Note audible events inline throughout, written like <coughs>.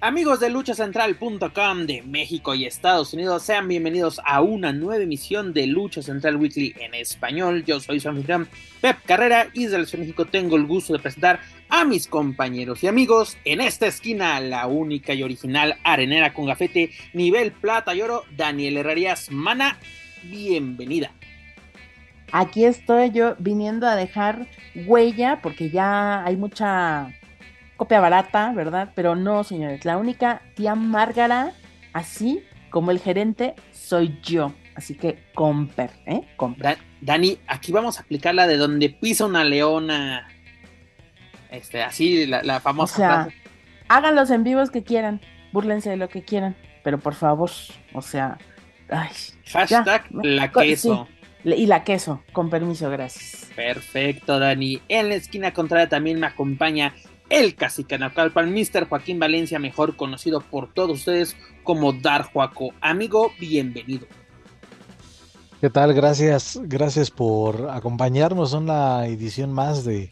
Amigos de luchacentral.com de México y Estados Unidos, sean bienvenidos a una nueva emisión de Lucha Central Weekly en español. Yo soy su anfitrión Pep Carrera y desde la Ciudad de México tengo el gusto de presentar a mis compañeros y amigos en esta esquina, la única y original arenera con gafete nivel plata y oro, Daniel Herrerías Mana. Bienvenida. Aquí estoy yo viniendo a dejar huella porque ya hay mucha copia barata, ¿verdad? Pero no, señores, la única tía Márgara, así como el gerente, soy yo. Así que comper, ¿eh? Comper. Dani, aquí vamos a aplicar la de donde pisa una leona. Este, así, la, famosa. O sea, hagan los en vivos que quieran, burlense de lo que quieran, pero por favor, o sea, ay, Hashtag la queso. y la queso, con permiso, gracias. Perfecto, Dani. En la esquina contraria también me acompaña el cacique Naucalpan, Mr. Joaquín Valencia, mejor conocido por todos ustedes como Dar Juaco. Amigo, bienvenido. ¿Qué tal? Gracias, gracias por acompañarnos en una edición más de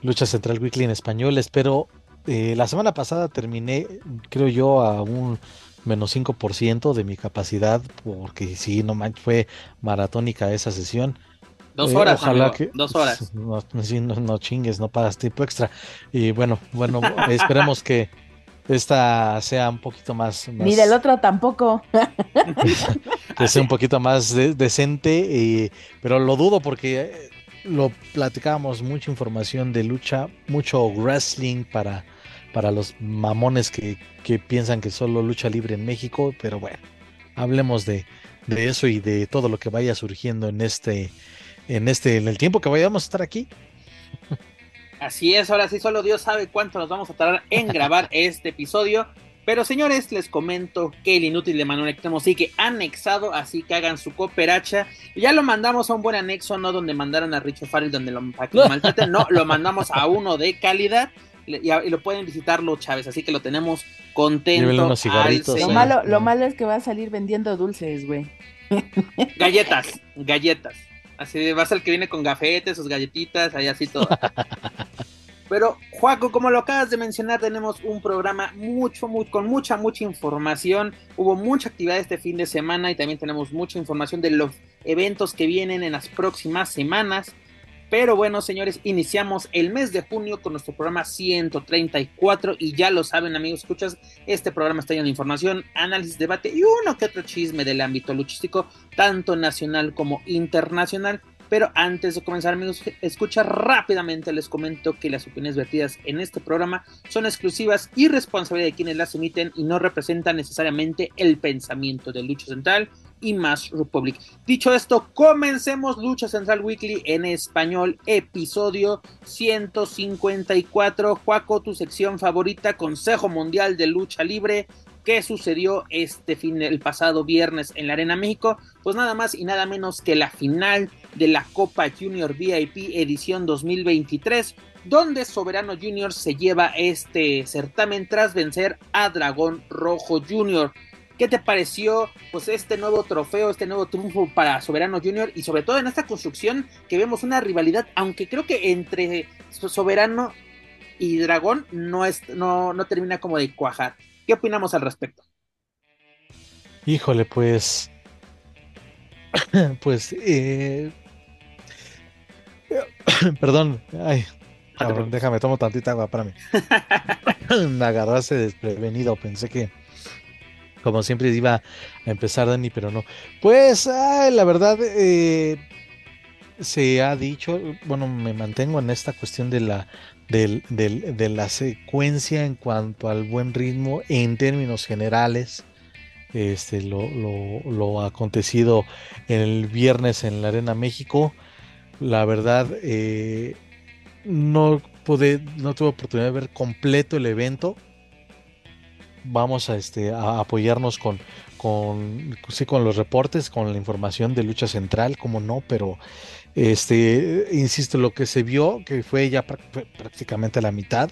Lucha Central Weekly en español. Espero, eh, la semana pasada terminé, creo yo, a un menos 5% de mi capacidad, porque sí, no manches, fue maratónica esa sesión. Dos eh, horas, que dos <laughs> horas. No, chingues, no pagas tiempo extra. Y bueno, bueno, <laughs> esperemos que esta sea un poquito más, Ni del otro tampoco. <laughs> que sea un poquito más decente, pero lo dudo porque eh, lo platicábamos, mucha información de lucha, mucho wrestling para, para los mamones que, que piensan que solo lucha libre en México, pero bueno, hablemos de, de eso y de todo lo que vaya surgiendo en este en este, en el tiempo que vayamos a estar aquí. Así es, ahora sí, solo Dios sabe cuánto nos vamos a tardar en grabar <laughs> este episodio. Pero señores, les comento que el inútil de Manuel tenemos sí que anexado, así que hagan su cooperacha. Ya lo mandamos a un buen anexo, no donde mandaron a Richo Farrell, donde lo, <laughs> maltraten, no, lo mandamos a uno de calidad y, lo pueden visitarlo, Chávez, así que lo tenemos contento. lo, malo, lo malo es que va a salir vendiendo dulces, güey. Galletas, galletas. Así va a ser el que viene con gafetes, sus galletitas, ahí así todo. <laughs> Pero, Juaco, como lo acabas de mencionar, tenemos un programa mucho, muy, con mucha, mucha información. Hubo mucha actividad este fin de semana y también tenemos mucha información de los eventos que vienen en las próximas semanas. Pero bueno, señores, iniciamos el mes de junio con nuestro programa 134 y ya lo saben, amigos, escuchas, este programa está lleno de información, análisis, debate y uno que otro chisme del ámbito luchístico, tanto nacional como internacional. Pero antes de comenzar, amigos, escucha rápidamente, les comento que las opiniones vertidas en este programa son exclusivas y responsabilidad de quienes las emiten y no representan necesariamente el pensamiento de Lucha Central y más Republic. Dicho esto, comencemos Lucha Central Weekly en español, episodio 154. Juaco, tu sección favorita, Consejo Mundial de Lucha Libre. ¿Qué sucedió este fin, el pasado viernes en la Arena México? Pues nada más y nada menos que la final de la Copa Junior VIP edición 2023, donde Soberano Junior se lleva este certamen tras vencer a Dragón Rojo Junior. ¿Qué te pareció pues este nuevo trofeo, este nuevo triunfo para Soberano Junior y sobre todo en esta construcción que vemos una rivalidad, aunque creo que entre Soberano y Dragón no, es, no, no termina como de cuajar. ¿Qué opinamos al respecto? Híjole, pues. <coughs> Pues. Eh... <coughs> Perdón. Ay, déjame, tomo tantita agua para mí. <laughs> Me agarraste desprevenido. Pensé que como siempre iba a empezar Dani, pero no. Pues la verdad eh, se ha dicho, bueno, me mantengo en esta cuestión de la, de la secuencia en cuanto al buen ritmo en términos generales. Este, lo, lo, acontecido el viernes en la Arena México. La verdad, eh, no pude, no tuve oportunidad de ver completo el evento. Vamos a, este, a apoyarnos con, con, sí, con los reportes, con la información de lucha central, como no, pero este, insisto, lo que se vio, que fue ya prácticamente la mitad,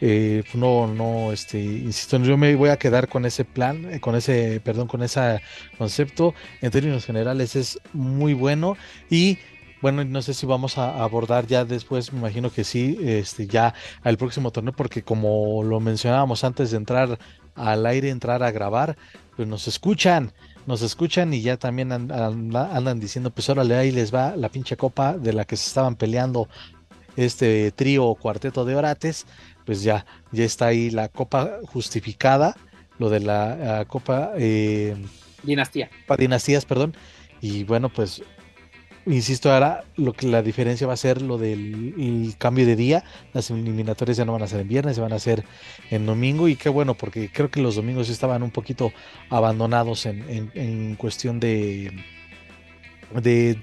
eh, no, no, este, insisto, yo me voy a quedar con ese plan, eh, con ese, perdón, con ese concepto, en términos generales es muy bueno y bueno, no sé si vamos a abordar ya después, me imagino que sí, este, ya al próximo torneo, porque como lo mencionábamos antes de entrar al aire, entrar a grabar, pues nos escuchan, nos escuchan y ya también andan, diciendo, pues órale, ahí les va la pinche copa de la que se estaban peleando este trío o cuarteto de orates, pues ya, ya está ahí la copa justificada, lo de la copa... Eh, Dinastía. Dinastías, perdón. Y bueno, pues Insisto, ahora lo que la diferencia va a ser lo del cambio de día. Las eliminatorias ya no van a ser en viernes, se van a hacer en domingo. Y qué bueno, porque creo que los domingos estaban un poquito abandonados en, cuestión de, de,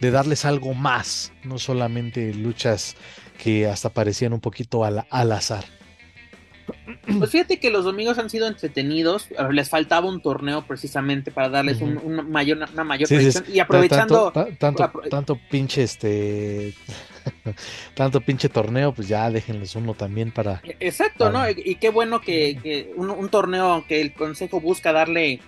darles algo más, no solamente luchas que hasta parecían un poquito al azar. Pues fíjate que los domingos han sido entretenidos. Les faltaba un torneo precisamente para darles un, mayor, una mayor y aprovechando. Tanto, pinche este. <laughs> tanto pinche torneo, pues ya déjenles uno también para. E, exacto, ¿no? Y, qué bueno que, un, torneo que el consejo busca darle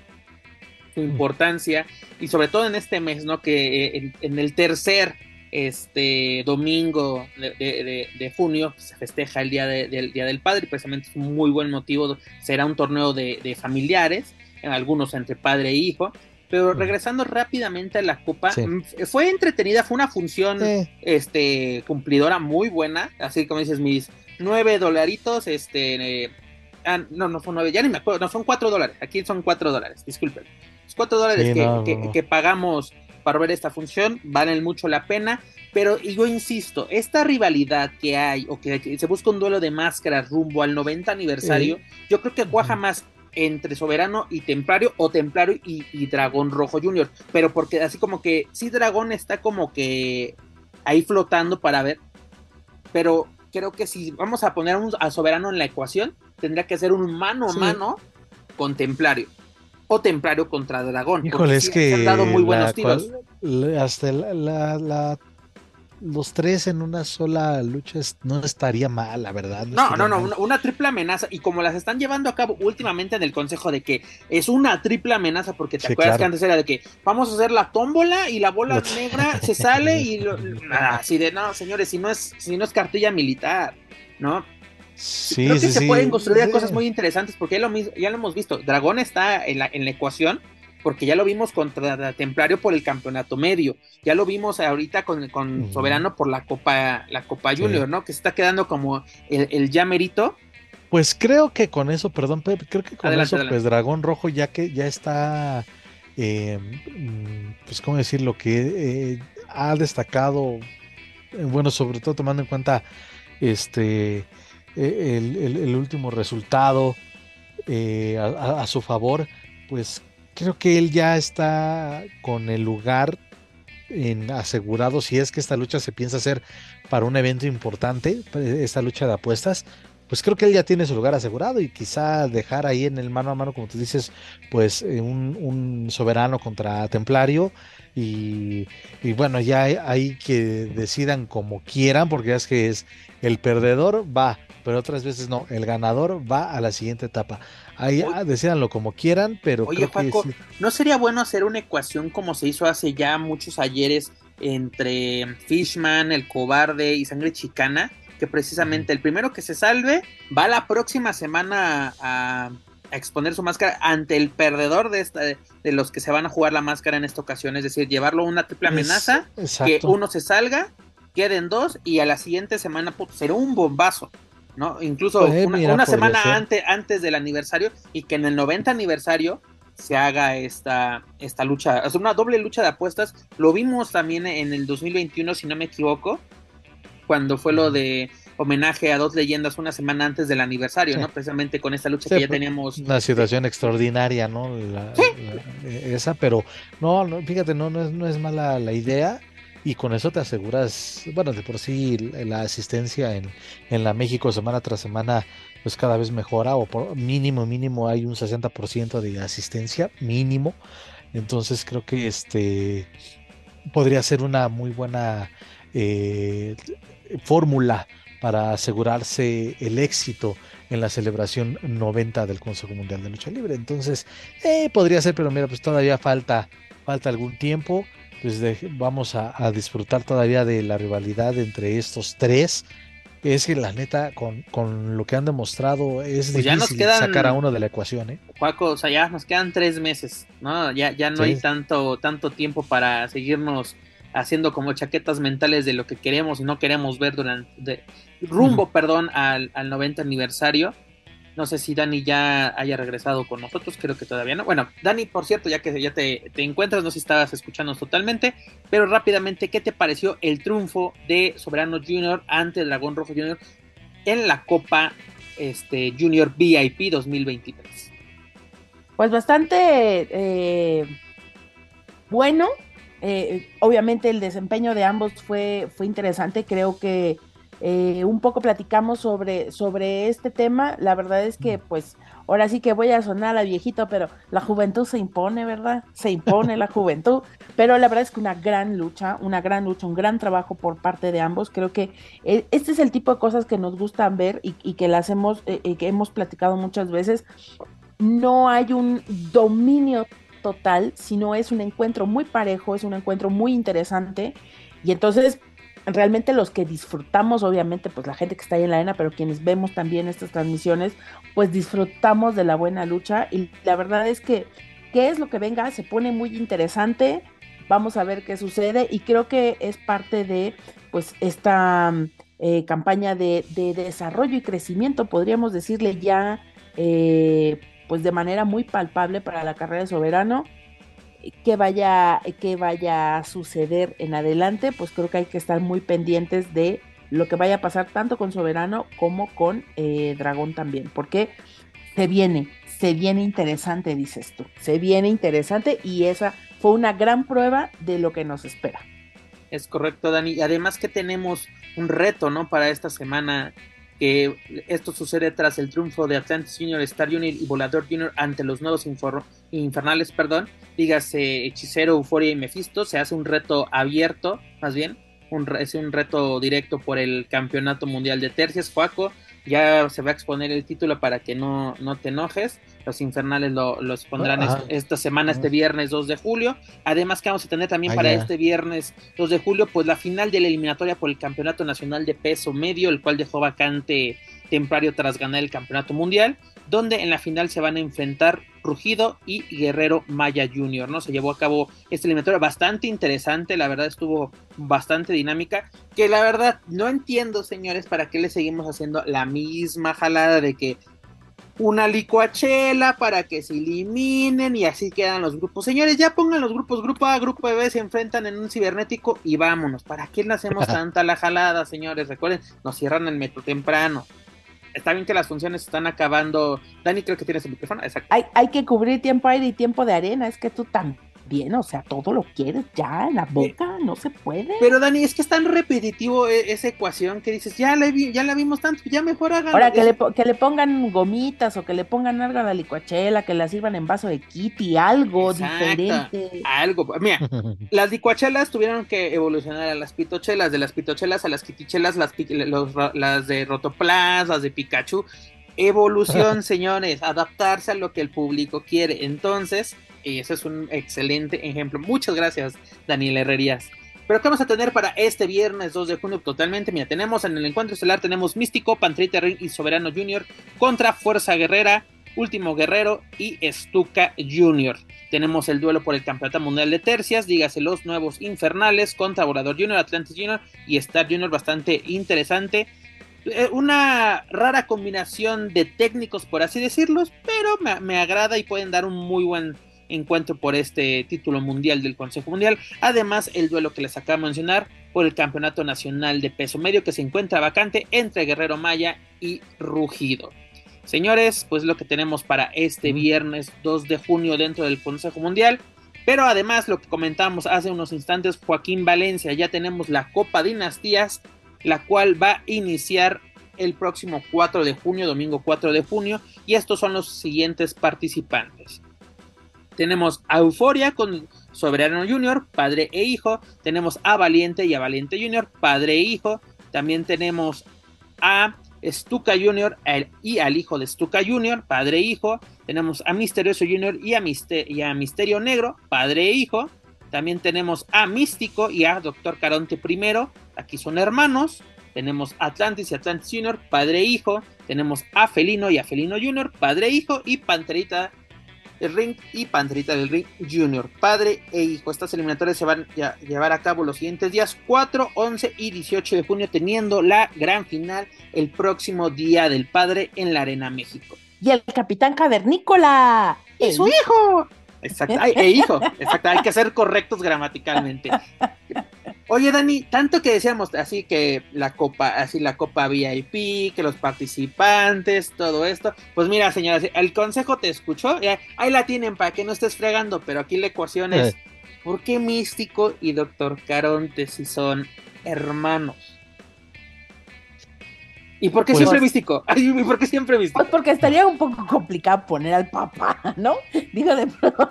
su importancia y sobre todo en este mes, ¿no? Que eh, en el tercer este domingo de, junio se festeja el día del Día del Padre y precisamente es un muy buen motivo, será un torneo de, familiares, algunos entre padre e hijo, pero regresando rápidamente a la copa, mm, fue entretenida, fue una función este, cumplidora muy buena, así como dices, mis nueve dolaritos, este, ah, no, no son nueve, ya ni me acuerdo, no, son cuatro dólares, aquí son cuatro dólares, disculpen, los cuatro dólares que pagamos para ver esta función, valen mucho la pena. Pero yo insisto, esta rivalidad que hay, o que se busca un duelo de máscaras rumbo al 90 aniversario, yo creo que cuaja más entre Soberano y Templario, o Templario y, Dragón Rojo Junior. Pero porque así como que sí, Dragón está como que ahí flotando para ver. Pero creo que si vamos a poner a Soberano en la ecuación, tendría que ser un mano a mano con Templario o Templario contra Dragón. Híjole, es que han dado muy buenos tiros. hasta la, los tres en una sola lucha no estaría mal, la verdad. No, no, no, una, triple amenaza. Y como las están llevando a cabo últimamente en el consejo de que es una triple amenaza, porque te acuerdas que antes era de que vamos a hacer la tómbola y la bola negra se sale y <laughs> así de no, señores, si no es, si no es cartilla militar, ¿no? Sí, Creo que se pueden construir cosas muy interesantes porque ya lo, ya lo hemos visto. Dragón está en la, en la ecuación porque ya lo vimos contra Templario por el campeonato medio, ya lo vimos ahorita con, con Soberano por la Copa, la Copa Junior, ¿no? Que se está quedando como el, el ya merito. Pues creo que con eso, perdón, Pepe, creo que con eso, pues Dragón Rojo ya que ya está, eh, pues cómo decir, lo que eh, ha destacado, eh, bueno, sobre todo tomando en cuenta este eh, el, último resultado eh, a, su favor, pues creo que él ya está con el lugar en asegurado si es que esta lucha se piensa hacer para un evento importante, esta lucha de apuestas, pues creo que él ya tiene su lugar asegurado y quizá dejar ahí en el mano a mano, como tú dices, pues eh, un, un soberano contra templario y, y, bueno, ya hay que decidan como quieran, porque es que es el perdedor va, pero otras veces no, el ganador va a la siguiente etapa. Ahí ah, decidanlo como quieran, pero Oye, Paco, ¿no sería bueno hacer una ecuación como se hizo hace ya muchos ayeres entre Fishman, el cobarde y Sangre Chicana? Que precisamente el primero que se salve va la próxima semana a, exponer su máscara ante el perdedor de esta de los que se van a jugar la máscara en esta ocasión, es decir, llevarlo a una triple amenaza, que uno se salga, queden dos y a la siguiente semana será un bombazo. ¿no? Incluso una, semana antes, antes del aniversario y que en el 90 aniversario se haga esta, esta lucha, es una doble lucha de apuestas. Lo vimos también en el 2021, si no me equivoco, cuando fue lo de homenaje a dos leyendas una semana antes del aniversario, ¿no? Precisamente con esta lucha que ya teníamos. Una situación extraordinaria, ¿no? esa, pero no, no fíjate, no, no es, no es mala la idea. y con eso te aseguras, bueno, de por sí la asistencia en, en la México semana tras semana pues cada vez mejora o por mínimo, mínimo hay un 60% de asistencia, mínimo. Entonces creo que este podría ser una muy buena eh, fórmula para asegurarse el éxito en la celebración 90 del Consejo Mundial de Lucha Libre. Entonces, eh, podría ser, pero mira, pues todavía falta, falta algún tiempo. Pues vamos a, disfrutar todavía de la rivalidad entre estos tres. Es que la neta, con, lo que han demostrado, es pues difícil sacar a uno de la ecuación, ¿eh? Juaco, o sea, ya nos quedan tres meses, ¿no? Ya, ya no hay tanto, tanto tiempo para seguirnos haciendo como chaquetas mentales de lo que queremos y no queremos ver durante rumbo, perdón, al, al 90 aniversario. No sé si Dani ya haya regresado con nosotros, creo que todavía no. Bueno, Dani, por cierto, ya que ya te, encuentras, no sé si estabas escuchándonos totalmente, pero rápidamente, ¿qué te pareció el triunfo de Soberano Junior ante Dragón Rojo Junior en la Copa este, Junior VIP 2023? Pues bastante eh, bueno, eh, obviamente el desempeño de ambos fue, fue interesante, creo que eh, un poco platicamos sobre, sobre este tema, la verdad es que pues ahora sí que voy a sonar a viejito, pero la juventud se impone, ¿verdad? Se impone la juventud, pero la verdad es que una gran lucha, una gran lucha, un gran trabajo por parte de ambos, creo que eh, este es el tipo de cosas que nos gustan ver y, que las hemos, que hemos platicado muchas veces, no hay un dominio total, sino es un encuentro muy parejo, es un encuentro muy interesante. Y entonces, realmente los que disfrutamos, obviamente, pues la gente que está ahí en la arena, pero quienes vemos también estas transmisiones, pues disfrutamos de la buena lucha. Y la verdad es que, ¿qué es lo que venga? Se pone muy interesante. Vamos a ver qué sucede. Y creo que es parte de, pues, esta eh, campaña de, desarrollo y crecimiento, podríamos decirle ya. Eh, pues de manera muy palpable para la carrera de soberano. Que vaya, que vaya a suceder en adelante, pues creo que hay que estar muy pendientes de lo que vaya a pasar tanto con Soberano como con eh, Dragón también, porque se viene, se viene interesante, dices tú, se viene interesante y esa fue una gran prueba de lo que nos espera. Es correcto, Dani. Y además que tenemos un reto, ¿no? Para esta semana que esto sucede tras el triunfo de Atlantis Junior, Star Junior y Volador Junior ante los nuevos infernales, perdón, dígase Hechicero, Euforia y Mephisto, se hace un reto abierto, más bien, un, es un reto directo por el Campeonato Mundial de Tercias, Juaco, ya se va a exponer el título para que no, no te enojes, los infernales lo, expondrán esta semana, este viernes 2 de julio. Además que vamos a tener también para este viernes 2 de julio, pues la final de la eliminatoria por el Campeonato Nacional de Peso Medio, el cual dejó vacante temprario tras ganar el Campeonato Mundial, donde en la final se van a enfrentar Rugido y Guerrero Maya Jr., ¿no? Se llevó a cabo esta eliminatoria bastante interesante, la verdad estuvo bastante dinámica, que la verdad no entiendo, señores, para qué le seguimos haciendo la misma jalada de que una licuachela para que se eliminen y así quedan los grupos. Señores, ya pongan los grupos, grupo A, grupo B, se enfrentan en un cibernético y vámonos. ¿Para qué le hacemos <laughs> tanta la jalada, señores? Recuerden, nos cierran el metro temprano. Está bien que las funciones están acabando. Dani, creo que tienes el micrófono. Exacto. Hay, hay que cubrir tiempo aire y tiempo de arena. Es que tú también bien, o sea, todo lo quieres ya en la boca, no se puede. Pero Dani, es que es tan repetitivo e, esa ecuación que dices, ya la, ya la vimos tanto, ya mejor hagan. Ahora, que le, que le pongan gomitas o que le pongan algo a la licuachela, que la sirvan en vaso de kitty, algo diferente. Algo, mira, <laughs> las licuachelas tuvieron que evolucionar a las pitochelas, de las pitochelas a las kitichelas, las, las de Rotoplas, las de Pikachu. Evolución, <laughs> señores, adaptarse a lo que el público quiere. Entonces, ese es un excelente ejemplo. Muchas gracias, Daniel Herrerías. Pero ¿qué vamos a tener para este viernes 2 de junio? Totalmente, mira, tenemos en el encuentro estelar, tenemos Místico, Pantrita y Soberano Junior contra Fuerza Guerrera, Último Guerrero y Estuca Junior. Tenemos el duelo por el Campeonato Mundial de Tercias, dígase los nuevos Infernales contra Volador Junior, Atlantis Junior y Star Junior, bastante interesante. Eh, una rara combinación de técnicos, por así decirlos, pero me agrada y pueden dar un muy buen encuentro por este título mundial del Consejo Mundial. Además, el duelo que les acabo de mencionar por el Campeonato Nacional de Peso Medio que se encuentra vacante entre Guerrero Maya y Rugido. Señores, pues lo que tenemos para este viernes 2 de junio dentro del Consejo Mundial. Pero además, lo que comentamos hace unos instantes, Joaquín Valencia, ya tenemos la Copa Dinastías, la cual va a iniciar el próximo 4 de junio, domingo 4 de junio, y estos son los siguientes participantes. Tenemos a Euforia con Soberano Junior, padre e hijo. Tenemos a Valiente y a Valiente Junior, padre e hijo. También tenemos a Stuka Junior y al hijo de Stuka Junior, padre e hijo. Tenemos a Misterioso Junior y a, y a Misterio Negro, padre e hijo. También tenemos a Místico y a Doctor Caronte I. Aquí son hermanos. Tenemos Atlantis y Atlantis Junior, padre e hijo. Tenemos a Felino y a Felino Junior, padre e hijo. Y Panterita del Ring y Panterita del Ring Junior, padre e hijo. Estas eliminatorias se van a llevar a cabo los siguientes días 4, 11 y 18 de junio, teniendo la gran final el próximo Día del Padre en la Arena México. Y el Capitán Cavernícola. ¡Y su hijo! Exacto, e hijo, exacto, hay que ser correctos gramaticalmente. <laughs> Oye, Dani, tanto que decíamos así que la copa, así la copa VIP, que los participantes, todo esto. Pues mira, señoras, el consejo te escuchó, ahí la tienen para que no estés fregando, pero aquí la ecuación es, ¿por qué Místico y Doctor Caronte si son hermanos? ¿Y por qué pues siempre místico? <laughs> ¿Y por qué siempre místico? Pues porque estaría un poco complicado poner al papá, ¿no? <laughs> Digo de pronto.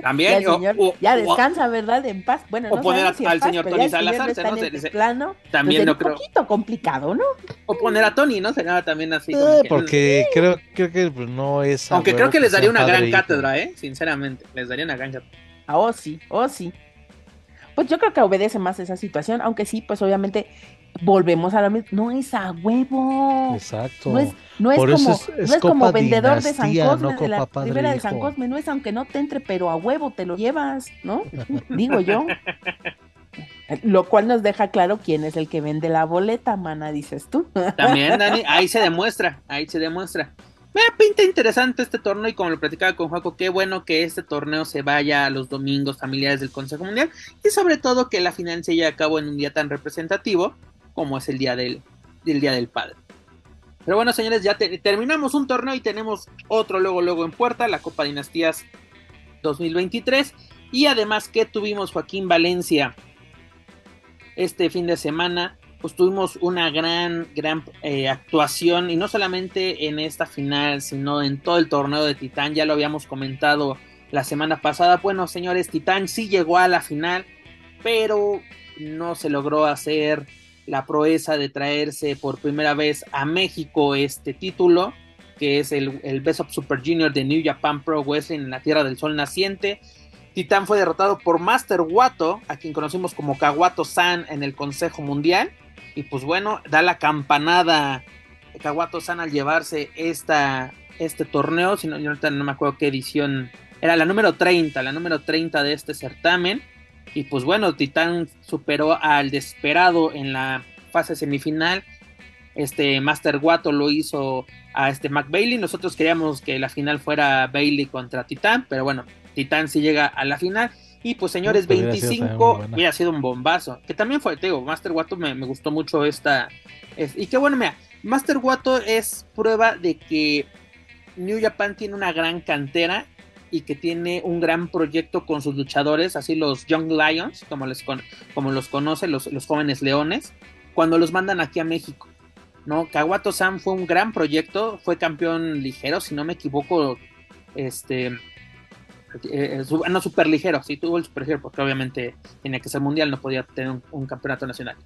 También. Ya, señor, ya descansa, ¿verdad? En paz. Bueno, o poner al señor Tony Salazar. ¿no? Este plano, también no creo. Un poquito complicado, ¿no? O poner a Tony, ¿no? Sería también así. Eh, porque creo, creo que no es. Aunque creo que les daría una gran cátedra, ¿eh? Sinceramente. Les daría una gran cátedra. Ah, oh, sí, oh, sí. Pues yo creo que obedece más esa situación, aunque sí, pues obviamente volvemos a lo mismo, no es a huevo. Exacto. No es, no es como, no es como vendedor de San Cosme, de la Ribera de San Cosme, no es aunque no te entre, pero a huevo te lo llevas, ¿no? <laughs> Digo yo. Lo cual nos deja claro quién es el que vende la boleta, mana, dices tú. También, Dani, <laughs> ahí se demuestra, ahí se demuestra. Me pinta interesante este torneo y como lo platicaba con Juaco, qué bueno que este torneo se vaya a los domingos familiares del Consejo Mundial y sobre todo que la final se lleve a cabo en un día tan representativo como es el día del, día del padre. Pero bueno, señores, ya terminamos un torneo y tenemos otro luego, luego en puerta, la Copa Dinastías 2023. Y además que tuvimos Joaquín Valencia este fin de semana, pues tuvimos una gran, gran eh, actuación y no solamente en esta final, sino en todo el torneo de Titán, ya lo habíamos comentado la semana pasada. Bueno, señores, Titán sí llegó a la final, pero no se logró hacer la proeza de traerse por primera vez a México este título, que es el, el Best of Super Junior de New Japan Pro Wrestling en la Tierra del Sol Naciente. Titán fue derrotado por Master Wato, a quien conocimos como Kawato San en el Consejo Mundial. Y pues bueno, da la campanada Kawato San al llevarse esta, este torneo. Si no, yo no me acuerdo qué edición. Era la número 30, la número 30 de este certamen. Y pues bueno, Titán superó al desesperado en la fase semifinal. Este Master Guato lo hizo a este Mac Bailey. Nosotros queríamos que la final fuera Bailey contra Titán, pero bueno, Titán sí llega a la final. Y pues señores, 25 hubiera sido un bombazo. Que también fue, te digo, Master Guato me, gustó mucho esta. y qué bueno, mira, Master Guato es prueba de que New Japan tiene una gran cantera y que tiene un gran proyecto con sus luchadores, así los Young Lions, como, les como los conocen, los, jóvenes leones, cuando los mandan aquí a México. ¿no? Kawato Sam fue un gran proyecto, fue campeón ligero, si no me equivoco, este, eh, eh, no super ligero, sí tuvo el super ligero, porque obviamente tenía que ser mundial, no podía tener un campeonato nacional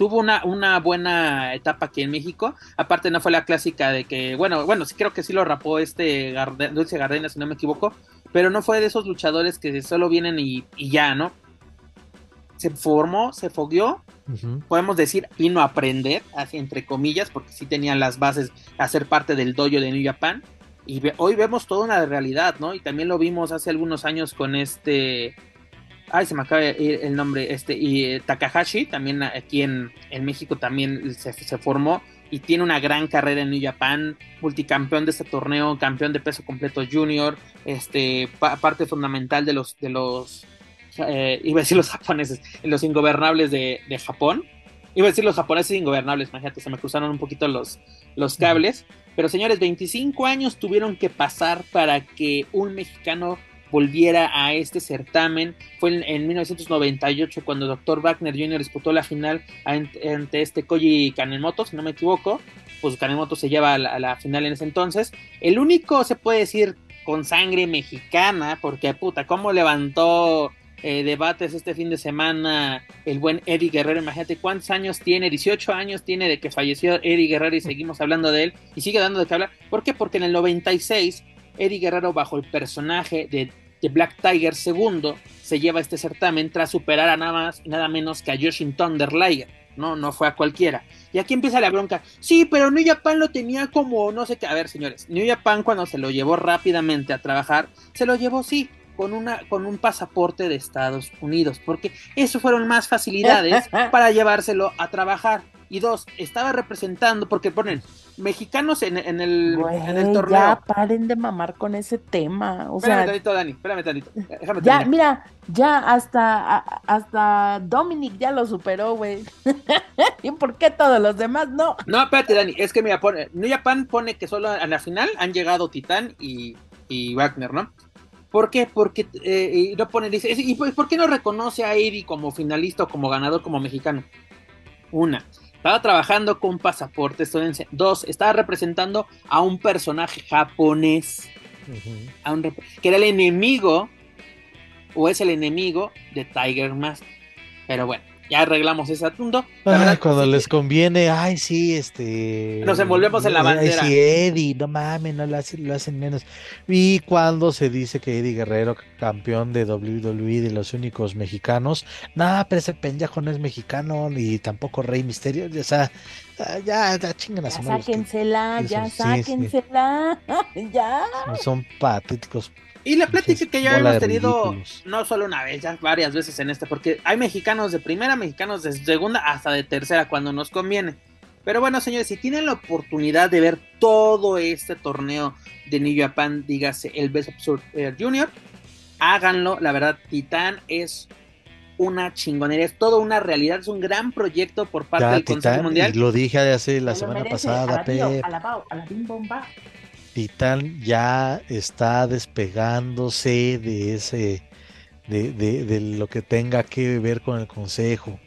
tuvo una, una buena etapa aquí en México. Aparte no fue la clásica de que, bueno, bueno, sí creo que sí lo rapó este Dulce Gardena, si no me equivoco, pero no fue de esos luchadores que solo vienen y, ya, ¿no? Se formó, se fogueó, podemos decir, vino a aprender, así entre comillas, porque sí tenían las bases a ser parte del dojo de New Japan. Y hoy vemos toda una realidad, ¿no? Y también lo vimos hace algunos años con este ay, se me acaba de ir el nombre, este, y eh, Takahashi, también aquí en, México también se, formó y tiene una gran carrera en New Japan, multicampeón de este torneo, campeón de peso completo junior, este, parte fundamental de los, de los, eh, iba a decir los japoneses, los ingobernables de, Japón, iba a decir los japoneses ingobernables, imagínate, se me cruzaron un poquito los, los cables, pero señores, 25 años tuvieron que pasar para que un mexicano volviera a este certamen. Fue en, en 1998 cuando Dr. Wagner Jr. disputó la final ante, ante este Koji Kanemoto, si no me equivoco. Pues Kanemoto se lleva a la, final en ese entonces. El único, se puede decir, con sangre mexicana, porque puta, cómo levantó eh, debates este fin de semana el buen Eddie Guerrero. Imagínate cuántos años tiene, 18 años tiene de que falleció Eddie Guerrero y seguimos hablando de él y sigue dando de qué hablar. ¿Por qué? Porque en el 96 Eddie Guerrero bajo el personaje de, de Black Tiger II se lleva este certamen tras superar a nada más y nada menos que a Yoshin Thunder Liger. No, no fue a cualquiera. Y aquí empieza la bronca. Sí, pero New Japan lo tenía como no sé qué. A ver, señores, New Japan cuando se lo llevó rápidamente a trabajar, se lo llevó sí con una con un pasaporte de Estados Unidos, porque eso fueron más facilidades <laughs> para llevárselo a trabajar. Y dos, estaba representando, porque ponen mexicanos en, en el, Güey, en el torneo. ya paren de mamar con ese tema. O espérame sea, tantito, Dani, espérame tantito. Déjame ya, terminar. mira, ya hasta, hasta Dominic ya lo superó, güey. <laughs> ¿Y por qué todos los demás no? No, espérate, Dani, es que mira, pone, New Japan pone que solo a la final han llegado Titán y, y Wagner, ¿no? ¿Por qué? Porque eh, y no pone, dice, ¿y por, por qué no reconoce a Eddie como finalista o como ganador, como mexicano? Una, estaba trabajando con pasaporte estadounidense. Dos, estaba representando a un personaje japonés, a un que era el enemigo, o es el enemigo de Tiger Mask. Pero bueno, ya arreglamos ese asunto. La Ay, cuando sí les conviene, ay, sí, este. Nos envolvemos en la ay, bandera. sí, Eddie, no mames, no lo hacen, lo hacen menos. Y cuando se dice que Eddie Guerrero, campeón de WWE, de los únicos mexicanos, nada, pero ese pendejo no es mexicano, ni tampoco Rey Misterio, o sea, ya, ya chingan a Ya su madre sáquensela, ya Eso, sí, sí. sáquensela. <laughs> ya. Son patéticos. Y la plática que ya hemos tenido no solo una vez, ya varias veces en este, porque hay mexicanos de primera, mexicanos de segunda, hasta de tercera cuando nos conviene. Pero bueno, señores, si tienen la oportunidad de ver todo este torneo de New Japan, dígase el Best Super Air Junior, háganlo. La verdad, Titán es una chingonería, es toda una realidad, es un gran proyecto por parte Ya, del Consejo Mundial. y lo dije hace la semana merece, pasada, Pep. alabao, alabim bomba. Titán ya está despegándose de ese, de, de, de lo que tenga que ver con el consejo.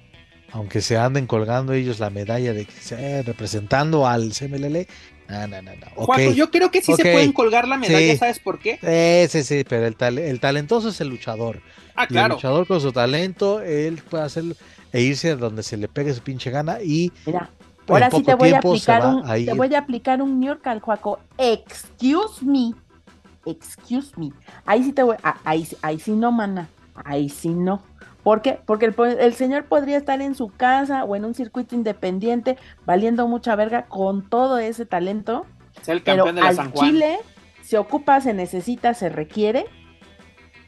Aunque se anden colgando ellos la medalla de que se- representando al CMLL. No, no, no, no. Ok. Juanjo, yo creo que sí se pueden colgar la medalla, sí. ¿sabes por qué? Eh, sí, sí, pero el, tal- el talentoso es el luchador. Ah, Y el claro. luchador con su talento, él puede hacerlo e irse a donde se le pegue su pinche gana y Mira, ahora sí te voy a aplicar un, a te voy a aplicar un New York al Juaco. Excuse me. Excuse me. Ahí sí te voy, ah, ahí, sí- ahí sí no, mana. Ahí sí no. ¿Por qué? Porque el, señor podría estar en su casa o en un circuito independiente valiendo mucha verga con todo ese talento, Ser el pero campeón de la al San Juan. Chile se ocupa, se necesita, se requiere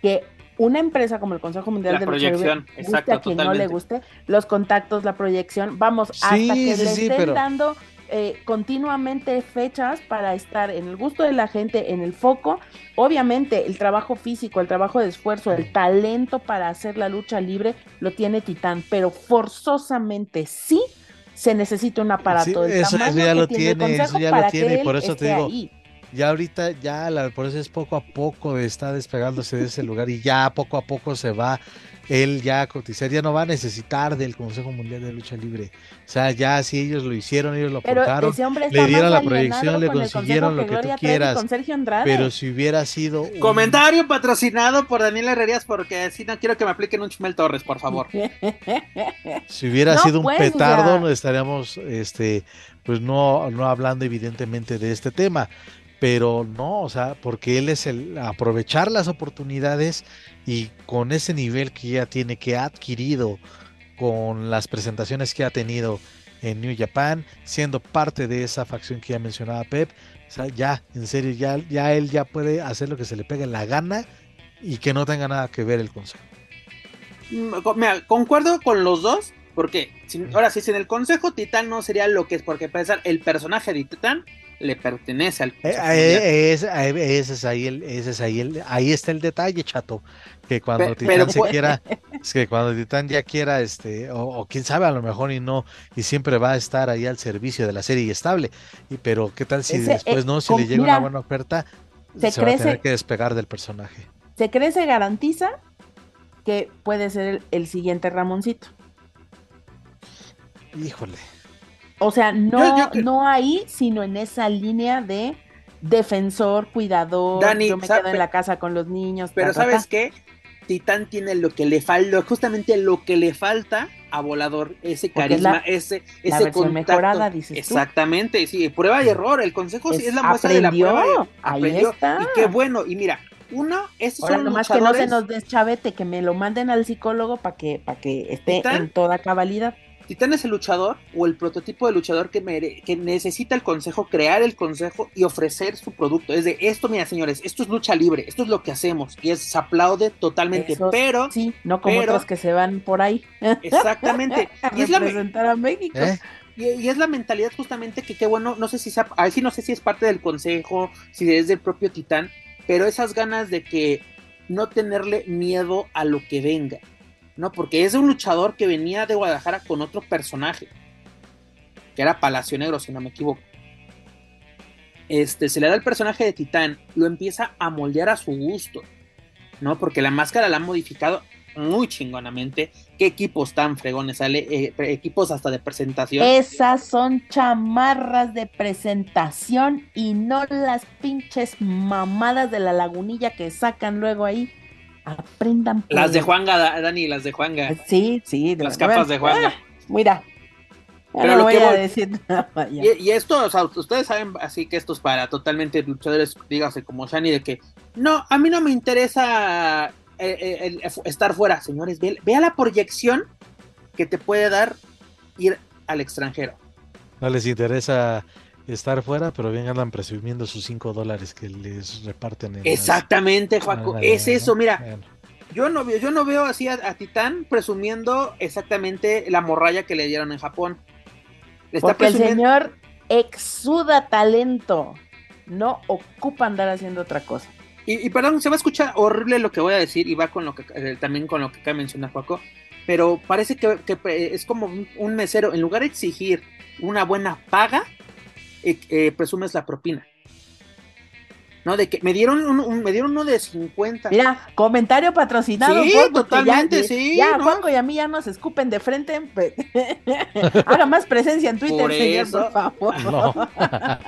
que una empresa como el Consejo Mundial La de Lucha Libre, proyección, guste exacto, a quien no le guste, los contactos, la proyección, vamos, hasta que sí, le sí, estén pero- dando eh, continuamente fechas para estar en el gusto de la gente, en el foco. Obviamente, el trabajo físico, el trabajo de esfuerzo, el talento para hacer la lucha libre lo tiene Titán, pero forzosamente sí se necesita un aparato Sí, del eso tamaño ya que lo tiene el eso ya lo tiene, que y por eso te digo, ahí. Ya ahorita, ya la, por eso es poco a poco está despegándose de ese <laughs> lugar y ya poco a poco se va él ya a cotizar, ya no va a necesitar del Consejo Mundial de Lucha Libre. O sea, ya si ellos lo hicieron, ellos lo aportaron, le dieron la proyección, le consiguieron lo que tú quieras, Con Sergio Andrade. pero si hubiera sido un- Comentario patrocinado por Daniel Herrerías porque si no quiero que me apliquen un Chumel Torres, por favor. <laughs> Si hubiera No, sido un pues, petardo, no estaríamos, este, pues no, no hablando evidentemente de este tema, pero no, o sea, porque él es el aprovechar las oportunidades y con ese nivel que ya tiene, que ha adquirido con las presentaciones que ha tenido en New Japan, siendo parte de esa facción que ya mencionaba Pep, o sea, ya, en serio, ya, ya él ya puede hacer lo que se le pegue la gana y que no tenga nada que ver el consejo. Mm, Mira, concuerdo con los dos, porque sin- ahora sí, sin el consejo, Titán no sería lo que es, porque empezar, el personaje de Titán le pertenece al Eh, eh, es- eh, ese es ahí el, ese es ahí el, ahí está el detalle, chato, que cuando Titán pero se quiera, <laughs> es que cuando Titán ya quiera, este, o, o quién sabe, a lo mejor y no, y siempre va a estar ahí al servicio de la serie y estable, y pero qué tal si Ese, después eh, no, si con- le llega mira, una buena oferta, se se, va a tener crece- que despegar del personaje. se cree, se garantiza que puede ser el, el siguiente Ramoncito. Híjole. O sea, no, Yo- yo que- no ahí, sino en esa línea de defensor, cuidador, Dani, yo me quedo en la casa con los niños. Pero ta, ta, ta. ¿sabes qué? Titán tiene lo que le falta, justamente lo que le falta a Volador, ese carisma, la- ese, la ese contacto. mejorada, dices tú. Exactamente, sí, prueba y error, el consejo sí Es- la muestra de la prueba. ahí está. Y qué bueno, y mira, uno, estos Ahora son nomás que no se luchadores- nos deschavete, que me lo manden al psicólogo para que, para que esté ¿Titán? en toda cabalidad. Titán es el luchador o el prototipo de luchador que, mere- que necesita el consejo, crear el consejo y ofrecer su producto. Es de esto, mira, señores, esto es lucha libre, esto es lo que hacemos y es, se aplaude totalmente, Eso pero Sí, no como pero- otros que se van por ahí <laughs> exactamente. a y, es la, a México. ¿Eh? y, y es la mentalidad justamente que qué bueno, no sé si sea, a ver si no sé si es parte del consejo, si es del propio Titán, pero esas ganas de que no tenerle miedo a lo que venga. ¿No? Porque es un luchador que venía de Guadalajara con otro personaje, que era Palacio Negro, si no me equivoco. Este, se le da el personaje de Titán, lo empieza a moldear a su gusto, ¿no? Porque la máscara la han modificado muy chingonamente. ¿Qué equipos tan fregones sale? Eh, equipos hasta de presentación. Esas son chamarras de presentación y no las pinches mamadas de la lagunilla que sacan luego ahí. Aprendan. Las de. Juanga, Da- Dani, las de Juanga. Sí, sí. de Las verdad. capas de Juanga. Ah, mira. Ya Pero no lo voy que a voy- decir <laughs> nada. Y, y esto, o sea, ustedes saben así que esto es para totalmente luchadores, dígase como Shani, de que no, a mí no me interesa eh, eh, el- el estar fuera, señores, ve, vea la proyección que te puede dar ir al extranjero. No les interesa estar fuera, pero bien andan presumiendo sus 5 dólares que les reparten en las- Exactamente, Juaco, Ah, es eso, mira, bueno. yo no, veo- yo no veo así a, a Titán presumiendo exactamente la morralla que le dieron en Japón. Le está Porque el señor exuda talento. No ocupa andar haciendo otra cosa. Y, y perdón, se va a escuchar horrible lo que voy a decir y va con lo que eh, también con lo que acaba de mencionar Paco, pero parece que, que, eh, es como un mesero, en lugar de exigir una buena paga, eh, eh, presumes la propina. ¿No? De que me dieron, un, un- me dieron uno de 50. Mira, comentario patrocinado. Sí, totalmente, ya, sí, Ya, ¿no? Juanco y a mí ya nos escupen de frente. pe- <laughs> Haga más presencia en Twitter, Por señor, eso. por favor. No. <laughs>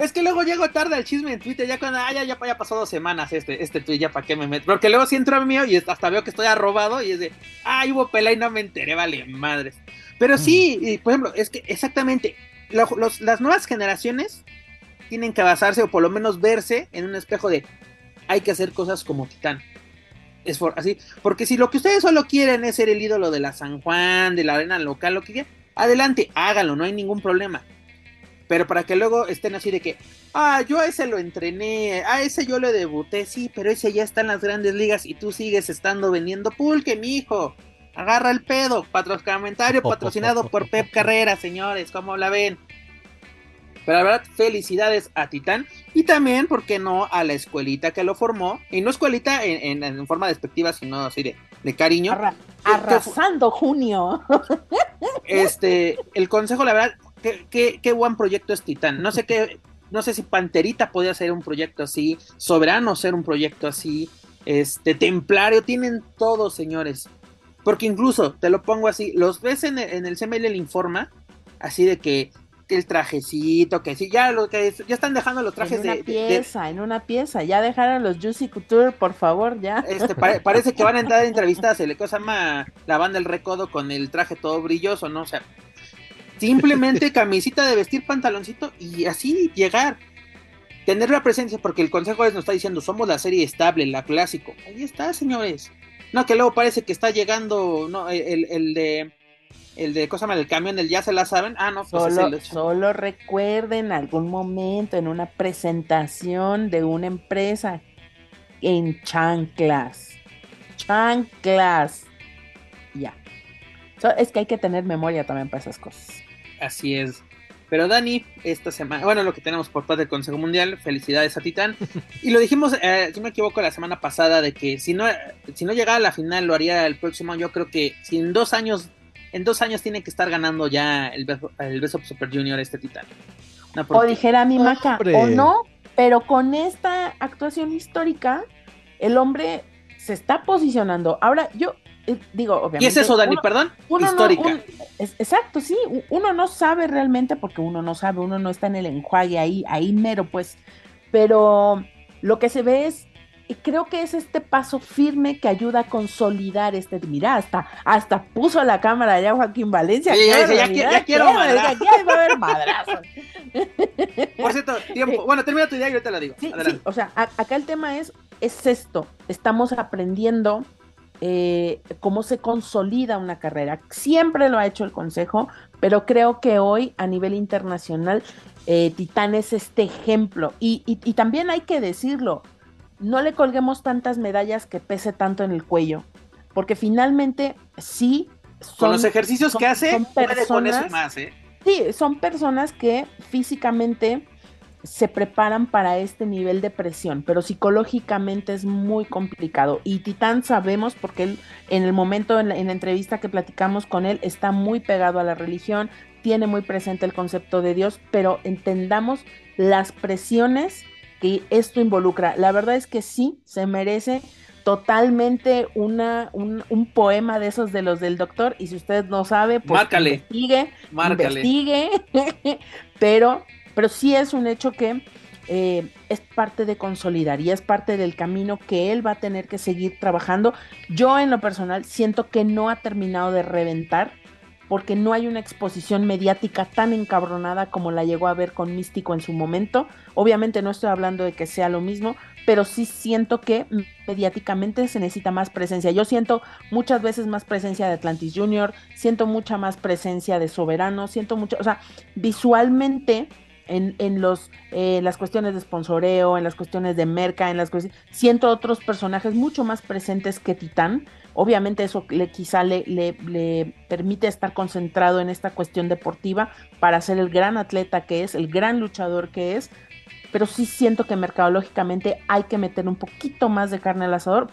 Es que luego llego tarde al chisme en Twitter, ya cuando, ah, ya, ya, ya pasó dos semanas este, este tweet, ya para qué me meto. Porque luego sí entro al mío y hasta veo que estoy arrobado y es de, ah, hubo pelea y no me enteré, vale, madres. Pero sí, y, por ejemplo, es que exactamente, las nuevas generaciones tienen que basarse o por lo menos verse en un espejo de, hay que hacer cosas como Titán. Es por, así, porque si lo que ustedes solo quieren es ser el ídolo de la San Juan, de la arena local, lo que quieran, adelante, háganlo, no hay ningún problema. Pero para que luego estén así de que, ah, yo a ese lo entrené, a ese yo le debuté, sí, pero ese ya está en las grandes ligas y tú sigues estando vendiendo pulque, mi hijo. Agarra el pedo, comentario <laughs> patrocinado por Pep Carrera, señores, ¿cómo la ven? Pero la verdad, felicidades a Titán y también, ¿por qué no?, a la escuelita que lo formó. Y no escuelita en, en- en forma despectiva, sino así de, de cariño. Arra- ¿Qué- qué fu- arrasando junio. <laughs> este, el consejo, la verdad, qué, qué, qué buen proyecto es Titán. No sé qué, no sé si Panterita podía ser un proyecto así, Soberano ser un proyecto así, este, Templario, tienen todo, señores. Porque incluso, te lo pongo así, los ves en el, en el CML el informa, así de que, el trajecito, que sí, ya lo que ya están dejando los trajes en una de, pieza, en una pieza. Ya dejaron los Juicy Couture, por favor, ya. este, pare- parece que van a entrar a entrevistas, el cosa llama la banda El Recodo con el traje todo brilloso, ¿no? O sea, simplemente <laughs> camisita de vestir, pantaloncito y así llegar. Tener la presencia, porque el consejo es, nos está diciendo, somos la serie estable, la clásico. Ahí está, señores. No, que luego parece que está llegando, no, el, el de, el de, cosa llama? El camión, el ya se la saben. Ah, no, pues es Solo, solo recuerden algún momento en una presentación de una empresa en chanclas. Chanclas. Ya. So- es que hay que tener memoria también para esas cosas. Así es. Pero Dani, esta semana, bueno, lo que tenemos por parte del Consejo Mundial, felicidades a Titán. Y lo dijimos, eh, si no me equivoco, la semana pasada, de que si no, si no llegara a la final, lo haría el próximo. Yo creo que si en dos años, en dos años tiene que estar ganando ya el beso, el beso Super Junior este Titán. O dijera mi maca, Hombre. o no, pero con esta actuación histórica, el hombre se está posicionando. Ahora, yo digo, obviamente. ¿Y es eso, Dani? Perdón. Histórica. exacto, sí. Uno no sabe realmente, porque uno no sabe, uno no está en el enjuague ahí, ahí mero, pues. Pero lo que se ve es y creo que es este paso firme que ayuda a consolidar este. Mira, hasta, hasta puso la cámara ya Joaquín Valencia. Sí, ya, ya, quiero Aquí va a haber madrazo. <laughs> Por cierto, tiempo. Bueno, termina tu idea y yo te la digo. Sí, sí, o sea, acá el tema es, es esto. Estamos aprendiendo eh, cómo se consolida una carrera. Siempre lo ha hecho el Consejo, pero creo que hoy a nivel internacional eh, Titán es este ejemplo. y, y también hay que decirlo, no le colguemos tantas medallas que pese tanto en el cuello, porque finalmente sí. Son, Con los ejercicios que hace, son personas, más, ¿eh? Sí, son personas que físicamente se preparan para este nivel de presión, pero psicológicamente es muy complicado. Y Titán sabemos, porque él en el momento, en la, en la, entrevista que platicamos con él, está muy pegado a la religión, tiene muy presente el concepto de Dios, pero entendamos las presiones que esto involucra. La verdad es que sí, se merece totalmente una, un, poema de esos de los del doctor y si usted no sabe, pues Márcale. investigue, investigue, <laughs> pero, pero sí es un hecho que eh, es parte de consolidar y es parte del camino que él va a tener que seguir trabajando. Yo en lo personal siento que no ha terminado de reventar porque no hay una exposición mediática tan encabronada como la llegó a ver con Místico en su momento. Obviamente no estoy hablando de que sea lo mismo, pero sí siento que mediáticamente se necesita más presencia. Yo siento muchas veces más presencia de Atlantis Junior, siento mucha más presencia de Soberano, siento mucho, o sea, visualmente en, en los, eh, las cuestiones de sponsoreo, en las cuestiones de merca, en las cuestiones, siento otros personajes mucho más presentes que Titán Obviamente eso le, quizá le, le, permite estar concentrado en esta cuestión deportiva para ser el gran atleta que es, el gran luchador que es, pero sí siento que mercadológicamente hay que meter un poquito más de carne al asador.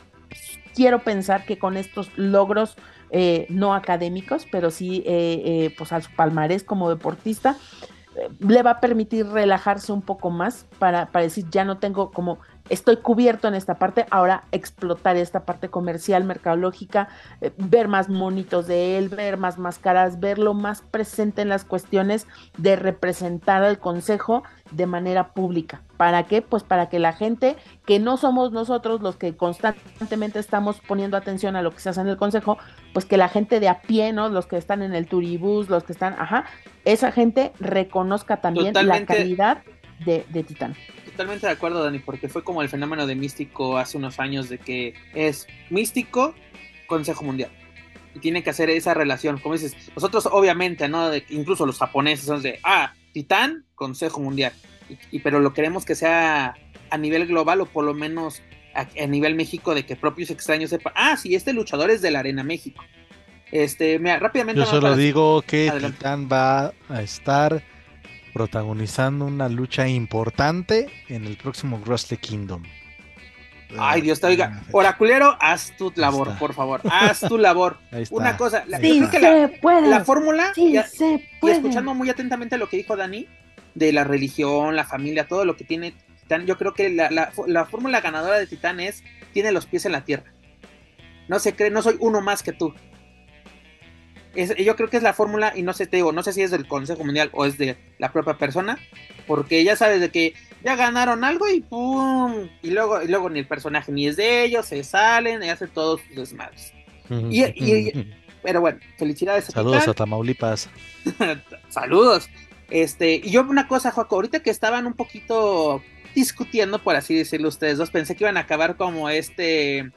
Quiero pensar que con estos logros eh, no académicos, pero sí eh, eh, pues a su palmarés como deportista, le va a permitir relajarse un poco más para, para decir ya no tengo como estoy cubierto en esta parte, ahora explotar esta parte comercial, mercadológica, eh, ver más monitos de él, ver más máscaras, verlo más presente en las cuestiones de representar al consejo de manera pública. ¿Para qué? Pues para que la gente, que no somos nosotros los que constantemente estamos poniendo atención a lo que se hace en el consejo, pues que la gente de a pie, ¿no? Los que están en el turibús, los que están, ajá, esa gente reconozca también la calidad de, de Titán totalmente de acuerdo, Dani, porque fue como el fenómeno de Místico hace unos años de que es Místico, Consejo Mundial. Y tiene que hacer esa relación. Como dices, nosotros obviamente, ¿no? De, incluso los japoneses son de, ah, Titán, Consejo Mundial. Y, pero lo queremos que sea a nivel global o por lo menos a, nivel México de que propios extraños sepan, ah, sí, este luchador es de la Arena México. Este, mira, rápidamente. Yo solo digo que Titán va a estar protagonizando una lucha importante en el próximo Wrestle Kingdom. Ay, Dios te oiga. Oraculero, haz tu labor, por favor. Haz tu labor. <laughs> Una cosa, la, la, fórmula, y, escuchando muy atentamente lo que dijo Dani, de la religión, la familia, todo lo que tiene Titán, yo creo que la, la fórmula ganadora de Titán es, tiene los pies en la tierra. No se cree, no soy uno más que tú yo creo que es la fórmula, y no sé, te digo, no sé si es del Consejo Mundial o es de la propia persona, porque ya sabes de que ya ganaron algo y pum, y luego, y luego ni el personaje ni es de ellos, se salen y hacen todos sus desmadres. pero bueno, felicidades a Saludos a Tamaulipas. <laughs> Saludos. Este, y yo una cosa, Joaco, ahorita que estaban un poquito discutiendo, por así decirlo ustedes dos, pensé que iban a acabar como este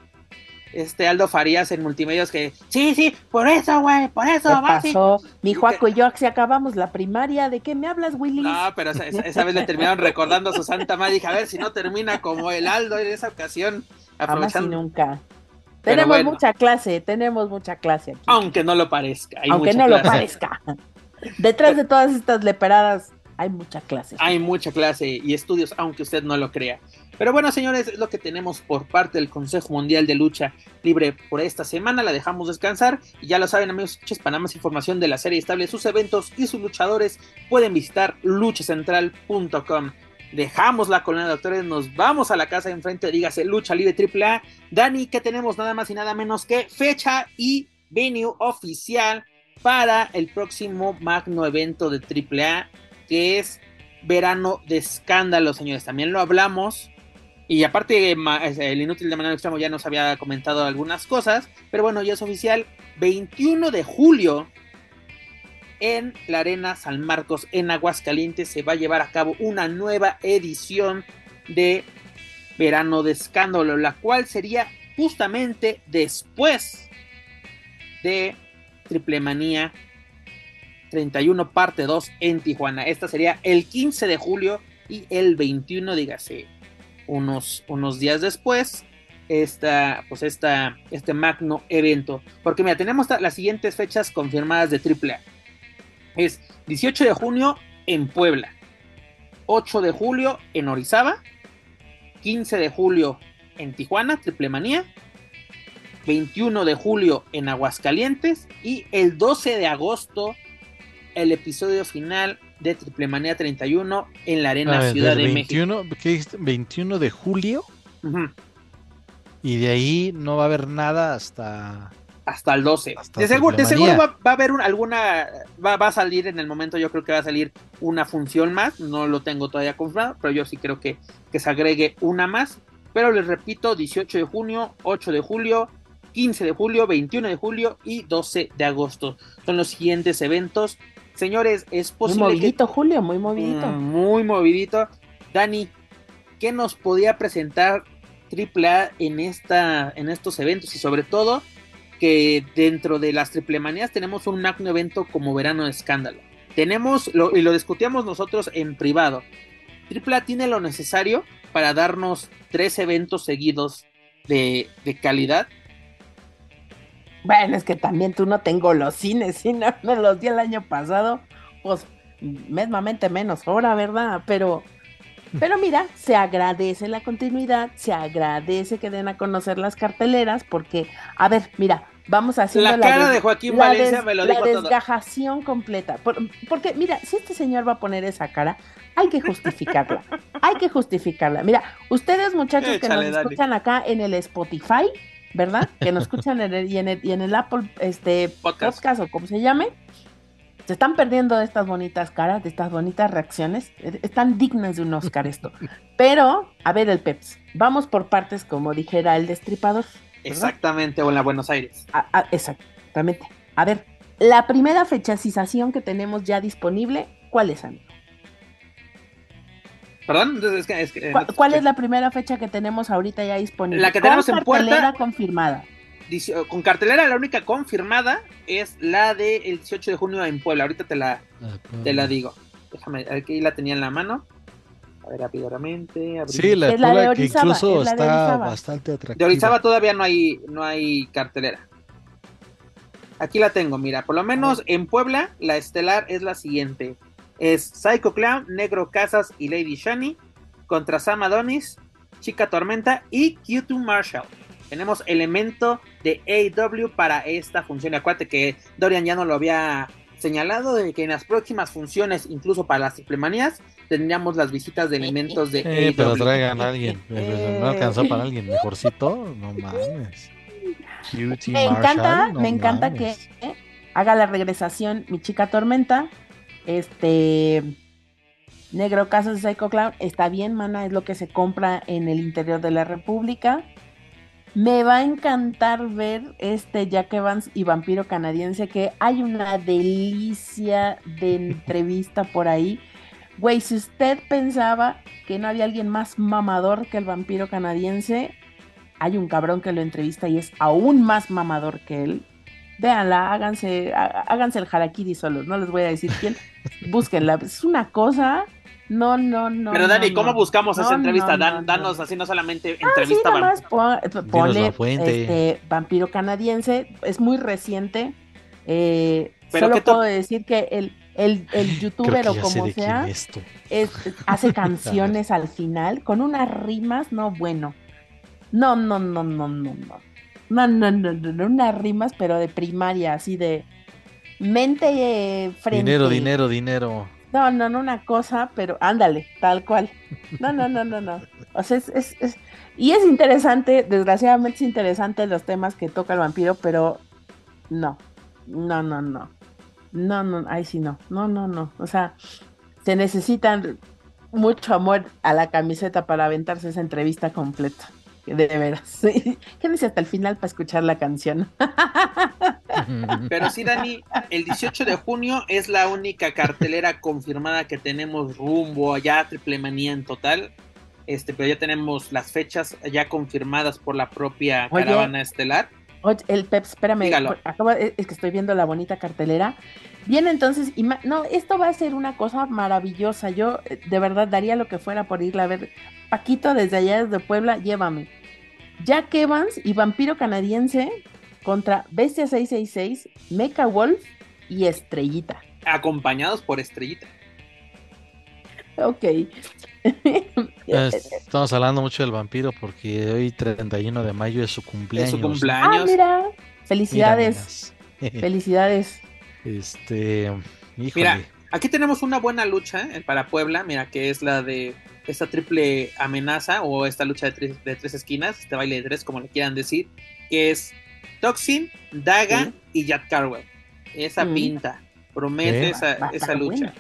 este Aldo Farías en multimedios que, sí, sí, por eso, güey, por eso. ¿Qué pasó? Mi Juaco y yo si acabamos la primaria, ¿de qué me hablas, Willy? No, pero esa, vez le terminaron recordando a su santa madre, dije, a ver si no termina como el Aldo en esa ocasión. Jamás y nunca. tenemos mucha clase, tenemos mucha clase aquí. Aunque no lo parezca. Aunque no lo parezca. Detrás de todas estas leperadas hay mucha clase. Hay mucha clase y estudios, aunque usted no lo crea. Pero bueno, señores, es lo que tenemos por parte del Consejo Mundial de Lucha Libre por esta semana. La dejamos descansar. Y ya lo saben, amigos, para más información de la serie estable, sus eventos y sus luchadores, pueden visitar luchacentral.com. dejamos la colonia de doctores, nos vamos a la casa de enfrente, dígase Lucha Libre AAA. Dani, que tenemos nada más y nada menos que fecha y venue oficial para el próximo magno evento de AAA, que es Verano de Escándalo, señores. También lo hablamos. Y aparte, el inútil de Manuel Extremo ya nos había comentado algunas cosas. Pero bueno, ya es oficial. 21 de julio en la Arena San Marcos en Aguascalientes se va a llevar a cabo una nueva edición de Verano de Escándalo, la cual sería justamente después de Triple Manía 31 parte 2 en Tijuana. Esta sería el 15 de julio y el 21, dígase, unos, unos días después, esta, pues esta, este magno evento. Porque mira, tenemos las siguientes fechas confirmadas de AAA es 18 de junio en Puebla, 8 de julio en Orizaba, 15 de julio en Tijuana, Triple Manía, 21 de julio en Aguascalientes y el 12 de agosto el episodio final de Triple Manía 31 en la Arena Ciudad de 21, México. ¿qué 21 de julio. Y de ahí no va a haber nada hasta hasta el 12. de seguro, de seguro va, a haber alguna, va, a salir en el momento, yo creo que va a salir una función más, no lo tengo todavía confirmado, pero yo sí creo que, que se agregue una más. Pero les repito, 18 de junio, 8 de julio, 15 de julio, 21 de julio y 12 de agosto. Son los siguientes eventos. Señores, es posible. Muy movidito, Julio, muy movidito. Mm, muy movidito. Dani, ¿qué nos podía presentar AAA en, esta, en estos eventos? Y sobre todo, que dentro de las triple manías tenemos un magno evento como Verano de Escándalo. Tenemos, y lo discutíamos nosotros en privado, AAA tiene lo necesario para darnos tres eventos seguidos de, calidad. Bueno, es que también tú no tengo los cines, si no me los di el año pasado, pues mesmamente menos ahora, ¿verdad? Pero, pero mira, se agradece la continuidad, se agradece que den a conocer las carteleras, porque, a ver, mira, vamos haciendo la, cara de Joaquín Valencia me lo la desgajación completa. porque, mira, si este señor va a poner esa cara, hay que justificarla. hay que justificarla. Mira, ustedes, muchachos que nos escuchan acá en el Spotify, ¿verdad? Que nos escuchan en el, y, en el, Apple este, podcast. o como se llame. Se están perdiendo de estas bonitas caras, de estas bonitas reacciones. E, están dignas de un Oscar esto. Pero, a ver el Peps. Vamos por partes, como dijera el destripador. Exactamente, o en la Buenos Aires. exactamente. A ver, la primera fechacización que tenemos ya disponible, ¿cuál es, amigo? Perdón, es que, ¿Cuál, es la primera fecha que tenemos ahorita ya disponible? La que tenemos en puerta. Cartelera confirmada. Con cartelera, la única confirmada es la del 18 de junio en Puebla. Ahorita te la, ah, te la digo. Déjame, aquí la tenía en la mano. A ver, rápidamente. Sí, la, de que incluso está bastante atractiva. De Orizaba todavía no hay, no hay cartelera. Aquí la tengo, mira, por lo menos en Puebla la estelar es la siguiente. Es Psycho Clown, Negro Casas y Lady Shani contra Sam Adonis, Chica Tormenta y Q2 Marshall. Tenemos elemento de AW para esta función. Acuérdate que Dorian ya no lo había señalado de que en las próximas funciones, incluso para las triplemanías, tendríamos las visitas de elementos de. Eh, pero traigan a alguien. No alcanzó para alguien mejorcito. No mames. me encanta, me encanta que haga la regresación mi chica Tormenta. Este. Negro Caso de Psycho Clown. Está bien, mana, es lo que se compra en el interior de la República. Me va a encantar ver este Jack Evans y Vampiro Canadiense, que hay una delicia de <laughs> entrevista por ahí. Güey, si usted pensaba que no había alguien más mamador que el vampiro canadiense, hay un cabrón que lo entrevista y es aún más mamador que él. Véanla, háganse, háganse el harakiri solos, no les voy a decir quién. Búsquenla, es una cosa no, no, no. Pero Dani, ¿cómo buscamos esa entrevista? danos así, no solamente ah, entrevista. Ah, sí, más ponle este, Vampiro Canadiense, es muy reciente. Eh, solo puedo decir que el, el, el youtuber o como sea, hace <laughs> <laughs> canciones al final con unas rimas, no bueno. No, no, no, no, no, no. No, no, no, no, unas rimas, pero de primaria, así de mente eh, frente. Dinero, dinero, dinero No, no, no una cosa, pero ándale, tal cual. No, no, no, no, no. O sea, es, es, es, y es interesante, desgraciadamente es interesante los temas que toca el vampiro, pero no, no, no, no. No, no, ahí sí no, no, no, no. O sea, se necesitan mucho amor a la camiseta para aventarse esa entrevista completa. De veras. Quédense hasta el final para escuchar la canción. <laughs> Pero sí, Dani, el 18 de junio es la única cartelera confirmada que tenemos rumbo allá a Triple Manía en total. Este, pero ya tenemos las fechas ya confirmadas por la propia Oye, caravana estelar. Oye, el Pep, espérame, acabo- es que estoy viendo la bonita cartelera. Bien, entonces, no, esto va a ser una cosa maravillosa. Yo eh, de verdad daría lo que fuera por irla a ver. Paquito, desde allá, desde Puebla, llévame. Jack Evans y Vampiro Canadiense contra Bestia 666, Mecha Wolf y Estrellita. Acompañados por Estrellita. Ok. <laughs> Estamos hablando mucho del vampiro porque hoy 31 de mayo es su Es cumpleaños. su ah, cumpleaños. Mira Felicidades. <laughs> Felicidades. Este, híjole. Mira, aquí tenemos una buena lucha eh, para Puebla, mira, que es la de esta triple amenaza o esta lucha de tres, de tres esquinas, este baile de tres, como le quieran decir, que es Toxin, Daga Sí. y Jack Carwell. Esa Mm. pinta, promete esa, Va- lucha. buena.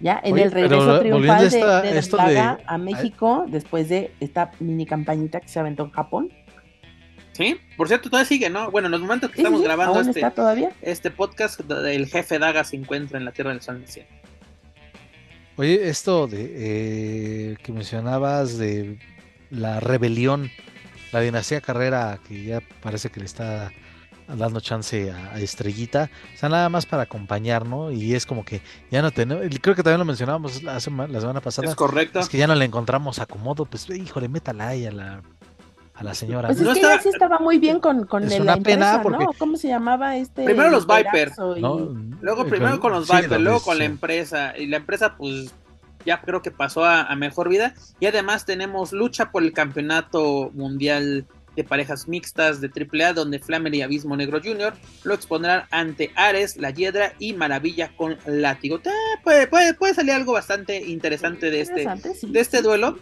Ya en Oye, el regreso triunfal de, de esto Daga de- a México después de esta mini campañita que se aventó en Japón. Sí, por cierto, todavía sigue, ¿no? Bueno, en los momentos que Sí, estamos sí, grabando este, está todavía. este podcast, el jefe Daga se encuentra en la Tierra del Sol naciente. Oye, esto de eh, que mencionabas de la rebelión, la dinastía Carrera, que ya parece que le está dando chance a, a Estrellita, o sea, nada más para acompañar, ¿no? Y es como que ya no tenemos, creo que también lo mencionábamos la semana, la semana pasada, ¿Es correcto? es que ya no le encontramos acomodo, pues híjole, métala ahí a la, a la señora. Pues ¿no? No es que estaba- ella sí estaba muy bien con, con Es el- una la pena porque- ¿no? ¿Cómo se llamaba este? Primero los Viper, y- ¿no? Luego Eh, primero con los sí, Viper, luego con la empresa. Y la empresa, pues, ya creo que pasó a, a mejor vida. Y además tenemos lucha por el campeonato mundial de parejas mixtas de AAA, donde Flamer y Abismo Negro Jr. lo expondrán ante Ares, La Hiedra y Maravilla con Látigo. Ah, puede, puede, puede salir algo bastante interesante de este, Interesante, sí. de este duelo.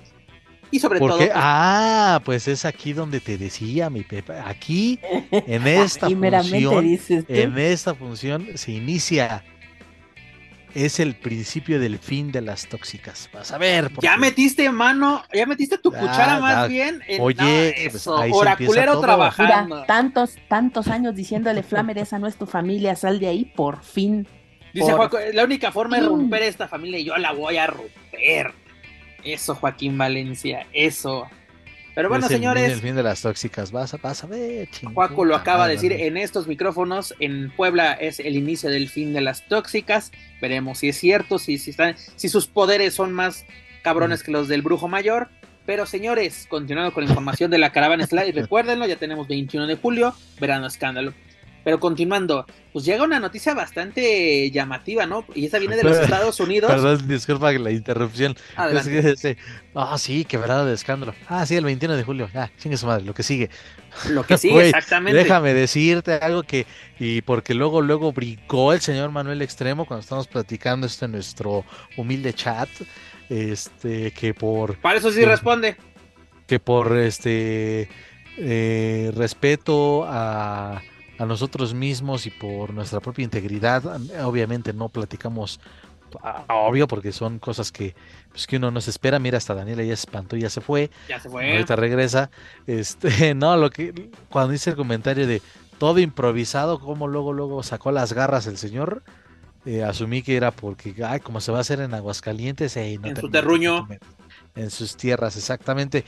Y sobre todo, pues, ah, pues es aquí donde te decía mi Pepa, aquí en <laughs> esta función, dices tú. en esta función se inicia, es el principio del fin de las tóxicas. Vas a ver. porque- ya metiste mano, ya metiste tu Ah, cuchara más bien. En, oye, no, pues eso, ahí se oraculero trabajando. Mira, tantos, tantos años diciéndole, Flamer, esa no es tu familia, sal de ahí, por fin. Dice Por la única forma de romper esta familia y yo la voy a romper. Eso, Joaquín Valencia, eso. Pero bueno, es el, señores, el fin de las tóxicas. Vas a, vas a ver. Joaco lo acaba de madre. decir en estos micrófonos. En Puebla es el inicio del fin de las tóxicas. Veremos si es cierto, si, si, están, si sus poderes son más cabrones que los del brujo mayor. Pero señores, continuando con la información de la caravana Slide, recuérdenlo, ya tenemos 21 de julio, verano escándalo. Pero continuando, pues llega una noticia bastante llamativa, ¿no? Y esa viene de los <laughs> Estados Unidos. Perdón, disculpa la interrupción. Es Adelante. que, este, Ah, sí, quebrada de escándalo. Ah, sí, el 21 de julio. Ah, chingue su madre, lo que sigue. Lo que sigue, <laughs> exactamente. Déjame decirte algo que, y porque luego, luego brincó el señor Manuel Extremo cuando estamos platicando esto en nuestro humilde chat, este, que por, Para eso sí Sí. responde. que por este eh, respeto a, a nosotros mismos y por nuestra propia integridad, obviamente no platicamos obvio porque son cosas que, pues, que uno no se espera. Mira, hasta Daniela ya se espantó, ya se fue. Ya se fue. Ahorita regresa. Este, <laughs> no, lo que cuando hice el comentario de todo improvisado, como luego, luego sacó las garras el señor, eh, asumí que era porque, ay, como se va a hacer en Aguascalientes, no En te su terruño. no te metas. En sus tierras, exactamente.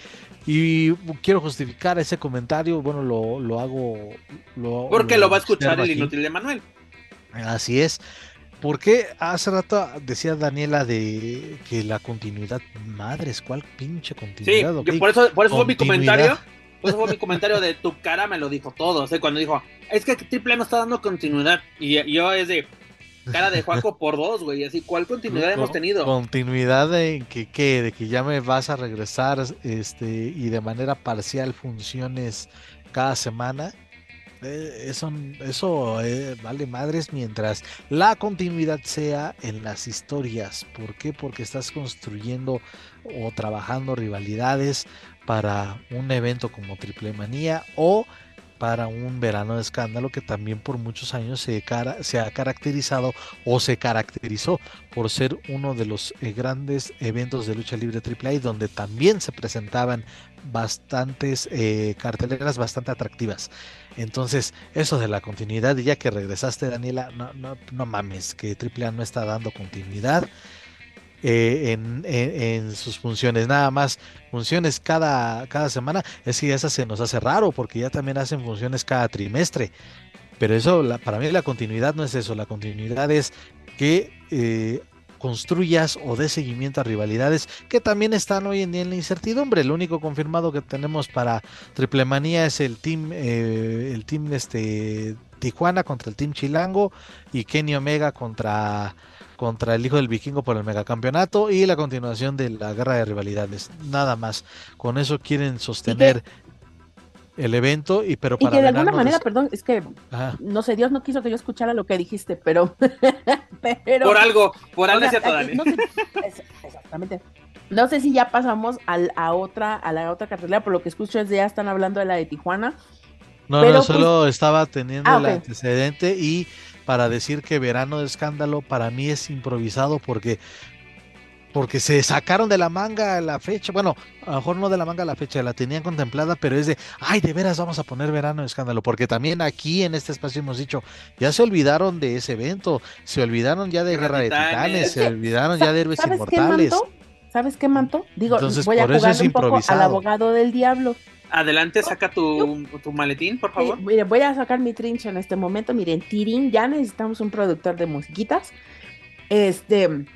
Y quiero justificar ese comentario, bueno, lo, lo hago. Lo, Porque lo va a escuchar el inútil de Manuel. Así es. Porque hace rato decía Daniela de que la continuidad, madres, ¿cuál pinche Sí, continuidad? Ok, por eso, por eso fue mi comentario. <laughs> Por eso fue mi comentario de tu cara me lo dijo todo. O sea, cuando dijo, es que Triple no está dando continuidad. Y yo es de cara de Juaco por dos, güey. Así, ¿cuál continuidad hemos tenido? Continuidad en que, ¿qué? de que ya me vas a regresar este, y de manera parcial funciones cada semana. eh, eso, eso eh, vale madres mientras la continuidad sea en las historias. ¿Por qué? Porque estás construyendo o trabajando rivalidades para un evento como Triple Manía o para un verano de escándalo que también por muchos años se, se ha caracterizado o se caracterizó por ser uno de los eh, grandes eventos de lucha libre AAA donde también se presentaban bastantes eh, carteleras bastante atractivas. Entonces, eso de la continuidad, ya que regresaste, Daniela, no, no, no mames, que AAA no está dando continuidad. Eh, en, sus funciones, nada más funciones cada, cada semana, es que esa se nos hace raro porque ya también hacen funciones cada trimestre. Pero eso, para mí la continuidad no es eso, la continuidad es que eh, construyas o des seguimiento a rivalidades que también están hoy en día en la incertidumbre. El único confirmado que tenemos para Triple Manía es el team, eh, el team este, Tijuana contra el team Chilango y Kenny Omega contra contra el hijo del vikingo por el megacampeonato y la continuación de la guerra de rivalidades. Nada más. Con eso quieren sostener el evento y pero para y que de alguna manera, perdón, es que no sé, Dios no quiso que yo escuchara lo que dijiste, pero, <laughs> por algo, por algo no sé, exactamente. No sé si ya pasamos a otra a la otra cartelera, por lo que escucho es ya están hablando de la de Tijuana. No, no, solo pues estaba teniendo ah, el antecedente y para decir que Verano de Escándalo para mí es improvisado porque porque se sacaron de la manga la fecha, bueno, a lo mejor no de la manga la fecha, la tenían contemplada, pero es de, ay, de veras vamos a poner verano de escándalo, porque también aquí en este espacio hemos dicho, ya se olvidaron de ese evento, se olvidaron ya de Guerra de Titanes, se olvidaron ya de Héroes Inmortales. ¿Sabes qué, Manto? Digo, voy a jugar un poco al abogado del diablo. Adelante, saca tu, maletín, por favor. miren, voy a sacar mi trincha en este momento. Miren, Tirín, ya necesitamos un productor de musiquitas. Este,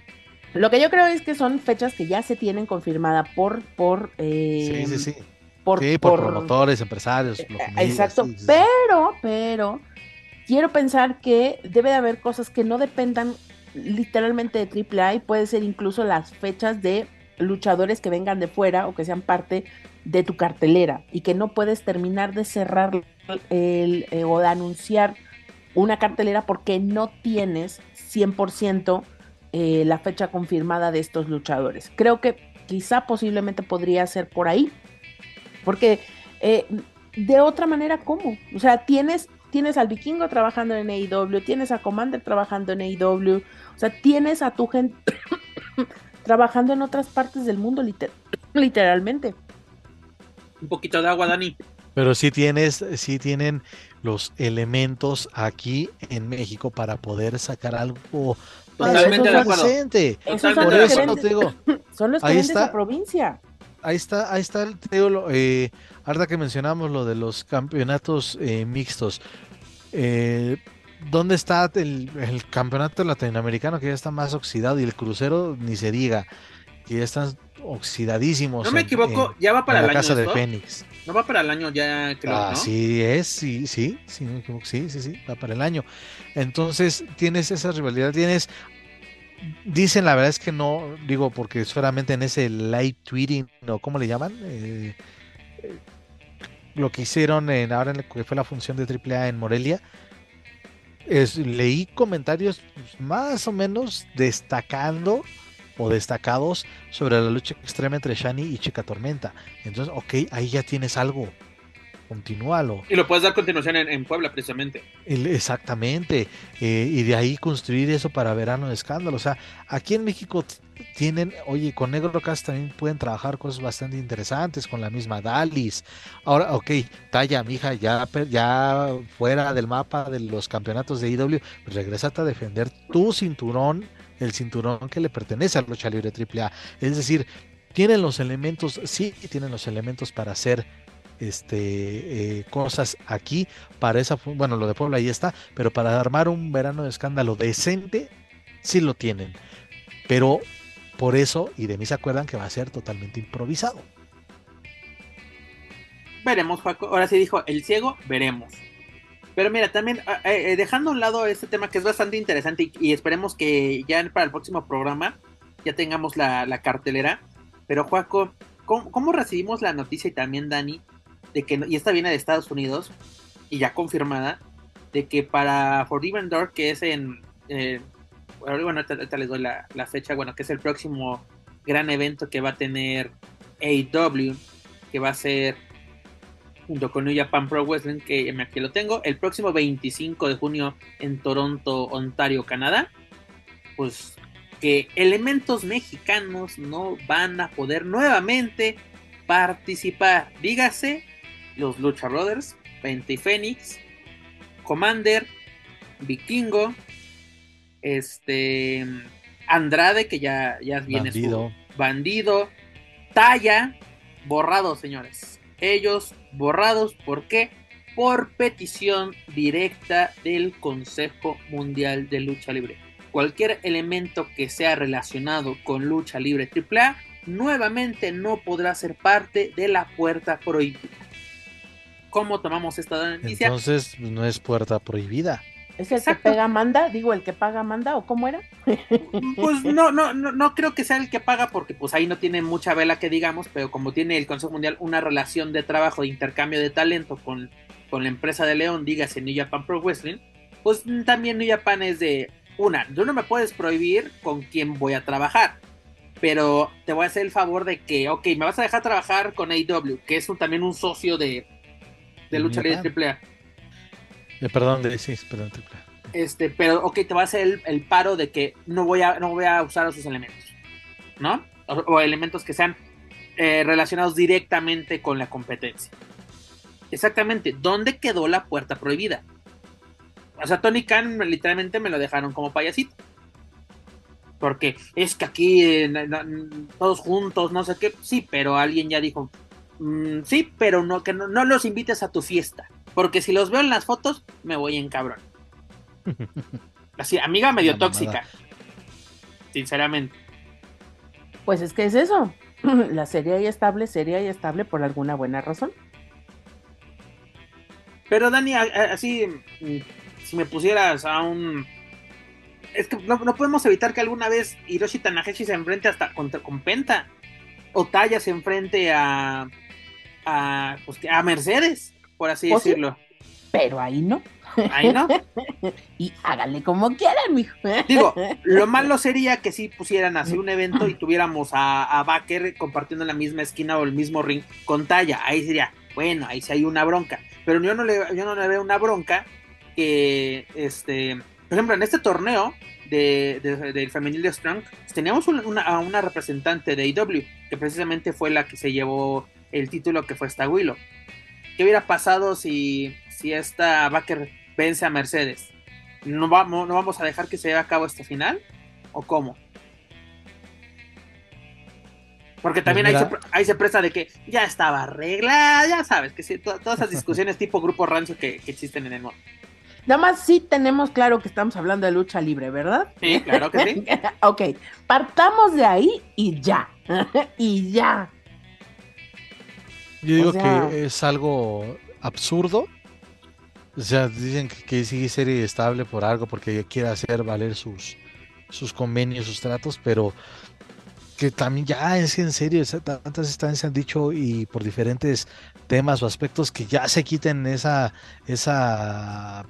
lo que yo creo es que son fechas que ya se tienen confirmada por, por, eh, sí, sí, sí. Por, por, promotores, empresarios. Eh, exacto, pero, pero, quiero pensar que debe de haber cosas que no dependan literalmente de AAA y puede ser incluso las fechas de luchadores que vengan de fuera o que sean parte de tu cartelera y que no puedes terminar de cerrar el, eh, o de anunciar una cartelera porque no tienes 100% eh, la fecha confirmada de estos luchadores. Creo que quizá posiblemente podría ser por ahí, porque eh, de otra manera, ¿cómo? O sea, tienes, tienes al vikingo trabajando en AEW, tienes a Commander trabajando en AEW, o sea, tienes a tu gente <coughs> trabajando en otras partes del mundo, literalmente un poquito de agua, Dani. Pero sí tienes, sí tienen los elementos aquí en México para poder sacar algo totalmente de acuerdo. Por eso no te digo. <coughs> Son los que ahí está, provincia. Ahí está, ahí está el teo, eh, ahora que mencionamos lo de los campeonatos eh, mixtos. Eh, ¿Dónde está el, el, campeonato latinoamericano que ya está más oxidado y el crucero ni se diga? Que ya están oxidadísimos. No me equivoco, ya va para el la año. casa de Fénix. No va para el año ya, creo. Ah, sí es, sí, sí, sí, sí, sí, sí, va para el año. Entonces tienes esa rivalidad, tienes Dicen, la verdad es que no, digo, porque solamente en ese live tweeting, o cómo le llaman, eh, eh, lo que hicieron en, ahora en que fue la función de AAA en Morelia, es, leí comentarios pues, más o menos destacando o destacados sobre la lucha extrema entre Shani y Chica Tormenta. Entonces, ok, ahí ya tienes algo. Continúalo. Y lo puedes dar continuación en, Puebla, precisamente. exactamente. Eh, y de ahí construir eso para verano de escándalo. O sea, aquí en México tienen, oye, con Negro Cast también pueden trabajar cosas bastante interesantes con la misma Dalis. Ahora, ok, Talla, mija, ya, ya fuera del mapa de los campeonatos de IW, regresate a defender tu cinturón el cinturón que le pertenece a lucha libre AAA. Es decir, tienen los elementos, sí, tienen los elementos para hacer este eh, cosas aquí para esa bueno lo de Puebla ahí está pero para armar un verano de escándalo decente sí lo tienen. Pero por eso y de mí se acuerdan que va a ser totalmente improvisado. Veremos Paco ahora sí dijo el ciego veremos. Pero mira, también ah, eh, eh, dejando a un lado este tema que es bastante interesante y, esperemos que ya para el próximo programa ya tengamos la, cartelera. Pero Juaco, ¿cómo, recibimos la noticia y también Dani de que, y esta viene de Estados Unidos, y ya confirmada, de que para Forbidden Door, que es en... Eh, bueno, ahorita, les doy la, la, fecha, bueno, que es el próximo gran evento que va a tener AEW, que va a ser junto con New Japan Pro Wrestling, que aquí lo tengo, el próximo 25 de junio en Toronto, Ontario, Canadá, pues que elementos mexicanos no van a poder nuevamente participar. Dígase los Lucha Brothers, Pente y Fénix, Commander, Vikingo, este Andrade, que ya, ya viene Bandido. su bandido, Talla, borrado, señores. Ellos borrados, ¿por qué? Por petición directa del Consejo Mundial de Lucha Libre. Cualquier elemento que sea relacionado con lucha libre AAA nuevamente no podrá ser parte de la puerta prohibida. ¿Cómo tomamos esta noticia? Entonces no es puerta prohibida. ¿Es el Exacto. que pega manda? Digo, el que paga manda o cómo era? Pues no, no, no, no creo que sea el que paga porque pues ahí no tiene mucha vela que digamos, pero como tiene el Consejo Mundial una relación de trabajo, de intercambio de talento con, con la empresa de León, dígase New Japan Pro Wrestling, pues también New Japan es de una, tú no me puedes prohibir con quién voy a trabajar, pero te voy a hacer el favor de que, ok, me vas a dejar trabajar con AEW, que es un, también un socio de, de lucha libre AAA. Eh, perdón, de, sí, perdón, AAA. Este, pero ok, te va a hacer el, el, paro de que no voy a, no voy a usar esos elementos, ¿no? O, o elementos que sean eh, relacionados directamente con la competencia. Exactamente, ¿dónde quedó la puerta prohibida? O sea, Tony Khan literalmente me lo dejaron como payasito. Porque es que aquí eh, todos juntos, no sé qué. Sí, pero alguien ya dijo, mmm, sí, pero no, que no, no, los invites a tu fiesta. Porque si los veo en las fotos, me voy en cabrón. <laughs> Así, amiga medio La tóxica. Sinceramente. Pues es que es eso. <clears throat> La seria y estable, seria y estable por alguna buena razón. Pero Dani, así, si me pusieras a un... Es que no, no, podemos evitar que alguna vez Hiroshi Tanahashi se enfrente hasta con, con Penta. O Taya se enfrente a... A, pues, a Mercedes, por así ¿O decirlo. Sí? Pero ahí no. Ahí no. <laughs> y háganle como quieran, mijo. Digo, <laughs> lo malo sería que si pusieran así un evento y <clears throat> tuviéramos a, a Baker compartiendo la misma esquina o el mismo ring con Taya. Ahí sería, bueno, ahí sí hay una bronca. Pero yo no le, yo no le veo una bronca que, este, por ejemplo, en este torneo del de, de femenil de Strong, pues teníamos una, a una representante de IW, que precisamente fue la que se llevó el título que fue esta Willow. ¿Qué hubiera pasado si, si esta Baker vence a Mercedes? ¿No vamos, ¿No vamos a dejar que se lleve a cabo esta final? ¿O cómo? Porque también pues ahí, se, ahí se, presta de que ya estaba arreglada, ya sabes, que sí, to, todas esas discusiones <laughs> tipo grupo rancio que, que, existen en el mundo. Nada más sí tenemos claro que estamos hablando de lucha libre, ¿verdad? Sí, claro que sí. <laughs> ok, partamos de ahí y ya. <laughs> y ya. Yo digo o sea... que es algo absurdo. O sea, dicen que, que sigue serie estable por algo, porque quiere hacer valer sus, sus convenios, sus tratos, pero que también ya es en serio, tantas instancias han dicho y por diferentes temas o aspectos que ya se quiten esa, esa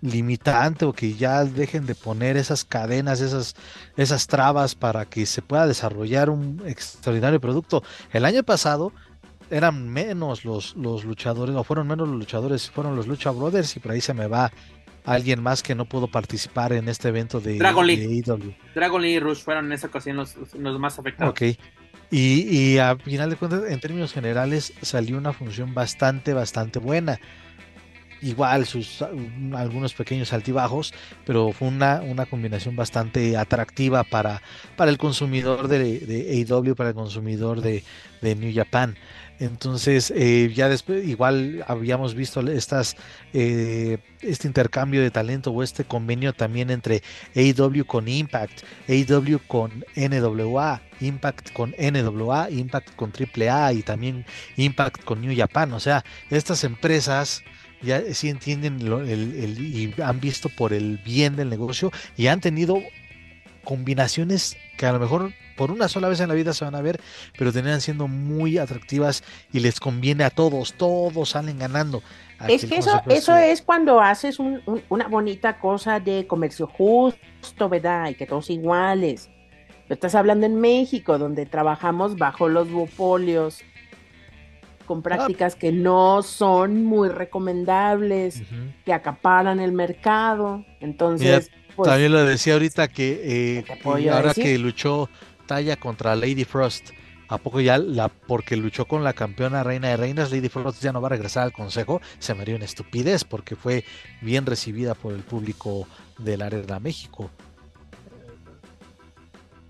limitante o que ya dejen de poner esas cadenas, esas, esas trabas para que se pueda desarrollar un extraordinario producto. El año pasado eran menos los, los luchadores, o fueron menos los luchadores, fueron los Lucha Brothers y por ahí se me va alguien más que no pudo participar en este evento de Dragon Lee. De AEW. Dragon Lee y Rush fueron en esa ocasión los, los más afectados. Ok. Y, y, a final de cuentas, en términos generales, salió una función bastante, bastante buena. Igual sus algunos pequeños altibajos, pero fue una, una combinación bastante atractiva para, para el consumidor de, de AEW, para el consumidor de, de New Japan. Entonces, eh, ya después, igual habíamos visto estas, eh, este intercambio de talento o este convenio también entre AEW con Impact, AEW con NWA, Impact con NWA, Impact con AAA y también Impact con New Japan. O sea, estas empresas ya sí entienden lo, el, el, y han visto por el bien del negocio y han tenido combinaciones que a lo mejor por una sola vez en la vida se van a ver, pero terminan siendo muy atractivas y les conviene a todos, todos salen ganando. Es que eso, eso es cuando haces una bonita cosa de comercio justo, ¿verdad? Y que todos iguales. Pero estás hablando en México, donde trabajamos bajo los duopolios, con ah. prácticas que no son muy recomendables, que acaparan el mercado. Entonces, pues, también lo decía ahorita que, eh, ahora que luchó Talla contra Lady Frost, ¿a poco ya la, porque luchó con la campeona reina de reinas, Lady Frost ya no va a regresar al consejo? Se me dio una estupidez porque fue bien recibida por el público de la Arena México.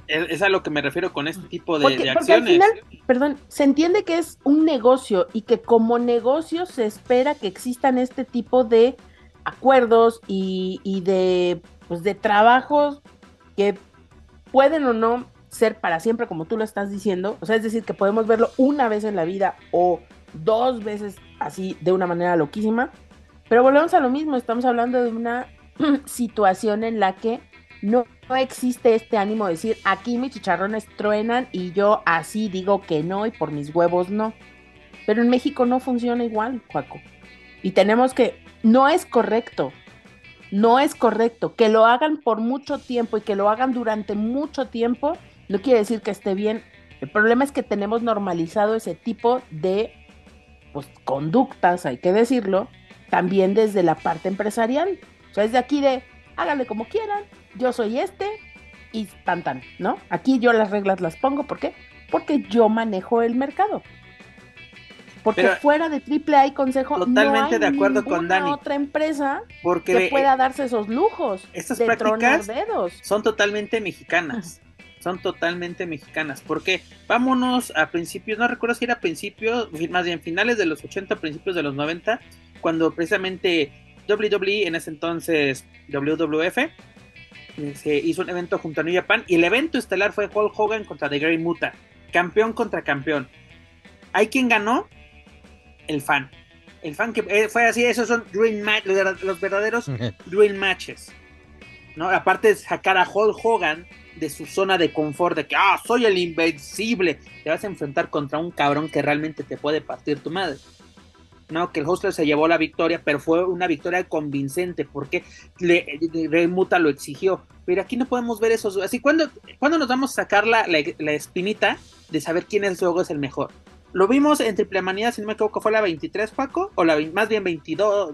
Es a lo que me refiero con este tipo de, acciones. perdón, se entiende que es un negocio y que como negocio se espera que existan este tipo de acuerdos y, y de, pues de trabajos que pueden o no ser para siempre, como tú lo estás diciendo. O sea, es decir, que podemos verlo una vez en la vida o dos veces así de una manera loquísima. Pero volvemos a lo mismo, estamos hablando de una <clears throat> situación en la que no, existe este ánimo de decir, aquí mis chicharrones truenan y yo así digo que no y por mis huevos no. Pero en México no funciona igual, Juaco. Y tenemos que, no es correcto, no es correcto que lo hagan por mucho tiempo y que lo hagan durante mucho tiempo, no quiere decir que esté bien. El problema es que tenemos normalizado ese tipo de pues, conductas, hay que decirlo, también desde la parte empresarial. O sea, es de aquí de, háganle como quieran, yo soy este y tan tan, ¿no? Aquí yo las reglas las pongo, ¿por qué? Porque yo manejo el mercado. Porque fuera de AAA hay consejo, totalmente de acuerdo con Dani. otra empresa que pueda darse esos lujos estas de prácticas dedos. Son totalmente mexicanas. <laughs> Son totalmente mexicanas. Porque vámonos a principios, no recuerdo si era principios, más bien finales de los 80, principios de los 90, cuando precisamente WWE, en ese entonces WWF, se hizo un evento junto a New Japan y el evento estelar fue Hulk Hogan contra The Great Muta, campeón contra campeón. ¿Hay quien ganó? El fan. El fan que eh, fue así, esos son dream match, los, verdaderos <laughs> dream matches. ¿no? Aparte de sacar a Hulk Hogan de su zona de confort, de que, ah, soy el invencible, te vas a enfrentar contra un cabrón que realmente te puede partir tu madre. ¿no? Que el Hostler se llevó la victoria, pero fue una victoria convincente porque le, Muta lo exigió. Pero aquí no podemos ver eso. Así, ¿cuándo, cuando nos vamos a sacar la, la, espinita de saber quién es juego es el mejor? Lo vimos en Triple Manía, si no me equivoco, fue la 23, Paco, o la más bien 22,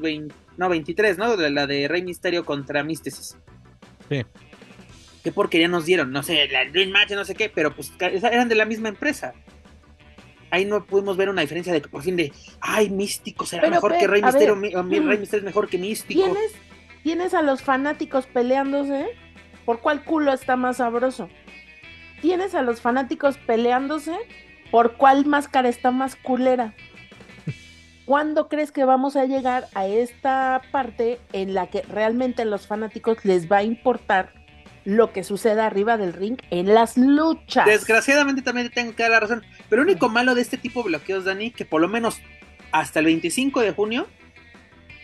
no, 23, ¿no? La de Rey Misterio contra Místesis. Sí. ¿Qué porquería nos dieron? No sé, la Dream Match, no sé qué, pero pues eran de la misma empresa ahí no pudimos ver una diferencia de que por fin de, ay, Místico será mejor que Rey Misterio, mi, Rey Misterio es mejor que Místico. ¿Tienes, tienes a los fanáticos peleándose, ¿por cuál culo está más sabroso? Tienes a los fanáticos peleándose, ¿por cuál máscara está más culera? ¿Cuándo crees que vamos a llegar a esta parte en la que realmente a los fanáticos les va a importar lo que suceda arriba del ring en las luchas. Desgraciadamente también tengo que dar la razón. Pero lo único malo de este tipo de bloqueos, Dani, que por lo menos hasta el 25 de junio,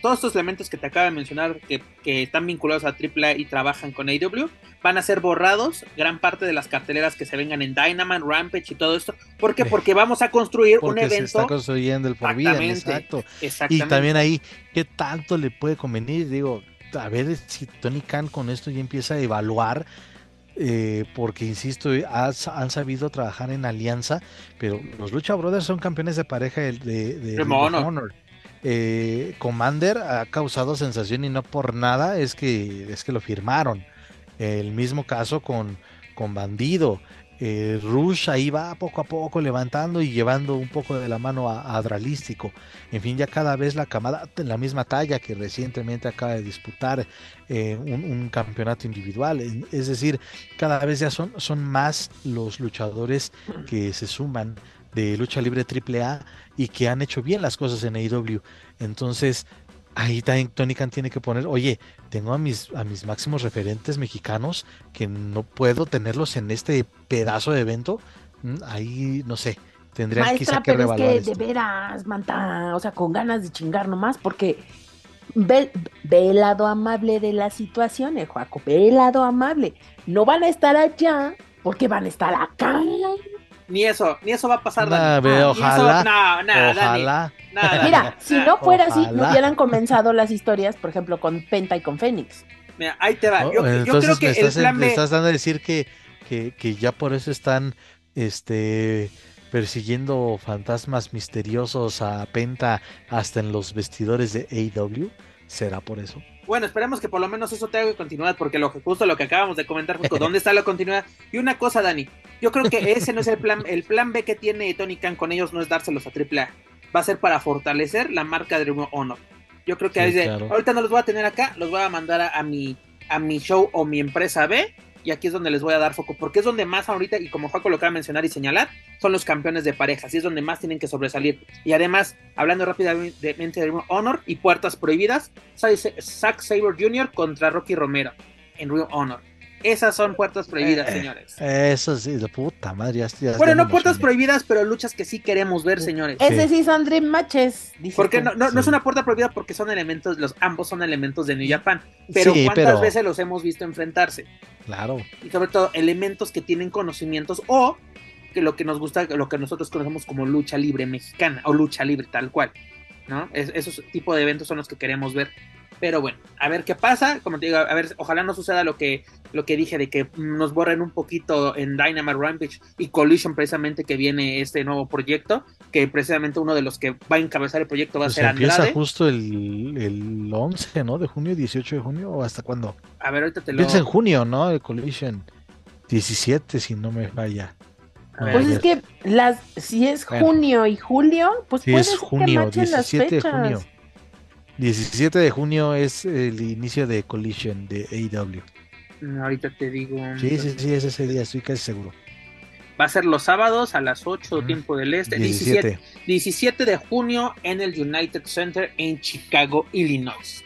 todos estos elementos que te acabo de mencionar, que, están vinculados a AAA y trabajan con AW, van a ser borrados gran parte de las carteleras que se vengan en Dynamite, Rampage y todo esto. ¿Por qué? Porque vamos a construir un evento. Se está construyendo el por vida, exacto. Y también ahí, ¿qué tanto le puede convenir? Digo, a ver si Tony Khan con esto ya empieza a evaluar, eh, porque insisto, han sabido trabajar en alianza, pero los Lucha Brothers son campeones de pareja de, de, Honor. Eh, Commander ha causado sensación y no por nada es que, es que lo firmaron. El mismo caso con, con Bandido. Eh, Rush ahí va poco a poco levantando y llevando un poco de la mano a, Dralístico. En fin, ya cada vez la camada la misma talla que recientemente acaba de disputar eh, un, campeonato individual. Es decir, cada vez ya son, son más los luchadores que se suman de lucha libre AAA y que han hecho bien las cosas en AEW. Entonces, ahí también Tony Khan tiene que poner, oye, tengo a mis, a mis máximos referentes mexicanos que no puedo tenerlos en este pedazo de evento. Mm, ahí, no sé, tendrían quizá que pero es que de veras, manta, o sea, con ganas de chingar nomás, porque ve, ve el lado amable de la situación, eh, Joaco, ve el lado amable. No van a estar allá porque van a estar acá. Ni eso, ni eso va a pasar, Nah, Dani. Ni eso- ojalá, no, Dani. Ojalá. Nada, <laughs> Mira, si no fuera así, no Ojalá. hubieran comenzado las historias, por ejemplo, con Penta y con Fénix. Mira, ahí te va. Oh, Yo, creo que me el estás, plan B. estás dando a decir que, que, que ya por eso están este persiguiendo fantasmas misteriosos a Penta hasta en los vestidores de AW. ¿Será por eso? Bueno, esperemos que por lo menos eso tenga continuidad, porque lo que justo lo que acabamos de comentar, Justo, <laughs> ¿dónde está la continuidad? Y una cosa, Dani, yo creo que ese no es el plan, el plan B que tiene Tony Khan con ellos no es dárselos a AAA, va a ser para fortalecer la marca de Honor. Yo creo que Sí, ahí de, claro. ahorita no los voy a tener acá, los voy a mandar a, a mi a mi show o mi empresa B y aquí es donde les voy a dar foco, porque es donde más ahorita, y como Jaco lo acaba de mencionar y señalar, son los campeones de parejas, y es donde más tienen que sobresalir. Y además, hablando rápidamente de Honor y puertas prohibidas, Zack Saber Jr. contra Rocky Romero en of Honor. Esas son puertas prohibidas, Eh, señores. Eso sí, de puta madre. Ya, ya Bueno, no puertas prohibidas, pero luchas que sí queremos ver, señores. Ese sí son Dream Matches. Porque no, no, no es una puerta prohibida porque son elementos, los ambos son elementos de New Japan. Pero Sí, ¿cuántas pero- veces los hemos visto enfrentarse? Claro. y sobre todo elementos que tienen conocimientos o que lo que nos gusta, lo que nosotros conocemos como lucha libre mexicana o lucha libre tal cual, ¿no? Es- esos tipos de eventos son los que queremos ver. Pero bueno, a ver qué pasa, como te digo, a ver, ojalá no suceda lo que, lo que dije de que nos borren un poquito en Dynamite Rampage y Collision precisamente que viene este nuevo proyecto, que precisamente uno de los que va a encabezar el proyecto va a Pues ser empieza Andrade. justo el, el 11, ¿no? De junio, 18 de junio, o hasta cuándo? A ver, ahorita te lo... Empieza en junio, ¿no? El Collision. 17, si no me falla. Ver. Pues es que las, si es Bueno. junio y julio, pues Sí, puede es que junio, machen las 17 de junio. 17 de junio es el inicio de Collision de AEW. Mm, Ahorita te digo... Sí, sí, sí, es ese día, estoy casi seguro. Va a ser los sábados a las 8 Ujú. tiempo del este, 17. 17. 17 de junio en el United Center en Chicago, Illinois.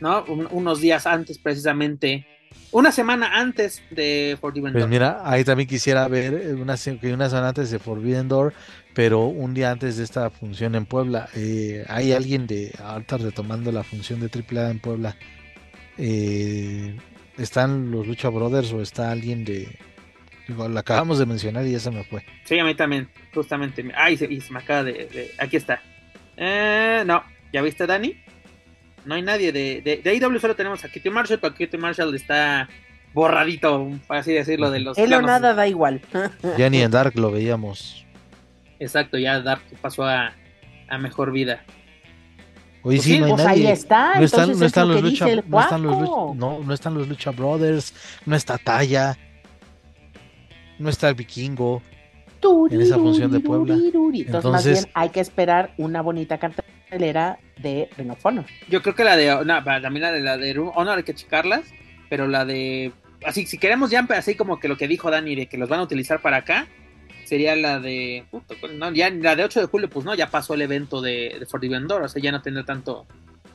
¿No? Un- unos días antes, precisamente, una semana antes de Forbidden Pues Door. mira, ahí también quisiera ver una, que una semana antes de Forbidden Door, pero un día antes de esta función en Puebla. eh, hay alguien de ahorita retomando la función de AAA en Puebla. eh, ¿Están los Lucha Brothers o está alguien de... Digo, lo acabamos de mencionar y ya se me fue. Sí, a mí también, justamente. Ay, se, y se me acaba de, de- Aquí está. Eh, no, ¿ya viste, Dani? No hay nadie de, de, de AEW, solo tenemos a Kitty Marshall, pero Kitty Marshall está borradito, por así decirlo, de los Él o nada da igual. Ya ni en Dark lo veíamos. Exacto, ya Dark pasó a, a mejor vida. Hoy Pues sí, sí, no hay Pues ahí nadie. está, No están, entonces no es están lo los lucha, no están los Juaco. lucha, no, no están los Lucha Brothers, no está Talla, no está el Vikingo. en esa función de Puebla. Entonces, más bien hay que esperar una bonita cartelera de Ring of Honor. Yo creo que la de. No, va, también la de la de Honor hay que checarlas. Pero la de. Así, si queremos ya, así como que lo que dijo Dani de que los van a utilizar para acá, sería la de. no, ya la de 8 de julio, pues no, ya pasó el evento de, de Forbidden Door, o sea, ya no tendrá tanto,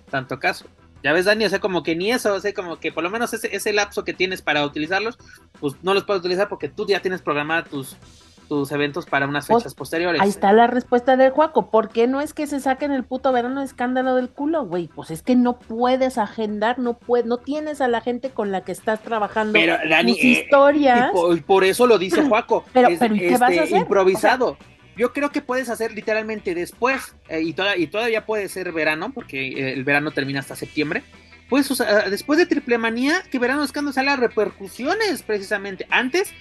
tanto caso. Ya ves, Dani, o sea, como que ni eso, o sea, como que por lo menos ese, ese lapso que tienes para utilizarlos, pues no los puedes utilizar porque tú ya tienes programados tus, tus eventos para unas Pues, fechas posteriores. Ahí está la respuesta del Juaco. ¿Por qué no es que se saquen el puto verano de escándalo del culo, güey? Pues es que no puedes agendar, no puedes, no tienes a la gente con la que estás trabajando Pero, Dani, tus eh, historias. Y por, por eso lo dice <clears throat> Juaco. Pero- es, pero ¿y qué vas a este, hacer? Improvisado. Yo creo que puedes hacer literalmente después, eh, y, toda- y todavía puede ser verano, porque eh, el verano termina hasta septiembre. Puedes usar, después de Triple Manía, que verano escándalo sea las repercusiones, precisamente. Antes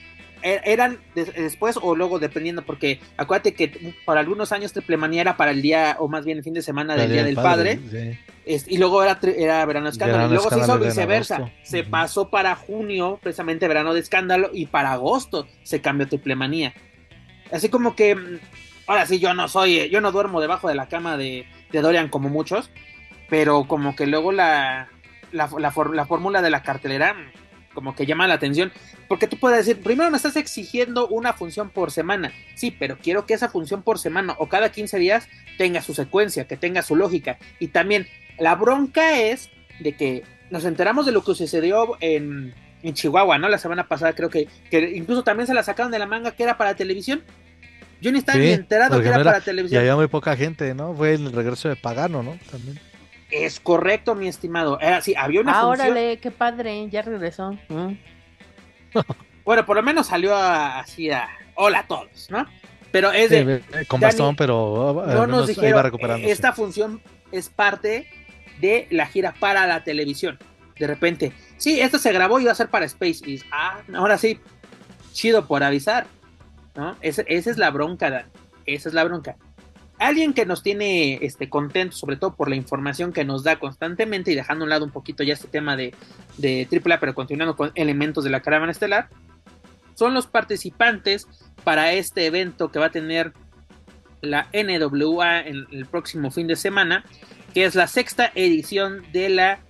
eran des- después o luego, dependiendo, porque acuérdate que por algunos años Triple Manía era para el día, o más bien el fin de semana del Día del Padre. sí. Y luego era, era verano de escándalo. Verano y luego se hizo Escándalo era en viceversa. Se pasó para junio, precisamente verano de escándalo, y para agosto se cambió triple manía. Así como que, mm, ahora sí, yo no soy, eh, yo no duermo debajo de la cama de, de Dorian como muchos, pero como que luego la, la, la la fórmula de la cartelera mm, como que llama la atención, porque tú puedes decir, primero me estás exigiendo una función por semana, sí, pero quiero que esa función por semana o cada 15 días tenga su secuencia, que tenga su lógica, y también la bronca es de que nos enteramos de lo que sucedió en, en Chihuahua, ¿no? La semana pasada creo que, que incluso también se la sacaron de la manga que era para televisión. Yo ni estaba Sí, ni enterado que era no era- para Y televisión. había muy poca gente, ¿no? Fue el regreso de Pagano, ¿no? También. Es correcto, mi estimado. Era así, había una Ah, función. órale, qué padre, ya regresó. Mm. <laughs> Bueno, por lo menos salió a- así a hola a todos, ¿no? Pero es de, eh, con Dani, bastón, pero al no nos dijeron, eh, esta función es parte de la gira para la televisión. De repente, sí, esto se grabó y va a ser para Space. Y, ah, ahora sí, chido por avisar, ¿no? Ese- esa es la bronca, Dan. Esa es la bronca. Alguien que nos tiene este, contentos, sobre todo por la información que nos da constantemente y dejando a un lado un poquito ya este tema de, de AAA, pero continuando con elementos de la caravana estelar, son los participantes para este evento que va a tener la NWA en el próximo fin de semana, que es la sexta edición de la,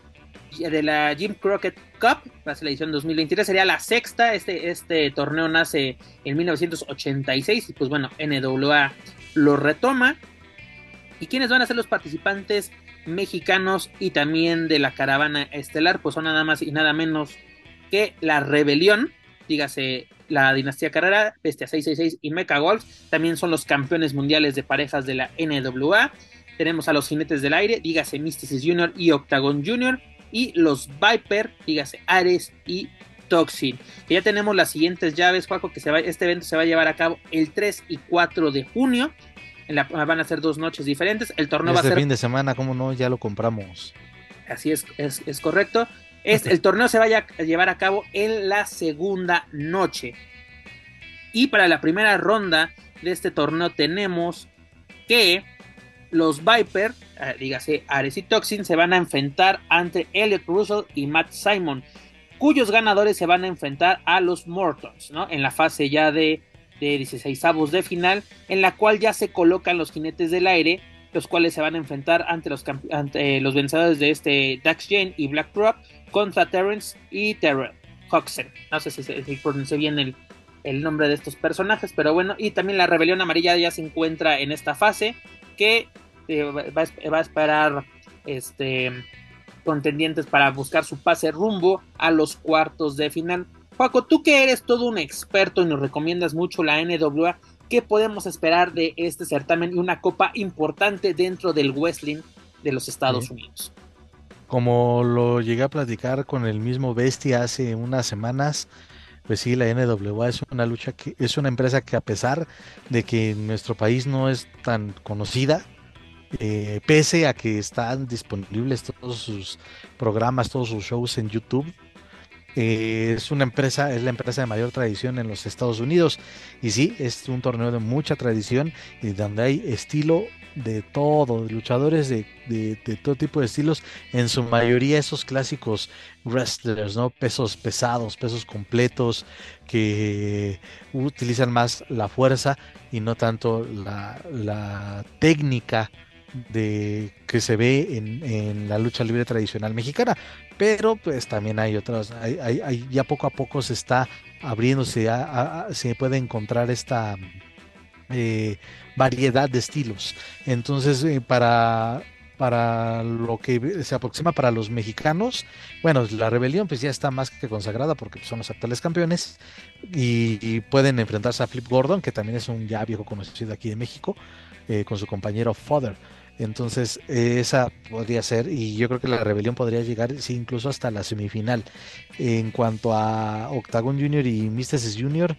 de la Jim Crockett Cup, va a ser la edición 2023, sería la sexta, este, este torneo nace en 1986 y pues bueno, NWA lo retoma. ¿Y quiénes van a ser los participantes mexicanos y también de la caravana estelar? Pues son nada más y nada menos que la Rebelión, dígase la Dinastía Carrera, Bestia 666 y Mecha Golf, también son los campeones mundiales de parejas de la NWA. Tenemos a los Jinetes del Aire, dígase Mysticis Junior y Octagon Junior, y los Viper, dígase Ares y Toxin. Ya tenemos las siguientes llaves, Juaco, que se va, este evento se va a llevar a cabo el 3 y 4 de junio. En la- van a ser dos noches diferentes. El torneo va a Este ser fin de semana, ¿cómo no? Ya lo compramos. Así es, es, es correcto. Es, el torneo se vaya a llevar a cabo en la segunda noche. Y para la primera ronda de este torneo tenemos que los Viper, eh, dígase Ares y Toxin, se van a enfrentar ante Elliot Russell y Matt Simon, cuyos ganadores se van a enfrentar a los Mortons, ¿no? En la fase ya de, de 16 avos de final, en la cual ya se colocan los jinetes del aire, los cuales se van a enfrentar ante los, ante los vencedores de este Dax Jane y Black Rock contra Terrence y Terrell Huxen. No sé si, se- si pronuncié bien el, el nombre de estos personajes, pero bueno, y también la rebelión amarilla ya se encuentra en esta fase que eh, va, va a esperar este contendientes para buscar su pase rumbo a los cuartos de final. Paco, tú que eres todo un experto y nos recomiendas mucho la NWA, ¿qué podemos esperar de este certamen y una copa importante dentro del wrestling de los Estados Sí. Unidos? Como lo llegué a platicar con el mismo Bestia hace unas semanas, pues sí, la NWA es una lucha que es una empresa que a pesar de que en nuestro país no es tan conocida, eh, pese a que están disponibles todos sus programas, todos sus shows en YouTube, eh, es una empresa, es la empresa de mayor tradición en los Estados Unidos. Y sí, es un torneo de mucha tradición y donde hay estilo de todo, luchadores de, todo tipo de estilos, en su mayoría esos clásicos wrestlers, ¿no? Pesos pesados, pesos completos, que utilizan más la fuerza y no tanto la técnica de que se ve en, en la lucha libre tradicional mexicana. Pero pues también hay otras, hay, hay- ya poco a poco se está abriéndose, a- a- se puede encontrar esta eh, variedad de estilos. Entonces, eh, para, para lo que se aproxima para los mexicanos, bueno, la rebelión pues ya está más que consagrada porque pues, son los actuales campeones y, pueden enfrentarse a Flip Gordon, que también es un ya viejo conocido aquí de México, eh, con su compañero Fodder. Entonces, eh, esa podría ser, y yo creo que la rebelión podría llegar, incluso hasta la semifinal. En cuanto a Octagon Junior y Mysticis Junior,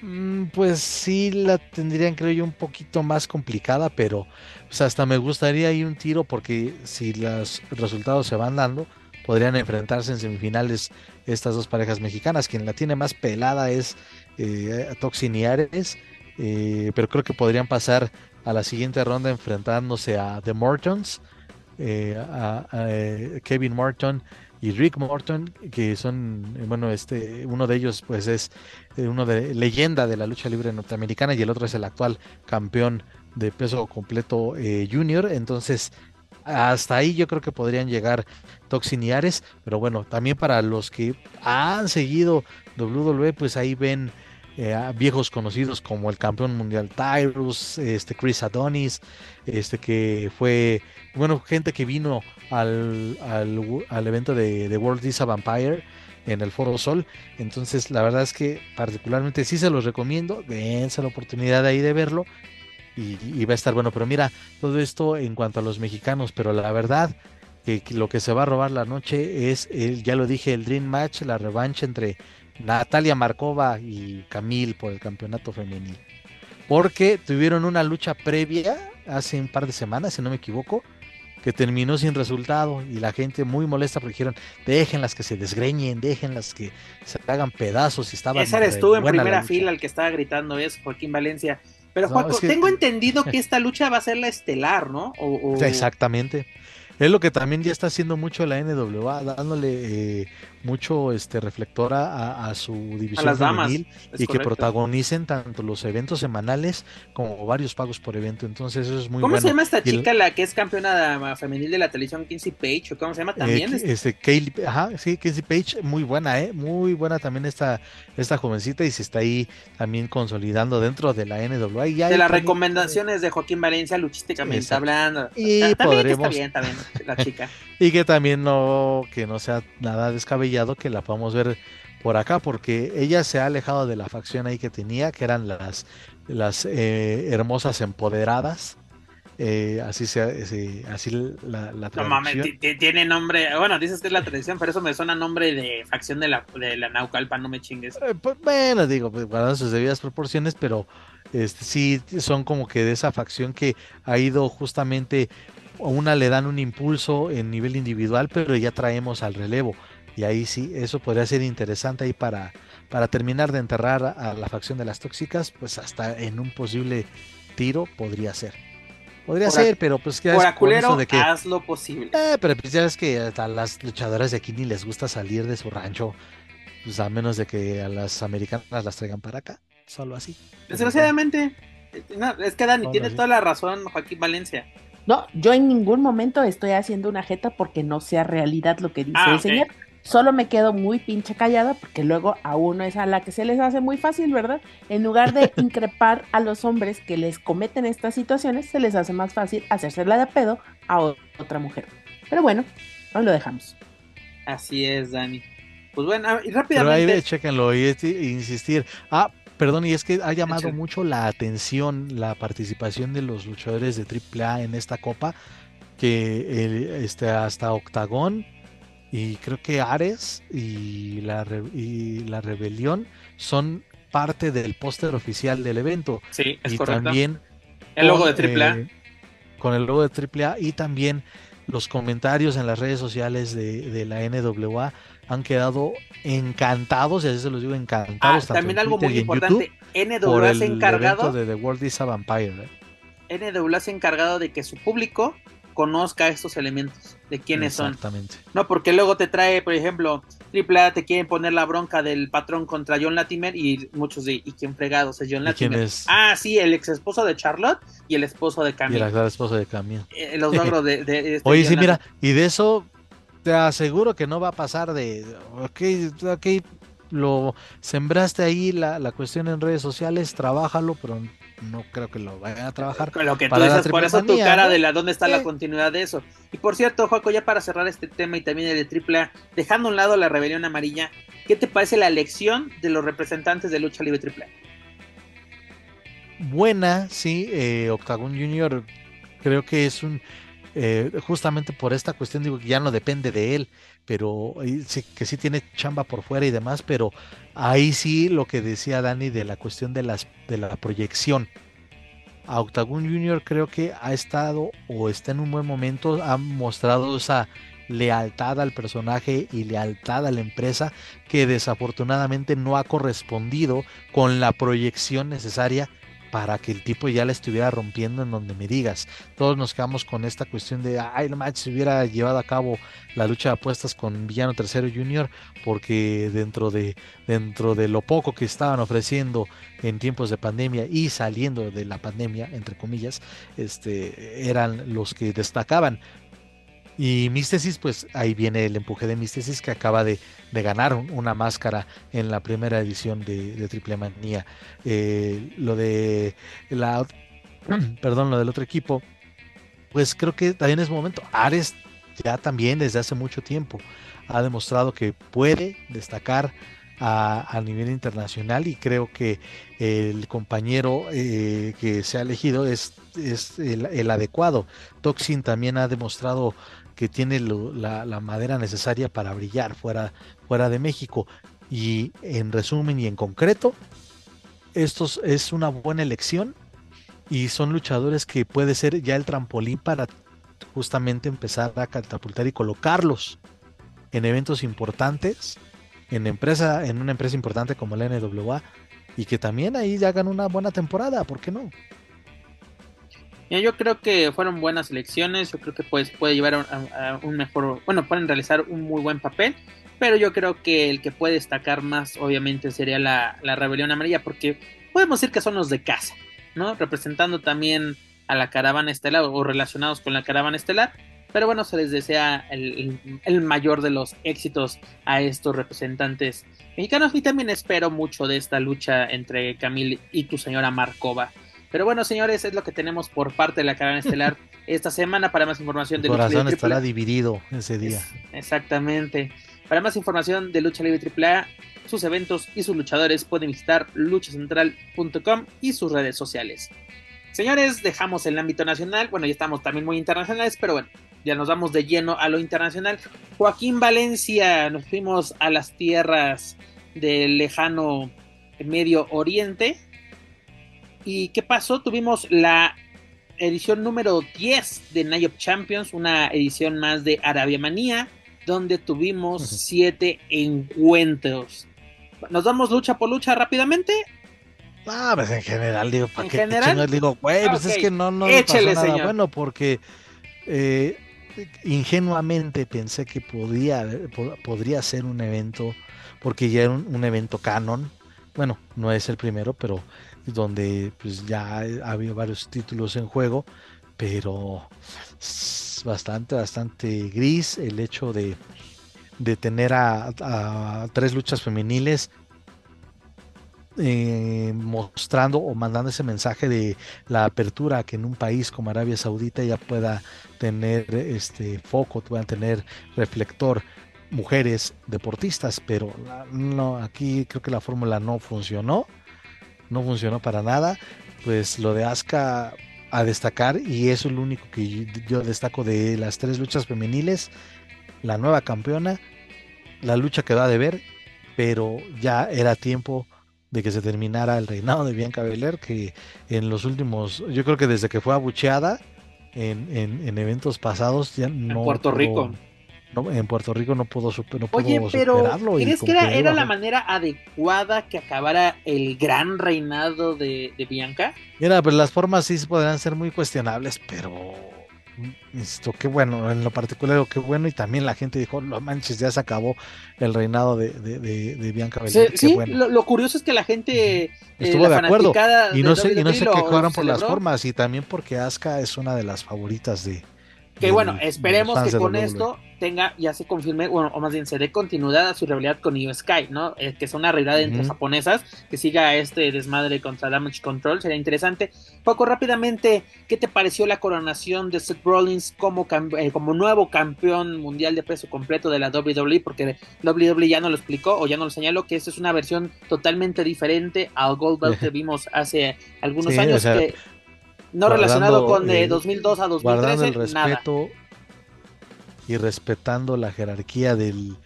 mm, pues sí la tendrían, creo yo, un poquito más complicada, pero pues, hasta me gustaría ahí un tiro, porque si los resultados se van dando, podrían enfrentarse en semifinales estas dos parejas mexicanas. Quien la tiene más pelada es eh, Toxin y Ares, eh, pero creo que podrían pasar a la siguiente ronda enfrentándose a The Mortons, eh, a, eh, Kevin Morton y Rick Morton, que son, eh, bueno, este, uno de ellos pues es uno de leyenda de la lucha libre norteamericana y el otro es el actual campeón de peso completo junior, entonces hasta ahí yo creo que podrían llegar Toxin y Ares, pero bueno, también para los que han seguido WWE, pues ahí ven eh, viejos conocidos como el campeón mundial Tyrus, este Chris Adonis, este que fue, bueno, gente que vino al, al, al evento de, de World is a Vampire en el Foro Sol. Entonces, la verdad es que particularmente sí se los recomiendo, dense la oportunidad ahí de verlo. y, va a estar bueno. Pero mira, todo esto en cuanto a los mexicanos, pero la verdad que, lo que se va a robar la noche es, el, ya lo dije, el Dream Match, la revancha entre Natalia Markova y Camille por el campeonato femenil. Porque tuvieron una lucha previa hace un par de semanas, si no me equivoco, que terminó sin resultado y la gente muy molesta porque dijeron, déjenlas que se desgreñen, déjenlas que se hagan pedazos y estaban... Ese eres tú en primera fila el que estaba gritando eso, Joaquín Valencia. Pero Juaco, tengo entendido <laughs> que esta lucha va a ser la estelar, ¿no? Exactamente. Es lo que también ya está haciendo mucho la NWA, dándole eh, mucho este reflector a, su división a femenil y que protagonicen tanto los eventos semanales como varios pagos por evento. Entonces eso es muy ¿Cómo se llama esta chica, la que es campeona femenil de la televisión, Kinsey Page? ¿O cómo se llama también? Eh, este, Kaylee, ajá, sí, Kinsey Page, muy buena, ¿eh? Muy buena también esta, esta jovencita y se está ahí también consolidando dentro de la NWA. Y de las recomendaciones de Joaquín Valencia, luchísticamente hablando. Y podremos... está bien, también, la chica. <laughs> y que también no, que no sea nada descabellado que la podamos ver por acá, porque ella se ha alejado de la facción ahí que tenía, que eran las, las eh, hermosas empoderadas. Eh, así se, así la, la No mames, tiene nombre, bueno, dices que es la tradición, pero eso me suena nombre de facción de la, de la Naucalpa, no me chingues. Eh, pues, bueno, digo, pues, guardando sus debidas proporciones, pero este, sí son como que de esa facción que ha ido justamente, una le dan un impulso en nivel individual, pero ya traemos al relevo. Y ahí sí, eso podría ser interesante ahí para, para terminar de enterrar a la facción de las tóxicas, pues hasta en un posible tiro podría ser. Podría ser, pero pues que por eso de que haz lo posible. Eh, pero pues ya ves que a las luchadoras de aquí ni les gusta salir de su rancho, pues a menos de que a las americanas las traigan para acá, solo así. Desgraciadamente, es que Dani tiene toda la razón, Joaquín Valencia. No, yo en ningún momento estoy haciendo una jeta porque no sea realidad lo que dice ah, el señor. Solo me quedo muy pinche callada porque luego a uno es a la que se les hace muy fácil, ¿verdad? En lugar de <laughs> increpar a los hombres que les cometen estas situaciones, se les hace más fácil hacérsela de pedo a otra mujer. Pero bueno, no lo dejamos. Así es, Dani. Pues bueno, y rápidamente. Pero ahí chequenlo y, insistir. Ah, perdón, y es que ha llamado mucho la atención la participación de los luchadores de AAA en esta copa, que este, hasta Octagón y creo que Ares y la, y la Rebelión son parte del póster oficial del evento. Sí, es y correcto. también el logo de AAA. Eh, con el logo de AAA y también los comentarios en las redes sociales de, la NWA han quedado encantados, y así se los digo, encantados. Ah, también algo muy importante, NWA se ha encargado de The World is a Vampire. ¿eh? NWA se ha encargado de que su público conozca estos elementos de quiénes Exactamente. son. No, porque luego te trae, por ejemplo, AAA te quieren poner la bronca del patrón contra John Latimer y muchos de, ¿y quién fregados es John Latimer? Ah, sí, el ex esposo de Charlotte y el esposo de Camille. Y el esposo de Camille. Eh, los logros de... <laughs> este Oye, sí, mira, y de eso te aseguro que no va a pasar de, ok, ok, lo sembraste ahí la, la cuestión en redes sociales, trabájalo, pero no creo que lo vayan a trabajar. Lo que tú dices, por eso tu cara de la dónde está la continuidad de eso. Y por cierto, Joaco, ya para cerrar este tema y también el de AAA, dejando a un lado la rebelión amarilla, ¿qué te parece la elección de los representantes de lucha libre AAA? Buena, sí, eh, Octagon Junior creo que es un eh, justamente por esta cuestión digo que ya no depende de él, pero que sí tiene chamba por fuera y demás, pero ahí sí lo que decía Dani de la cuestión de, las, de la proyección. A Octagon Junior creo que ha estado o está en un buen momento, ha mostrado esa lealtad al personaje y lealtad a la empresa que desafortunadamente no ha correspondido con la proyección necesaria para que el tipo ya la estuviera rompiendo en donde me digas. Todos nos quedamos con esta cuestión de, ay, manches, si hubiera llevado a cabo la lucha de apuestas con Villano Tercero Junior, porque dentro de, dentro de lo poco que estaban ofreciendo en tiempos de pandemia y saliendo de la pandemia, entre comillas, este, eran los que destacaban. Y Místesis, pues ahí viene el empuje de Místesis que acaba de, ganar una máscara en la primera edición de, Triple Manía. Eh, lo de la <clears throat> perdón, lo del otro equipo, pues creo que también es momento. Ares ya también desde hace mucho tiempo ha demostrado que puede destacar a, nivel internacional y creo que el compañero eh, que se ha elegido es, es el, adecuado. Toxin también ha demostrado que tiene la, madera necesaria para brillar fuera, fuera de México. Y en resumen y en concreto, esto es una buena elección y son luchadores que puede ser ya el trampolín para justamente empezar a catapultar y colocarlos en eventos importantes, en empresa, en una empresa importante como la NWA, y que también ahí hagan una buena temporada, ¿por qué no? Yo creo que fueron buenas elecciones, yo creo que pues, puede llevar a, un mejor, bueno, pueden realizar un muy buen papel, pero yo creo que el que puede destacar más obviamente sería la, la rebelión amarilla, porque podemos decir que son los de casa, ¿no? Representando también a la caravana estelar o relacionados con la caravana estelar. Pero bueno, se les desea el, mayor de los éxitos a estos representantes mexicanos y también espero mucho de esta lucha entre Camille y tu señora Markova. Pero bueno, señores, es lo que tenemos por parte de la caravana estelar <laughs> esta semana. Para más información de Lucha Libre estará dividido ese día. exactamente. Para más información de Lucha Libre AAA, sus eventos y sus luchadores pueden visitar luchacentral.com y sus redes sociales. Señores, dejamos el ámbito nacional. Bueno, ya estamos también muy internacionales, pero bueno, ya nos vamos de lleno a lo internacional. Joaquín Valencia, nos fuimos a las tierras del lejano Medio Oriente. ¿Y qué pasó? Tuvimos la edición número 10 de Night of Champions, una edición más de Arabia Manía, donde tuvimos siete encuentros. ¿Nos damos lucha por lucha rápidamente? Ah, pues en general, digo, ¿para qué general? digo, güey, pues es que no, no Échele, pasó nada bueno porque eh, ingenuamente pensé que podía, podría ser un evento, porque ya era un, evento canon. Bueno, no es el primero, pero donde pues ya ha habido varios títulos en juego, pero bastante, bastante gris el hecho de, de tener a, tres luchas femeniles eh, mostrando o mandando ese mensaje de la apertura que en un país como Arabia Saudita ya pueda tener este foco, puedan tener reflector mujeres deportistas, pero no, aquí creo que la fórmula no funcionó, no funcionó para nada, pues lo de Asuka a destacar y eso es lo único que yo destaco de las tres luchas femeniles, la nueva campeona, la lucha que va de ver, pero ya era tiempo de que se terminara el reinado de Bianca Belair, que en los últimos, yo creo que desde que fue abucheada en, en, eventos pasados, ya no. En Puerto Rico. En Puerto Rico no pudo, super, no Oye, pero ¿Crees que era, la manera adecuada que acabara el gran reinado de, de Bianca? Mira, pues las formas sí podrían ser muy cuestionables, pero esto, qué bueno, en lo particular, qué bueno, y también la gente dijo, no manches, ya se acabó el reinado de, de, Bianca Belair. Sí, lo, curioso es que la gente eh, estuvo de acuerdo, y no sé, y no sé qué jugaron por las formas, y también porque Asuka es una de las favoritas de, que bueno, esperemos que con esto tenga, ya se confirme, bueno, o más bien se dé continuidad a su rivalidad con Io Sky, ¿no? Eh, que es una rivalidad entre japonesas, que siga este desmadre contra Damage Control, sería interesante. Poco rápidamente, ¿qué te pareció la coronación de Seth Rollins como, eh, como nuevo campeón mundial de peso completo de la WWE? Porque WWE ya no lo explicó o ya no lo señaló, que esta es una versión totalmente diferente al Gold Belt que <laughs> vimos hace algunos años. que, no relacionado con de 2002 a 2013. Guardando el respeto y respetando la jerarquía del,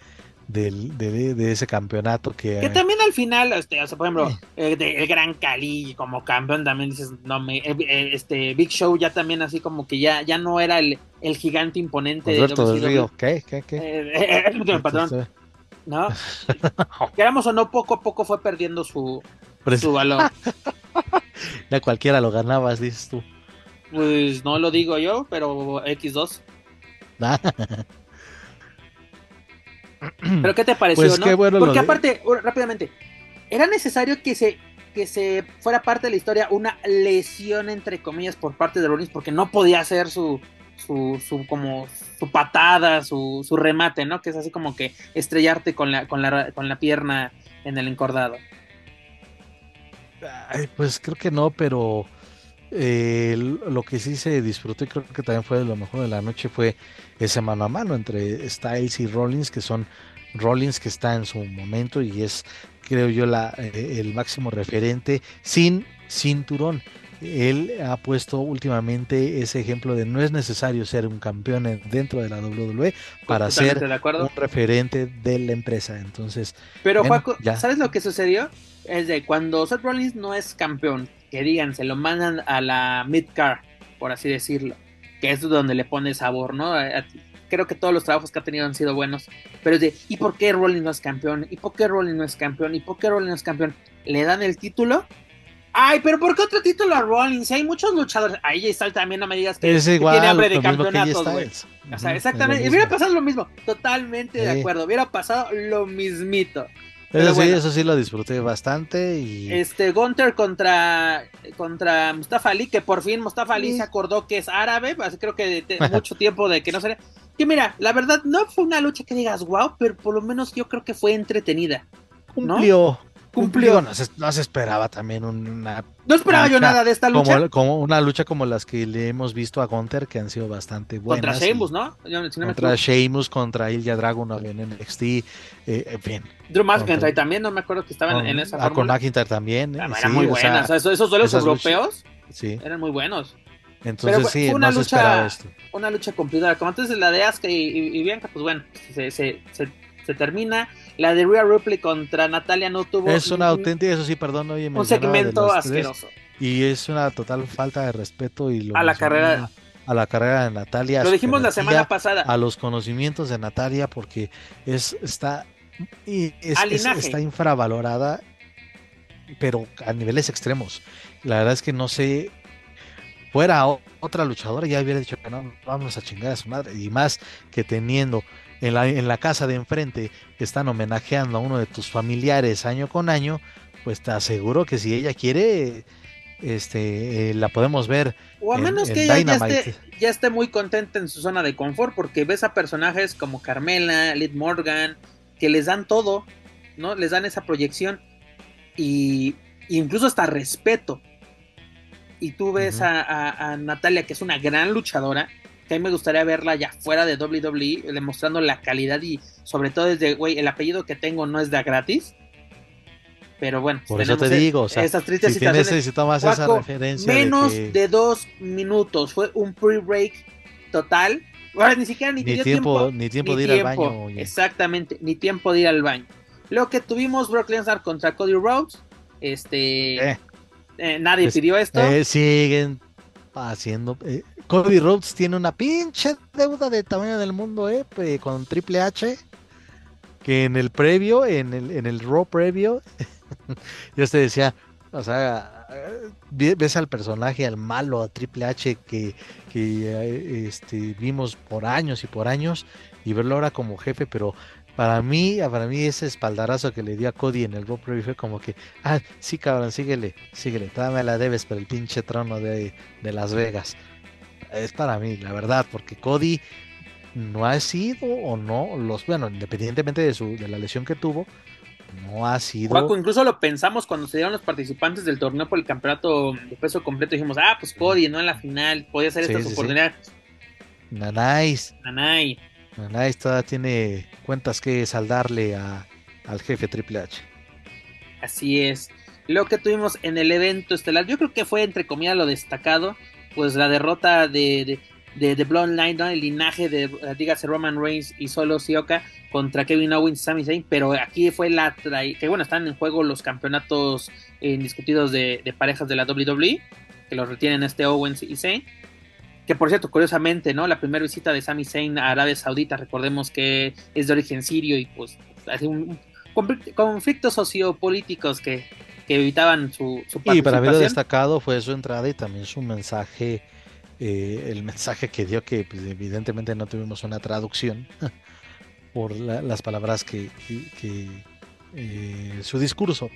del de, ese campeonato que que también al final este por ejemplo eh, el gran Cali como campeón también dices no me eh, eh, este Big Show ya también así como que ya ya no era el, el gigante imponente de WCW. ¿Qué? ¿Qué? ¿Qué? el patrón no <laughs> queramos o no poco a poco fue perdiendo su su valor <laughs> <laughs> ya cualquiera lo ganabas, dices tú. Pues no lo digo yo, pero X2. <laughs> pero ¿qué te pareció, pues no? Porque aparte, rápidamente, era necesario que se que se fuera parte de la historia una lesión entre comillas por parte de Rollins porque no podía hacer su su, su como su patada, su, su remate, ¿no? Que es así como que estrellarte con la con la con la pierna en el encordado pues creo que no, pero eh, lo que sí se disfrutó y creo que también fue lo mejor de la noche fue ese mano a mano entre Styles y Rollins, que son Rollins que está en su momento y es, creo yo, la, eh, el máximo referente sin cinturón. Él ha puesto últimamente ese ejemplo de no es necesario ser un campeón dentro de la WWE para ser un referente de la empresa. Entonces, pero Juaco, ¿sabes lo que sucedió? Es de cuando Seth Rollins no es campeón, que digan, se lo mandan a la mid-car, por así decirlo, que es donde le pone sabor, ¿no? Creo que todos los trabajos que ha tenido han sido buenos, pero es de, ¿y por qué Rollins no es campeón? ¿Y por qué Rollins no es campeón? ¿Y por qué Rollins no es campeón? Le dan el título Ay, pero ¿por qué otro título a Rollins? hay muchos luchadores. Ahí ya está también, no me digas que, tiene hambre de campeonatos, güey. O sea, exactamente. Hubiera pasado lo mismo. Totalmente de acuerdo. Hubiera pasado lo mismito. Pero sí, eso sí lo disfruté bastante. Y... Este, Gunter contra, contra Mustafa Ali, que por fin Mustafa Ali se acordó que es árabe. Así creo que de, <laughs> mucho tiempo de que no sería. Que mira, la verdad no fue una lucha que digas wow, pero por lo menos yo creo que fue entretenida. Cumplió cumplió. No se, esperaba también una. No esperaba yo nada de esta lucha. Como, una lucha como las que le hemos visto a Gunter, que han sido bastante buenas. Contra Sheamus, ¿no? contra Sheamus, contra Ilya Dragon en NXT, eh, en fin. Drew McIntyre también, no me acuerdo que estaban en esa. Ah, con McIntyre también. Ah, eran muy buenas. esos, duelos europeos sí. eran muy buenos. Entonces sí, una no lucha, se esperaba esto. Una lucha complicada. Como antes de la de Asuka y, Bianca, pues bueno, se, se, se termina la de Rhea Ripley contra Natalia no tuvo. Es una auténtica, eso sí, perdón, oye, un segmento asqueroso. y es una total falta de respeto y a la carrera a la carrera de Natalia. Lo dijimos la semana pasada. A los conocimientos de Natalia porque es está está infravalorada, pero a niveles extremos. La verdad es que no sé fuera otra luchadora ya hubiera dicho que no, vamos a chingar a su madre. Y más que teniendo en la, en la casa de enfrente están homenajeando a uno de tus familiares año con año, pues te aseguro que si ella quiere, este, eh, la podemos ver. O a menos que ella ya esté, muy contenta en su zona de confort, porque ves a personajes como Carmela, Liv Morgan, que les dan todo, ¿no? Les dan esa proyección y incluso hasta respeto. Y tú ves a Natalia, que es una gran luchadora, que a mí me gustaría verla ya fuera de WWE, demostrando la calidad y sobre todo desde, güey, el apellido que tengo no es de gratis. Pero bueno, por eso te digo, o sea, esas tristes si necesito más esa referencia. Menos de, dos minutos, fue un pre-break total. Ahora ni siquiera ni, tiempo, tiempo, ni tiempo de ir al baño. Exactamente, ni tiempo de ir al baño. Lo que tuvimos Brock Lesnar contra Cody Rhodes, este, eh. Eh, nadie pues, pidió esto. Eh, siguen haciendo. Cody Rhodes tiene una pinche deuda de tamaño del mundo, eh, con Triple H. Que en el previo, en el, en el Raw previo, <laughs> yo te decía, o sea, ves al personaje, al malo, a Triple H que, que eh, este, vimos por años y por años, y verlo ahora como jefe, pero para mí, para mí ese espaldarazo que le dio a Cody en el Raw Preview fue como que, ah, sí cabrón, síguele, síguele, todavía me la debes por el pinche trono de, Las Vegas. Es para mí, la verdad, porque Cody no ha sido o no, los, bueno, independientemente de su, de la lesión que tuvo, no ha sido. Juaco, incluso lo pensamos cuando se dieron los participantes del torneo por el campeonato de peso completo. Dijimos, ah, pues Cody, ¿no? En la final, podía ser esta su oportunidad. Nanais. Nanay. Ahí todavía tiene cuentas que saldarle a, al jefe Triple H. Así es. Lo que tuvimos en el evento estelar, yo creo que fue entre comillas lo destacado, pues la derrota de, de, de, Bloodline, el linaje de, dígase, Roman Reigns y Solo Sioka contra Kevin Owens y Sami Zayn, pero aquí fue la que bueno, están en juego los campeonatos indiscutidos de, parejas de la WWE, que los retienen este Owens y Zayn, que por cierto, curiosamente, ¿no? La primera visita de Sami Zayn a Arabia Saudita, recordemos que es de origen sirio y pues hace un, conflictos sociopolíticos que, que evitaban su, su participación. Y para mí lo destacado fue su entrada y también su mensaje, eh, el mensaje que dio que pues, evidentemente no tuvimos una traducción <laughs> por las palabras que, eh, su discurso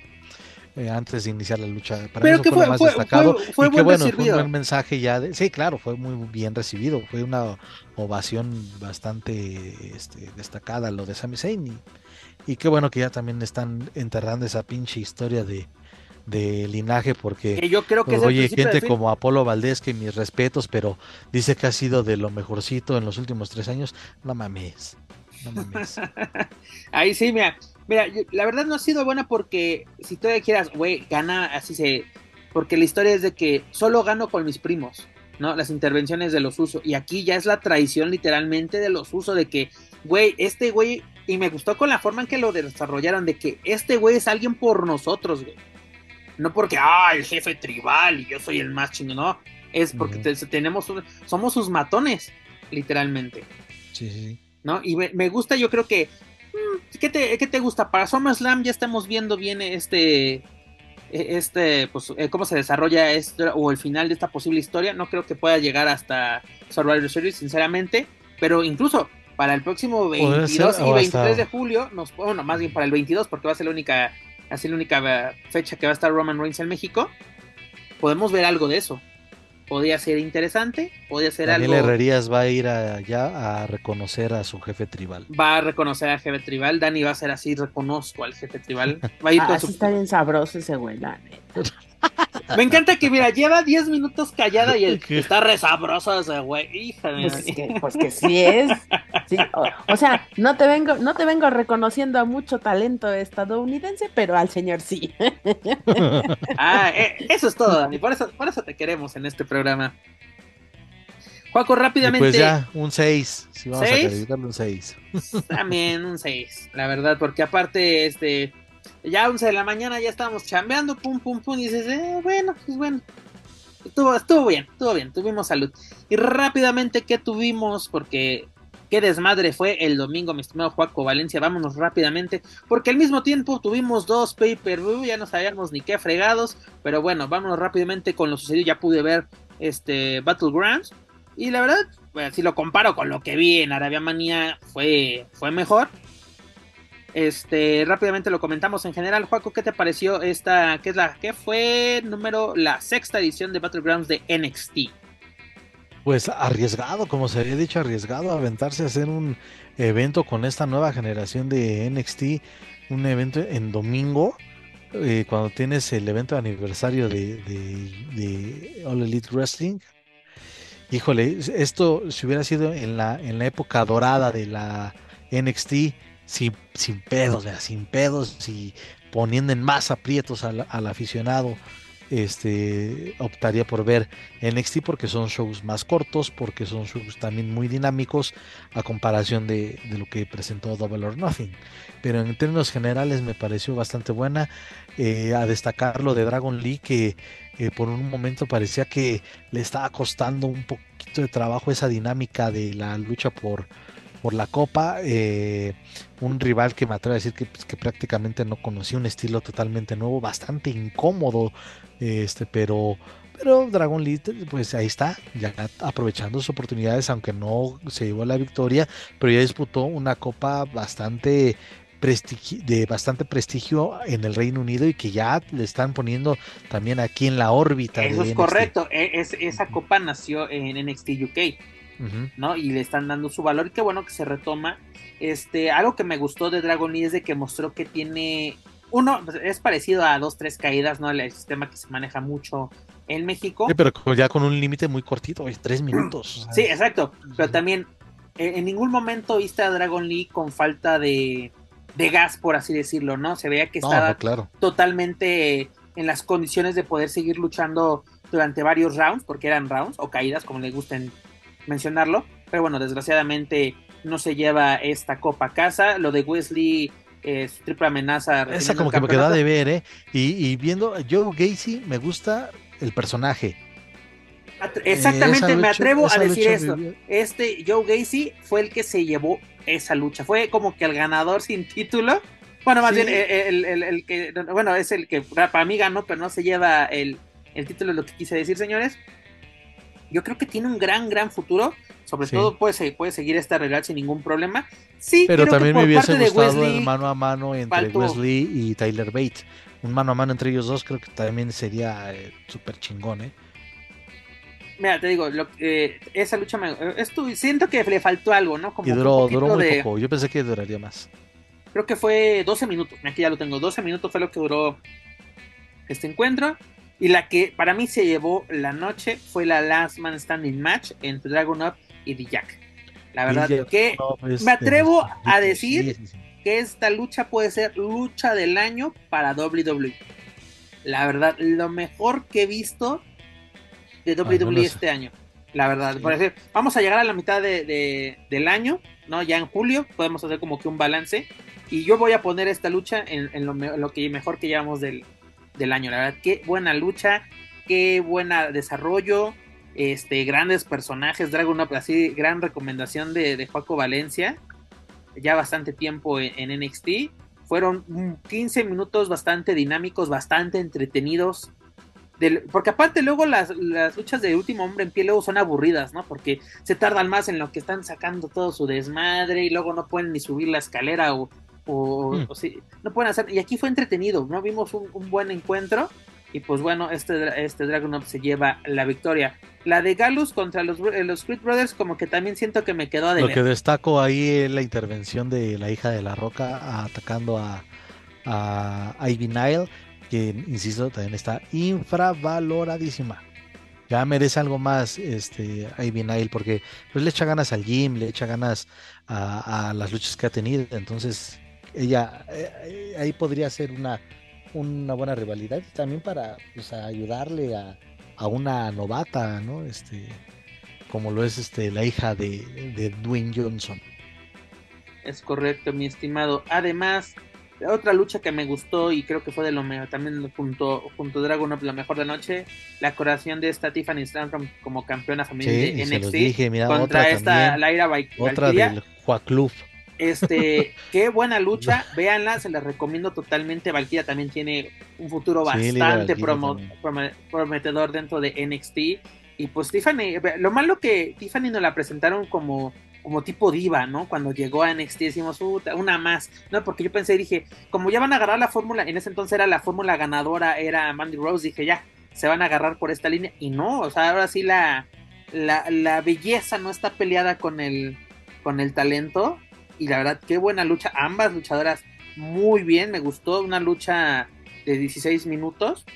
eh, antes de iniciar la lucha. Para Pero que fue, más destacado. Fue, y que bueno, fue un buen mensaje ya. De, sí, claro, fue muy bien recibido. Fue una ovación bastante este, destacada lo de Sami Zayn. Y, qué bueno que ya también están enterrando esa pinche historia de, de linaje porque yo creo que oye gente como Apolo Valdés que mis respetos pero dice que ha sido de lo mejorcito en los últimos tres años no mames No mames. <laughs> Ahí sí, mira, mira, yo- la verdad no ha sido buena porque si todavía quieras, güey, gana así se, porque la historia es de que solo gano con mis primos, ¿no? Las intervenciones de los usos y aquí ya es la traición literalmente de los usos de que, güey, este güey y me gustó con la forma en que lo desarrollaron de que este güey es alguien por nosotros, güey. No porque, ah, el jefe tribal y yo soy el más chingón, no. Es porque te- tenemos, un- somos sus matones, literalmente. Sí, sí. ¿no? Y me, me gusta, yo creo que. mm, ¿qué, te, qué te gusta? Para SummerSlam ya estamos viendo bien este. e- Este, pues, eh, cómo se desarrolla esto o el final de esta posible historia. No creo que pueda llegar hasta Survivor Series, sinceramente. Pero incluso para el próximo Podría 22 ser, y o 23 hasta- de julio, nos, bueno, más bien para el 22, porque va a ser la única, así la única fecha que va a estar Roman Reigns en México. Podemos ver algo de eso. Podría ser interesante, podría ser Daniel algo. Herrerías va a ir allá a reconocer a su jefe tribal. va a reconocer al jefe tribal. Dani va a ser así, reconozco al jefe tribal. Va a ir Ah, con su... está bien sabroso ese güey, la neta. <laughs> Me encanta que, mira, lleva 10 minutos callada y el, está re sabroso ese güey. Hija de... Pues, es que, pues que sí es. Sí, o, o sea, no te vengo, no te vengo reconociendo a mucho talento estadounidense, pero al señor sí. <laughs> Ah, eh, eso es todo, Dani. Por eso, por eso te queremos en este programa. Juaco, Y rápidamente. pues ya, un 6. Si vamos ¿Seis? a un 6. También un 6, la verdad, porque aparte, este, ya 11 de la mañana ya estábamos chambeando, pum, pum, pum, y dices, eh, bueno, pues bueno. Estuvo, estuvo bien, estuvo bien, tuvimos salud. Y rápidamente, ¿qué tuvimos? Porque qué desmadre fue el domingo, mi estimado Juaco Valencia. Vámonos rápidamente, porque al mismo tiempo tuvimos dos pay-per-view, ya no sabíamos ni qué fregados, pero bueno, vámonos rápidamente con lo sucedido. Ya pude ver este Battlegrounds, y la verdad, bueno, si lo comparo con lo que vi en Arabia Manía, fue, fue mejor. Este, rápidamente lo comentamos en general. Juaco, ¿qué te pareció esta? ¿Qué es la que fue número la sexta edición de Battlegrounds de NXT? Pues arriesgado, como se había dicho, arriesgado aventarse a hacer un evento con esta nueva generación de NXT, un evento en domingo, eh, cuando tienes el evento de aniversario de All Elite Wrestling. Híjole, esto si hubiera sido en la, en la época dorada de la NXT, sin, pedos, sin pedos y poniendo en más aprietos al, aficionado, este, optaría por ver NXT porque son shows más cortos, porque son shows también muy dinámicos a comparación de, de lo que presentó Double or Nothing. Pero en términos generales me pareció bastante buena. Eh, a destacar lo de Dragon Lee, que eh, por un momento parecía que le estaba costando un poquito de trabajo esa dinámica de la lucha por, por la copa. eh, un rival que me atrevo a decir que, pues, que prácticamente no conocía un estilo totalmente nuevo, bastante incómodo, este, pero, pero Dragon Lee, pues ahí está, ya aprovechando sus oportunidades, aunque no se llevó la victoria, pero ya disputó una copa bastante de bastante prestigio en el Reino Unido y que ya le están poniendo también aquí en la órbita. Eso de es NXT. correcto. e- es- esa copa nació en NXT UK. ¿No? Y le están dando su valor y qué bueno que se retoma. Este, algo que me gustó de Dragon Lee es de que mostró que tiene uno pues, es parecido a dos tres caídas, ¿no? El sistema que se maneja mucho en México. Sí, pero ya con un límite muy cortito, güey, tres minutos. Sí, exacto. Pero también eh, en ningún momento viste a Dragon Lee con falta de, de gas, por así decirlo, ¿no? Se veía que estaba no, claro. totalmente en las condiciones de poder seguir luchando durante varios rounds, porque eran rounds o caídas, como les gusten mencionarlo. Pero bueno, desgraciadamente no se lleva esta copa a casa. Lo de Wesley, eh, su triple amenaza. Esa como que me queda de ver, ¿eh? Y, y viendo Joe Gacy, me gusta el personaje. Atre- Eh, Exactamente, me lucha- atrevo a decir vivió- Este Joe Gacy fue el que se llevó esa lucha. Fue como que el ganador sin título. Bueno, más Sí. bien eh, el, el- el que, bueno, es el que para mí ganó, pero no se lleva el, el título, es lo que quise decir, señores. Yo creo que tiene un gran, gran futuro. Sobre Sí. todo puede, puede seguir esta realidad sin ningún problema. Sí, Pero también me hubiese gustado Wesley, el mano a mano entre faltó- Wesley y Tyler Bates. Un mano a mano entre ellos dos creo que también sería eh, súper chingón, ¿eh? Mira, te digo, lo, eh, esa lucha me, eh, esto, siento que le faltó algo, ¿no? Como Y que un duró, duró muy de- poco. Yo pensé que duraría más. creo que fue 12 minutos, aquí ya lo tengo, 12 minutos fue lo que duró este encuentro. Y la que para mí se llevó la noche fue la Last Man Standing Match entre Dragon Up y The Jack. La verdad que Dragunov es me atrevo nuestros a decir Sí, sí, sí. que esta lucha puede ser lucha del año para WWE. La verdad, lo mejor que he visto de WWE no este año. La verdad, por decir, vamos a llegar a la mitad de, de- del año, ¿no? Ya en julio podemos hacer como que un balance. Y yo voy a poner esta lucha en, en lo, en lo que mejor que llevamos del, del año. La verdad, qué buena lucha, qué buena desarrollo, este, grandes personajes, Dragon Up, así, gran recomendación de, de Joaco Valencia. Ya bastante tiempo en, NXT. Fueron mm, 15 minutos bastante dinámicos, bastante entretenidos. Porque aparte luego las, las luchas de último hombre en pie luego son aburridas, ¿no? Porque se tardan más en lo que están sacando todo su desmadre y luego no pueden ni subir la escalera o, o, Mm. o sí, no pueden hacer. Y aquí fue entretenido, ¿no? Vimos un, un buen encuentro y pues bueno, este, este Dragon Up se lleva la victoria. La de Galus contra los, eh, los Creed Brothers como que también siento que me quedó a Lo que destaco ahí es la intervención de la hija de la Roca atacando a, a Ivy Nile, que insisto, también está infravaloradísima. Ya merece algo más este Ivy Nile porque pues le echa ganas al gym, le echa ganas a, a las luchas que ha tenido. Entonces, ella eh, ahí podría ser una, una buena rivalidad y también para pues, ayudarle a, a una novata, ¿no? Este, como lo es este la hija de, de Dwayne Johnson. Es correcto, mi estimado. Además, otra lucha que me gustó y creo que fue de lo mejor, también junto, junto a Dragon Up, lo mejor de la noche, la coronación de esta Tiffany Stratton como campeona Sí, femenil y de se los NXT dije, mira, contra esta también, Laira Val- otra Valkyria. del Juaclub. Este, <laughs> qué buena lucha, véanla, se la recomiendo totalmente. Valkyria también tiene un futuro bastante promo- prometedor dentro de NXT. Y pues Tiffany, lo malo que Tiffany nos la presentaron como, como tipo diva, ¿no? Cuando llegó a NXT decimos, "Puta, una más, ¿no? Porque yo pensé, dije, como ya van a agarrar la fórmula, en ese entonces era la fórmula ganadora, era Mandy Rose, dije, ya, se van a agarrar por esta línea. Y no, o sea, ahora sí la, la, la belleza no está peleada con el, con el talento. Y la verdad, qué buena lucha. Ambas luchadoras muy bien, me gustó. Una lucha de 16 minutos,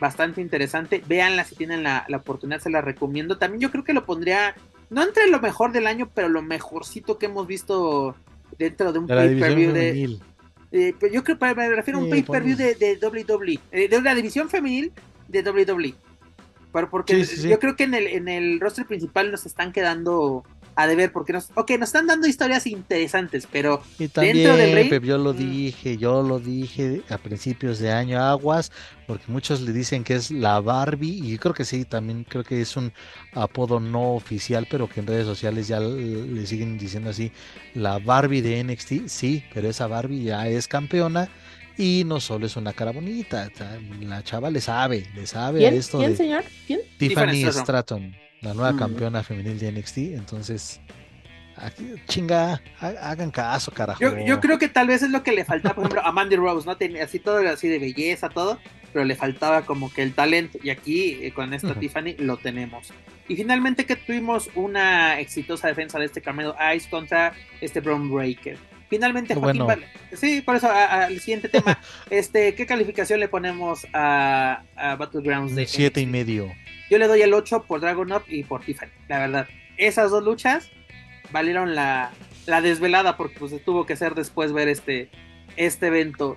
bastante interesante. Véanla si tienen la, la oportunidad, se la recomiendo. También yo creo que lo pondría, no entre lo mejor del año, pero lo mejorcito que hemos visto dentro de un De pay-per-view de, eh, pero yo creo que me refiero a un Sí, pay-per-view de, de WWE, eh, de la división femenil de WWE. Pero porque Sí, sí, sí. yo creo que en el, en el roster principal nos están quedando a deber, porque nos, ok, nos están dando historias interesantes, pero Y dentro del también, Pep, yo lo mm. dije, yo lo dije a principios de año, aguas, porque muchos le dicen que es la Barbie, y yo creo que sí, también creo que es un apodo no oficial, pero que en redes sociales ya le siguen diciendo así, la Barbie de NXT, sí, pero esa Barbie ya es campeona, y no solo es una cara bonita, la chava le sabe, le sabe a esto ¿Quién, de señor? ¿Quién? Tiffany Tiffany Stratton. La nueva Mm. campeona femenil de NXT, entonces... Aquí, chinga, ha- hagan caso, carajo. yo, yo creo que tal vez es lo que le faltaba, por ejemplo, a Mandy Rose, ¿no? Tenía así todo así de belleza, todo, pero le faltaba como que el talento, y aquí eh, con esta. Tiffany lo tenemos. Y finalmente que tuvimos una exitosa defensa de este Carmelo Ice contra este Brown Breaker. Finalmente, Joaquín bueno. Sí, por eso, al siguiente tema, <laughs> este, ¿qué calificación le ponemos a, a Battlegrounds de siete y medio. Yo le doy el 8 por Dragon Up y por Tiffany, la verdad. Esas dos luchas valieron la, la desvelada porque pues tuvo que ser después ver este, este evento.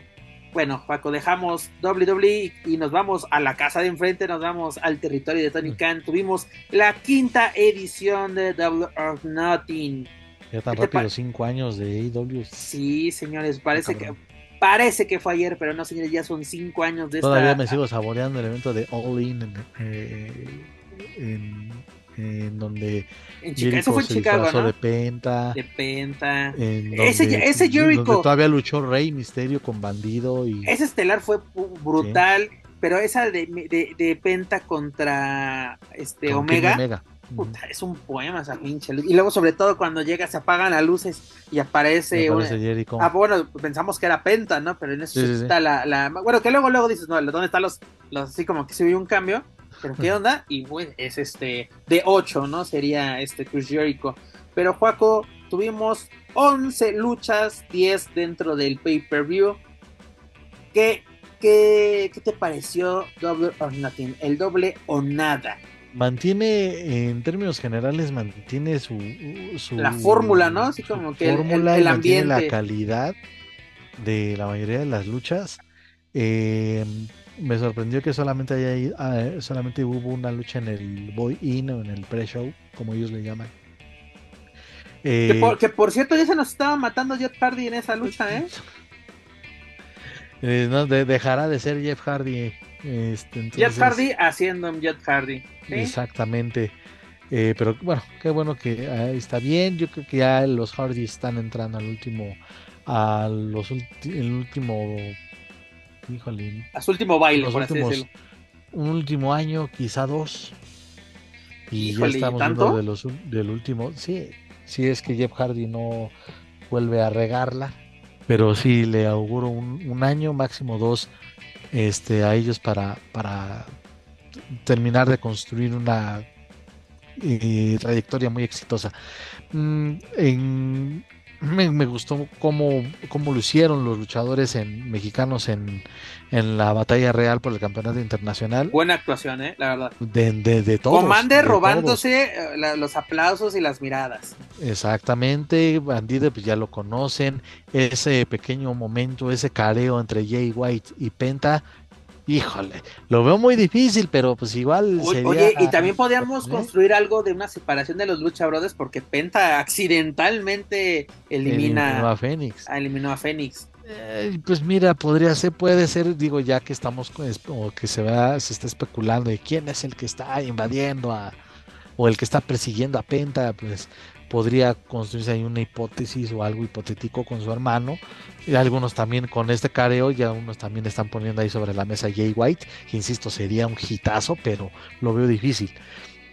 Bueno, Paco, dejamos WWE y nos vamos a la casa de enfrente, nos vamos al territorio de Tony Mm. Khan. Tuvimos la quinta edición de Double or Nothing. Ya tan ¿Qué te rápido, cinco años de AEW. Sí, señores, parece que parece que fue ayer, pero no, señores, ya son cinco años de Todavía esta. me sigo saboreando el evento de All In en, eh, en, en donde en Chicago. Eso fue en Chicago, ¿no? de Penta. De Penta. en Ese- donde- ese donde Jericho. todavía luchó Rey Misterio con Bandido y Ese estelar fue brutal, pero esa de, de, de Penta contra este con Kenny Omega, Omega. Puta, es un poema esa pinche luz. Y luego, sobre todo, cuando llega, se apagan las luces y aparece. Una- Jericho. Ah, bueno, pensamos que era Penta, ¿no? Pero en eso Sí, está la, la- Bueno, que luego, luego dices, no, ¿dónde están los, los. Así como que se vio un cambio. Pero ¿qué <laughs> onda? Y bueno, es este. De 8, ¿no? Sería este Chris Jericho. Pero, Juaco, tuvimos 11 luchas, 10 dentro del pay-per-view. ¿Qué, qué, ¿Qué te pareció Double or Nothing? El doble o nada. Mantiene, en términos generales, mantiene su, su la fórmula, ¿no? Así como que el, el- fórmula el mantiene la ambiente. calidad de la mayoría de las luchas. Eh, me sorprendió que solamente haya ah, solamente hubo una lucha en el Boy In o en el pre-show, como ellos le llaman. Que Eh, por, que por cierto, ya se nos estaba matando Jeff Hardy en esa lucha, ¿eh? <laughs> eh, no, de- dejará de ser Jeff Hardy. Este, entonces- Hardy haciendo un Jeff Hardy. ¿sí? Exactamente. Eh, pero bueno, qué bueno que ah, está bien. Yo creo que ya los Hardy están entrando al último, a los el último, híjole, A su último baile, los por últimos, un último año, quizá dos. Y Híjole, ya ¿y estamos tanto? de los, del último. Sí, sí es que Jeff Hardy no vuelve a regarla, pero sí le auguro un, un año, máximo dos, este, a ellos para, para terminar de construir una eh, trayectoria muy exitosa. Mm, me, me gustó cómo, cómo lo hicieron los luchadores en, mexicanos en, en la batalla real por el campeonato internacional. Buena actuación, ¿eh? La verdad. De, de, de todos. Commander de robándose eh, la- los aplausos y las miradas. Exactamente, Bandido pues ya lo conocen, ese pequeño momento, ese careo entre Jay White y Penta, híjole, lo veo muy difícil, pero pues igual sería... Oye, y también podríamos ¿eh? construir algo de una separación de los Lucha Brothers porque Penta accidentalmente Eliminó elimina a Fénix. eliminó a Fénix. Eh, pues mira, podría ser, puede ser, digo, ya que estamos o que se va, se está especulando de quién es el que está invadiendo a, o el que está persiguiendo a Penta, pues podría construirse ahí una hipótesis o algo hipotético con su hermano. Y algunos también con este careo, ya unos también están poniendo ahí sobre la mesa a Jay White, que insisto, sería un hitazo, pero lo veo difícil.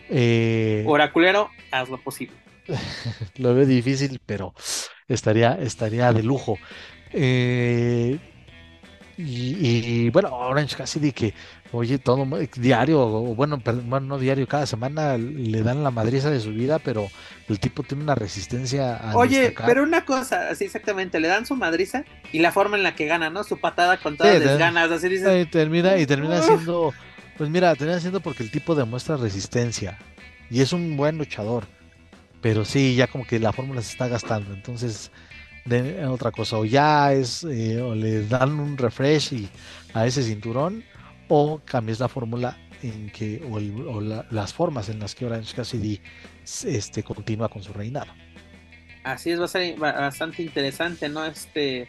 Eh, Oraculero, haz lo posible. <laughs> lo veo difícil, pero estaría, estaría de lujo. Eh, y, y, bueno, Orange Cassidy que, oye, todo diario, o bueno, perdón, no diario, cada semana le dan la madriza de su vida, pero el tipo tiene una resistencia a Oye, destacar. pero una cosa, así exactamente, le dan su madriza y la forma en la que gana, ¿no? Su patada con todas Sí, las te- ganas, así dices. Eh, termina, y termina siendo, pues mira, termina siendo porque el tipo demuestra resistencia y es un buen luchador, pero sí, ya como que la fórmula se está gastando, entonces otra cosa, o ya es, eh, o le dan un refresh y, a ese cinturón, o cambias la fórmula en que, o, la- las formas en las que Orange Cassidy este, continúa con su reinado. Así es, va a ser ba- bastante interesante, ¿no? Este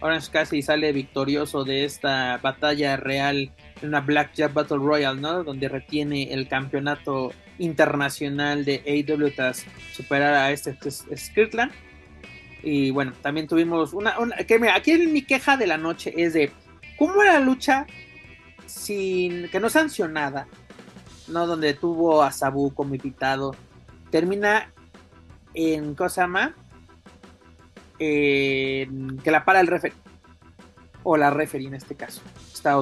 Orange Cassidy sale victorioso de esta batalla real en una Blackjack Battle Royale, ¿no? Donde retiene el campeonato internacional de AEW tras superar a este Skirtland. Y bueno, también tuvimos una, una- que mira, aquí mi queja de la noche es de cómo la lucha sin que no sancionada, no donde tuvo a Sabu como invitado, termina en ¿cómo se llama? En que la para el referee o la referee en este caso. Está.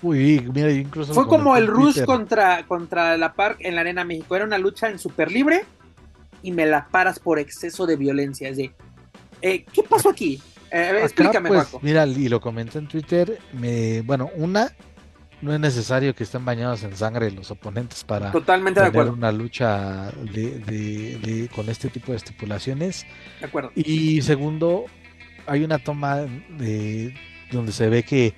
Uy, mira, incluso Fue como el Rush contra, contra la Park en la Arena México. Era una lucha en super libre y me la paras por exceso de violencia. Es de, eh, ¿qué pasó aquí? Eh, Acá, explícame, pues. Mira, y lo comenté en Twitter. Me, bueno, una, no es necesario que estén bañados en sangre los oponentes para Totalmente de tener acuerdo. una lucha de, de- de- con este tipo de estipulaciones. De acuerdo. Y segundo, hay una toma de, donde se ve que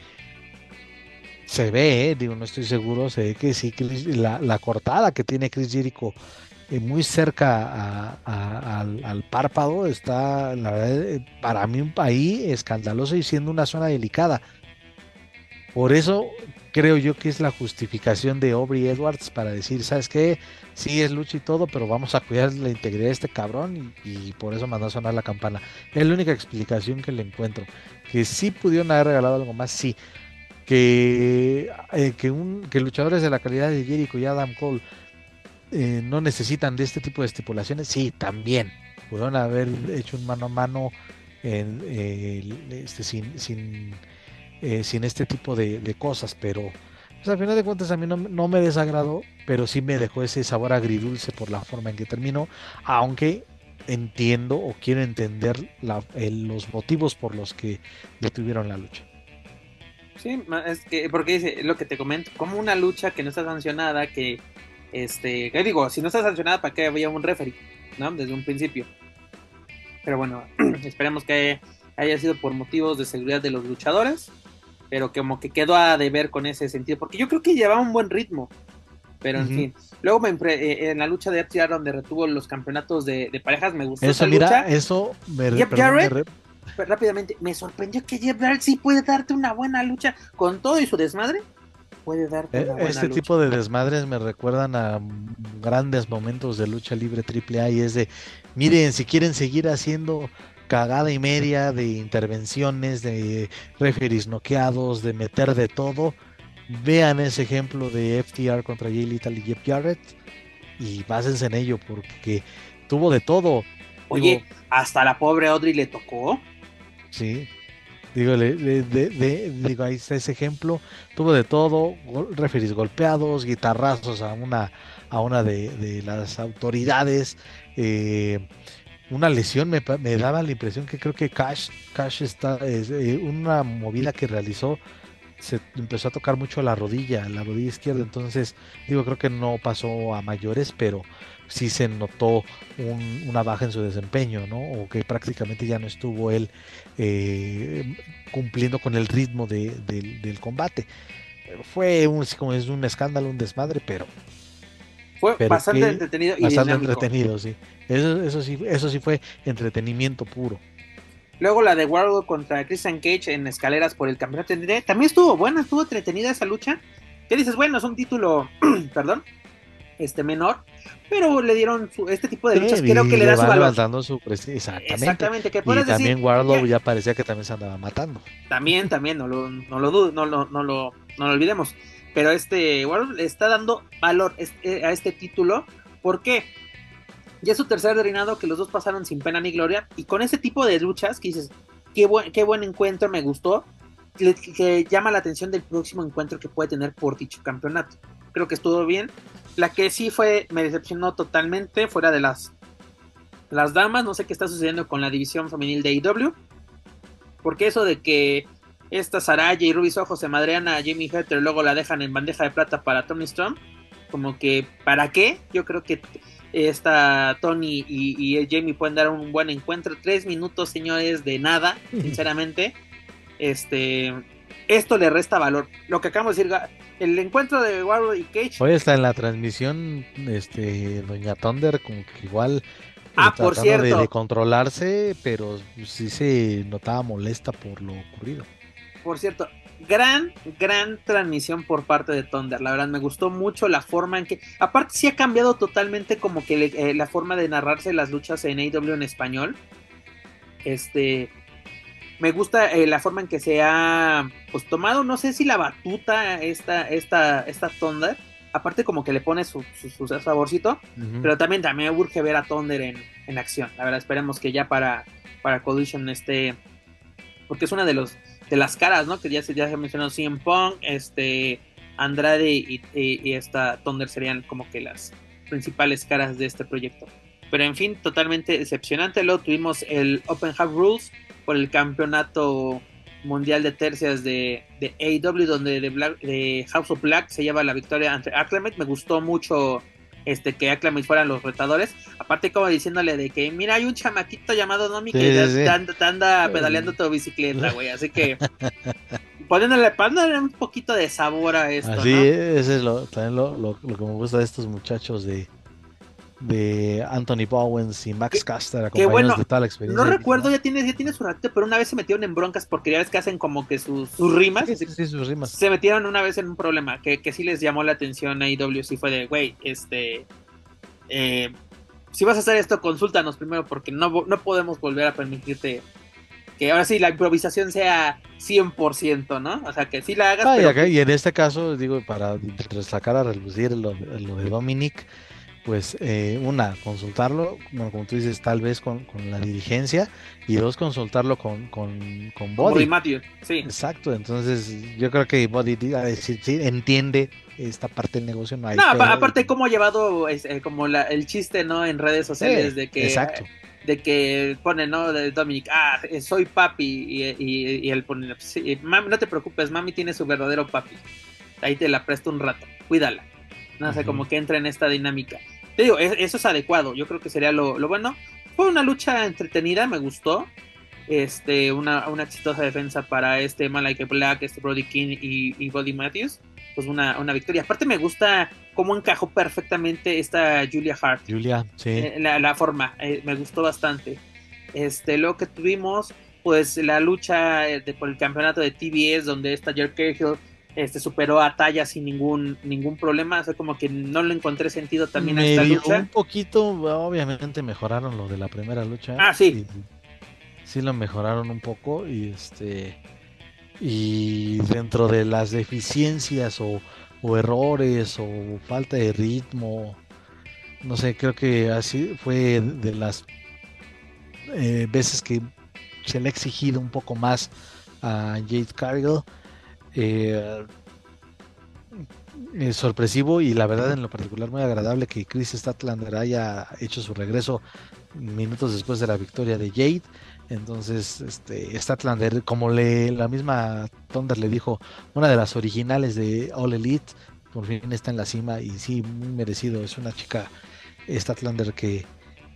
se ve, eh, digo, no estoy seguro, se ve que sí, Chris- la, la cortada que tiene Chris Jericho eh, muy cerca a- a- al, al párpado está, la verdad, eh, para mí país escandaloso y siendo una zona delicada. Por eso creo yo que es la justificación de Aubrey Edwards para decir, ¿sabes qué? Sí es lucha y todo, pero vamos a cuidar la integridad de este cabrón y, y por eso mandó a sonar la campana. Es la única explicación que le encuentro. Que sí pudieron haber regalado algo más, sí. Que, eh, que, un, que luchadores de la calidad de Jericho y Adam Cole eh, no necesitan de este tipo de estipulaciones, sí, también. Pudieron haber hecho un mano a mano en, eh, este, sin, sin, eh, sin este tipo de, cosas, pero pues, al final de cuentas a mí no, no me desagradó, pero sí me dejó ese sabor agridulce por la forma en que terminó, aunque entiendo o quiero entender los motivos por los que detuvieron la lucha. Sí, es que, porque dice, lo que te comento, como una lucha que no está sancionada, que Este, ¿qué digo? Si no está sancionada, ¿para qué había un referee? ¿No? Desde un principio. Pero bueno, <clears throat> esperemos que haya sido por motivos de seguridad de los luchadores. Pero como que quedó a deber con ese sentido. Porque yo creo que llevaba un buen ritmo. Pero en Ujú. fin. Luego me eh, en la lucha de FTR donde retuvo los campeonatos de, de parejas, me gustó Eso, esa mira, lucha. eso me, Jeff perdón, me re- rápidamente, me sorprendió que Jeff Jarrett sí puede darte una buena lucha con todo y su desmadre. Puede darte una buena Este lucha. tipo de desmadres me recuerdan a grandes momentos de lucha libre AAA y es de, miren, si quieren seguir haciendo cagada y media de intervenciones, de referees noqueados, de meter de todo, vean ese ejemplo de FTR contra Jay Lethal y Jeff Jarrett y básense en ello porque tuvo de todo. Oye, Digo, hasta la pobre Audrey le tocó. Sí. Digo, le- le- de- de- digo, ahí está ese ejemplo. Tuvo de todo, gol- referees golpeados, guitarrazos a una, a una de, de las autoridades. eh, una lesión me, daba la impresión que creo que Cash, Cash está, es, eh, una movida que realizó, se empezó a tocar mucho la rodilla, la rodilla izquierda. Entonces, digo, creo que no pasó a mayores, pero sí se notó un- una baja en su desempeño, ¿no? O que prácticamente ya no estuvo él eh, cumpliendo con el ritmo de- del- del combate. Fue un, como es un escándalo, un desmadre, pero Fue Pero bastante entretenido y bastante dinámico. entretenido, sí. Eso, eso sí, eso sí fue entretenimiento puro. Luego la de Wardlow contra Christian Cage en escaleras por el campeonato. También estuvo buena, estuvo entretenida esa lucha. ¿Qué dices? Bueno, es un título, <clears throat> perdón, este menor, pero le dieron su- este tipo de luchas. Sí, creo que y le da su valor. levantando su prestigio, exactamente. Exactamente, que Y decir. también Warlow ya- ya parecía que también se andaba matando. También, también, no lo, no lo dudo, no lo, no lo, no lo olvidemos. Pero este Warlock le está dando valor este- a este título. ¿Por qué? Ya es su tercer reinado que los dos pasaron sin pena ni gloria. Y con ese tipo de luchas que dices, qué buen, qué buen encuentro, me gustó. le- que llama la atención del próximo encuentro que puede tener por dicho campeonato. Creo que estuvo bien. La que sí fue, me decepcionó totalmente, fuera de las, las damas. No sé qué está sucediendo con la división femenil de AEW. Porque eso de que esta Saraya y Ruby Soho se madrean a Jamie Hatter y luego la dejan en bandeja de plata para Tony Storm. Como que, ¿para qué? Yo creo que esta Tony y, y Jamie pueden dar un buen encuentro. Tres minutos, señores, de nada, <laughs> sinceramente. Este, esto le resta valor. Lo que acabamos de decir, el encuentro de Warlock y Cage. Hoy está en la transmisión, este, Doña Thunder, como que igual eh, Ah, por tratando de, cierto. de controlarse, pero sí se notaba molesta por lo ocurrido. Por cierto, gran, gran transmisión por parte de Thunder. La verdad, me gustó mucho la forma en que. Aparte, sí ha cambiado totalmente como que le- eh, la forma de narrarse las luchas en AEW en español. Este. Me gusta eh, la forma en que se ha pues tomado, no sé si la batuta esta, esta, esta Thunder. Aparte como que le pone su, su, su saborcito. Pero también, también me urge ver a Thunder en, en acción. La verdad, esperemos que ya para, para Collision esté. Porque es una de los de las caras, ¿no? Que ya se, ya se mencionó CM Punk, este, Andrade y, y- y esta Thunder serían como que las principales caras de este proyecto. Pero en fin, totalmente decepcionante. Luego tuvimos el Open Hub Rules por el campeonato mundial de tercias de, de AEW, donde de, Black- de House of Black se lleva la victoria ante Acclamate. Me gustó mucho este que Acclamate fueran los retadores. Aparte, como diciéndole de que, mira, hay un chamaquito llamado Nomi que Sí, ya sí, anda- anda pedaleando tu bicicleta, güey. Así que <laughs> poniéndole, poniéndole un poquito de sabor a esto, Así, ¿no? ese es lo, también lo, lo- lo que me gusta de estos muchachos de, de Anthony Bowens y Max Caster, acompañados bueno. de toda la experiencia. No recuerdo, ya tiene, ya tiene su ratito, pero una vez se metieron en broncas porque ya ves que hacen como que sus, sus rimas. Sí, sí, sí, sus rimas. Se metieron una vez en un problema que, que sí les llamó la atención a IW. Sí fue de, güey, este. eh, si vas a hacer esto, consúltanos primero porque no, no podemos volver a permitirte que ahora sí la improvisación sea 100%, ¿no? O sea, que sí la hagas, Ah, y, pero acá- y en este caso, digo, para sacar a relucir lo, lo de Dominic, pues eh, una, consultarlo, bueno, como tú dices, tal vez con, con la dirigencia, y dos, consultarlo con, con, con Body. Bobby Matthews, sí. Exacto, entonces yo creo que Body sí, entiende esta parte del negocio, no hay No, aparte cómo ha llevado eh, como la- el chiste, ¿no? En redes sociales Sí, de que Exacto. de que pone, ¿no? De Dominic, ah, eh, soy papi y, y- y él pone, sí, mami, no te preocupes, mami tiene su verdadero papi. Ahí te la presto un rato, cuídala. No sé, como que entra en esta dinámica. Te digo, es- eso es adecuado. Yo creo que sería lo, lo bueno. Fue una lucha entretenida, me gustó. Este, una, una exitosa defensa para este Malaika Black, este Brody King y, y Buddy Matthews. Pues una, una victoria. Aparte me gusta cómo encajó perfectamente esta Julia Hart. Julia, sí. Eh, la, la forma, eh, me gustó bastante. Este, lo que tuvimos, pues la lucha eh, de- por el campeonato de TBS, donde esta Jerry Cahill este, superó a Talla sin ningún, ningún problema. O sea, como que no le encontré sentido también a esta lucha. un poquito, obviamente mejoraron lo de la primera lucha. Ah, sí. Sí lo mejoraron un poco y este y dentro de las deficiencias o, o errores o falta de ritmo, no sé, creo que así fue de las eh, veces que se le ha exigido un poco más a Jade Cargill. Eh, es sorpresivo y la verdad en lo particular muy agradable que Chris Statlander haya hecho su regreso minutos después de la victoria de Jade. Entonces, este Statlander, como le la misma Thunder le dijo, una de las originales de All Elite, por fin está en la cima y sí, muy merecido. Es una chica Statlander que,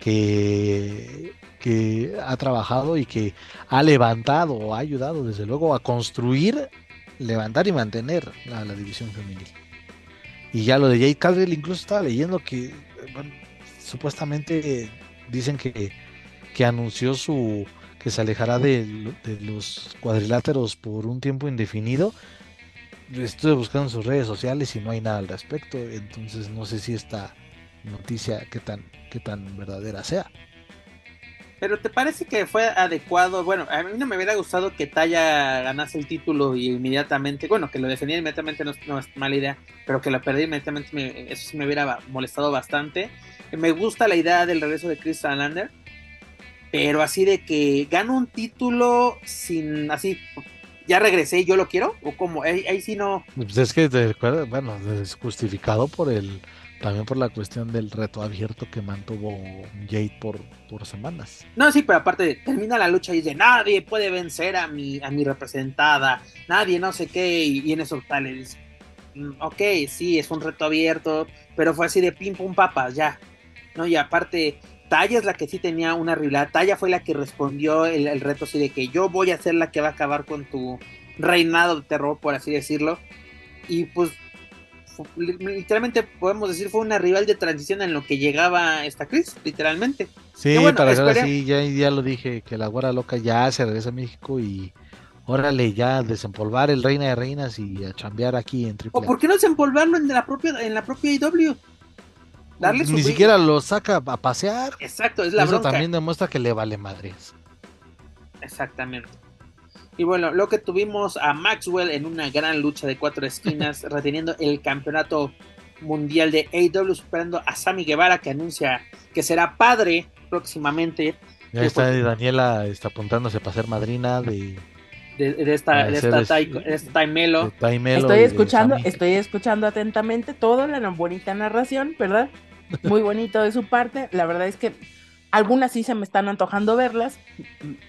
que, que ha trabajado y que ha levantado ha ayudado desde luego a construir, levantar y mantener la, división femenil. Y ya lo de Jade Cargill, incluso estaba leyendo que bueno, supuestamente dicen que, que anunció su que se alejará de, de los cuadriláteros por un tiempo indefinido. Estuve buscando en sus redes sociales y no hay nada al respecto, entonces no sé si esta noticia qué tan qué tan verdadera sea. Pero ¿te parece que fue adecuado? Bueno, a mí no me hubiera gustado que Taya ganase el título y inmediatamente, bueno, que lo defendiera inmediatamente no es, no mala idea, pero que lo perdiera inmediatamente, me- eso sí me hubiera molestado bastante. Me gusta la idea del regreso de Chris Lander, pero así de que gano un título sin, así, ya regresé, yo lo quiero, o como, ahí, ahí sí no, Pues es que bueno, es justificado por el también por la cuestión del reto abierto que mantuvo Jade por, por semanas. No, sí, pero aparte termina la lucha y dice, nadie puede vencer a mi, a mi representada, nadie no sé qué, y, y en eso tal, le dice, "Mm, ok, sí, es un reto abierto, pero fue así de pim pum papas, ya, ¿no? Y aparte, Talla es la que sí tenía una rivalidad, Talla fue la que respondió el, el reto así de que yo voy a ser la que va a acabar con tu reinado de terror, por así decirlo, y pues literalmente podemos decir fue una rival de transición en lo que llegaba esta Chris, literalmente. Sí, bueno, para ser espere- así, ya, ya lo dije, que la güera loca ya se regresa a México y órale, ya desempolvar el Reina de Reinas y a chambear aquí en ¿O Triple por qué no desempolvarlo en la propia, en la propia IW? Darle su Ni brillo. siquiera lo saca a pasear. Exacto, es la Eso bronca. también demuestra que le vale madres. Exactamente. Y bueno, lo que tuvimos a Maxwell en una gran lucha de cuatro esquinas, <laughs> reteniendo el campeonato mundial de AEW, superando a Sammy Guevara, que anuncia que será padre próximamente Ya está porque- Daniela está apuntándose para ser madrina de, de, de esta, de esta, es- Tai- de esta Taimelo. de Taimelo Estoy escuchando, estoy escuchando atentamente toda la bonita narración, ¿verdad? Muy bonito de su parte. La verdad es que algunas sí se me están antojando verlas.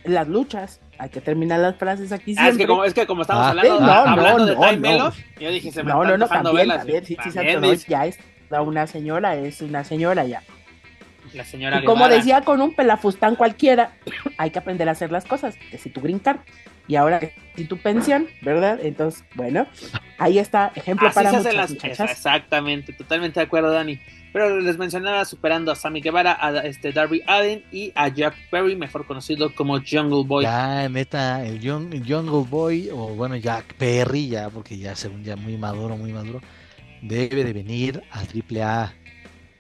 Las luchas, hay que terminar las frases aquí Ah, es, que como, es que como estamos Ah, hablando, eh, no, hablando no, de no, yo dije, se me no, no, no, antojando también, verlas. también, sí, sí, dice ya es una señora, es una señora ya. La señora Y como decía con un pelafustán cualquiera, <clears throat> hay que aprender a hacer las cosas, que si tu green card y ahora que si tu pensión, ¿verdad? Entonces, bueno, ahí está, ejemplo Así para se muchas las muchachas. Exactamente, totalmente de acuerdo, Dani. Pero les mencionaba superando a Sammy Guevara, a este Darby Allen y a Jack Perry, mejor conocido como Jungle Boy. Ya, neta, el, Jungle Boy, o bueno, Jack Perry, ya, porque ya según ya muy maduro, muy maduro, debe de venir a Triple A.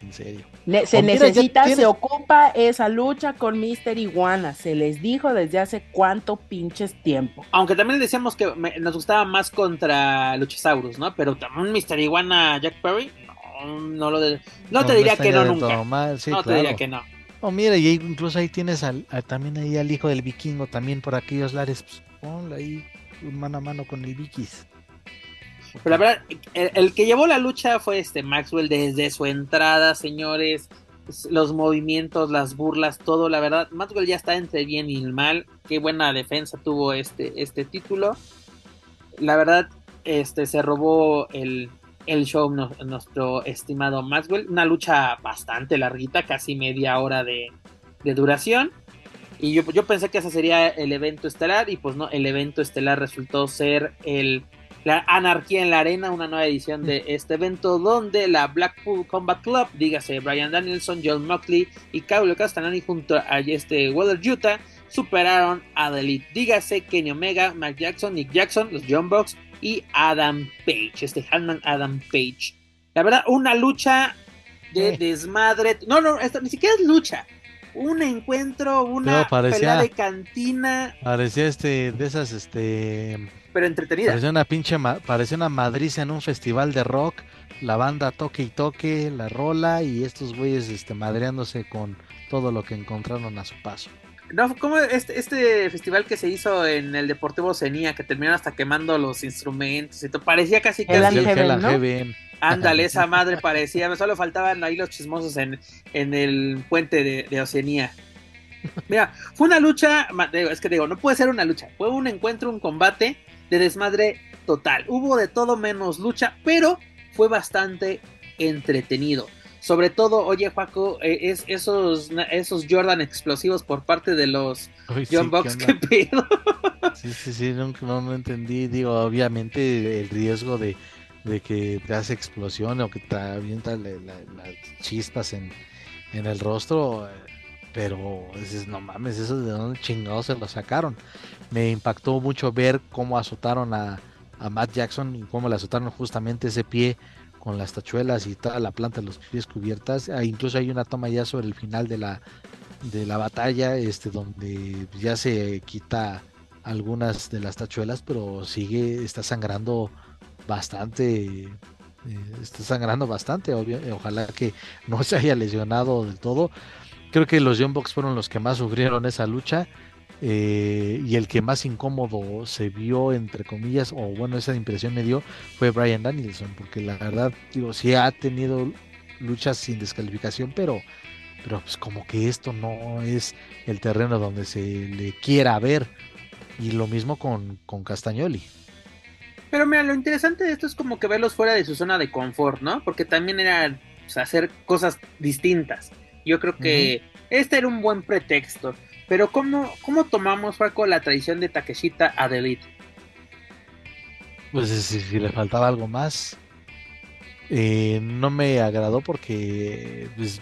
En serio. Se necesita, se ocupa esa lucha con Mr. Iguana. Se les dijo desde hace cuánto pinches tiempo. Aunque también decíamos que me- nos gustaba más contra Luchasaurus, ¿no? Pero también Mr. Iguana Jack Perry, no, no lo de- no, te diría que no de nunca. todo mal, sí, no te diría que no. Oh, mira, y incluso ahí tienes al, a- también ahí al hijo del vikingo, también por aquellos lares, pues, ponlo ahí un mano a mano con el Vikis. Pero la verdad, el, que llevó la lucha fue este Maxwell desde su entrada, señores. Los movimientos, las burlas, todo, la verdad. Maxwell ya está entre bien y mal. Qué buena defensa tuvo este, este título. La verdad, este se robó el, el show nuestro estimado Maxwell. Una lucha bastante larguita, casi media hora de, duración. Y yo, yo, pensé que ese sería el evento estelar y pues no, el evento estelar resultó ser el la Anarquía en la Arena, una nueva edición de este evento donde la Blackpool Combat Club, dígase Brian Danielson, John Mockley y Claudio Castanani junto a este Weather Utah superaron a The Elite, dígase Kenny Omega, Mac Jackson, Nick Jackson, los John Box y Adam Page, este Hanman Adam Page. La verdad, una lucha de desmadre. No, no, esto ni siquiera es lucha. Un encuentro, una pelea de cantina. Parecía este, de esas, este. Pero entretenida. Parecía una pinche, parecía una madriza en un festival de rock. La banda toque y toque, la rola y estos güeyes, este, madreándose con todo lo que encontraron a su paso. No, como este, este festival que se hizo en el Deportivo Cenía, que terminaron hasta quemando los instrumentos y todo, parecía casi casi. El Ándale, <laughs> esa madre parecía, solo faltaban ahí los chismosos en, en el puente de, de Oceanía. Mira, fue una lucha, es que digo, no puede ser una lucha, fue un encuentro, un combate de desmadre total. Hubo de todo menos lucha, pero fue bastante entretenido. Sobre todo, oye, Juaco, eh, es esos, esos Jordan explosivos por parte de los John Box, <laughs> ¿qué, pedo? Sí, sí, sí, no, no, entendí. Digo, obviamente el riesgo de, que te hace explosión o que te avienta las chispas en, el rostro, pero dices, no mames, eso de dónde chingados se lo sacaron. Me impactó mucho ver cómo azotaron a, a Matt Jackson y cómo le azotaron justamente ese pie con las tachuelas y toda la planta de los pies cubiertas. Ah, incluso hay una toma ya sobre el final de la, de la batalla, este, donde ya se quita algunas de las tachuelas, pero sigue, está sangrando bastante. Eh, está sangrando bastante, ojalá que no se haya lesionado del todo. Creo que los Young Bucks fueron los que más sufrieron esa lucha eh, y el que más incómodo se vio, entre comillas, o bueno, esa impresión me dio, fue Brian Danielson, porque la verdad, digo, sí ha tenido luchas sin descalificación, pero, pero pues como que esto no es el terreno donde se le quiera ver. Y lo mismo con, con Castagnoli. Pero mira, lo interesante de esto es como que verlos fuera de su zona de confort, ¿no? Porque también era hacer cosas distintas. Yo creo que este era un buen pretexto. Pero ¿cómo, cómo tomamos, Paco, la tradición de Takeshita a The Pues si, le faltaba algo más. Eh, no me agradó porque pues,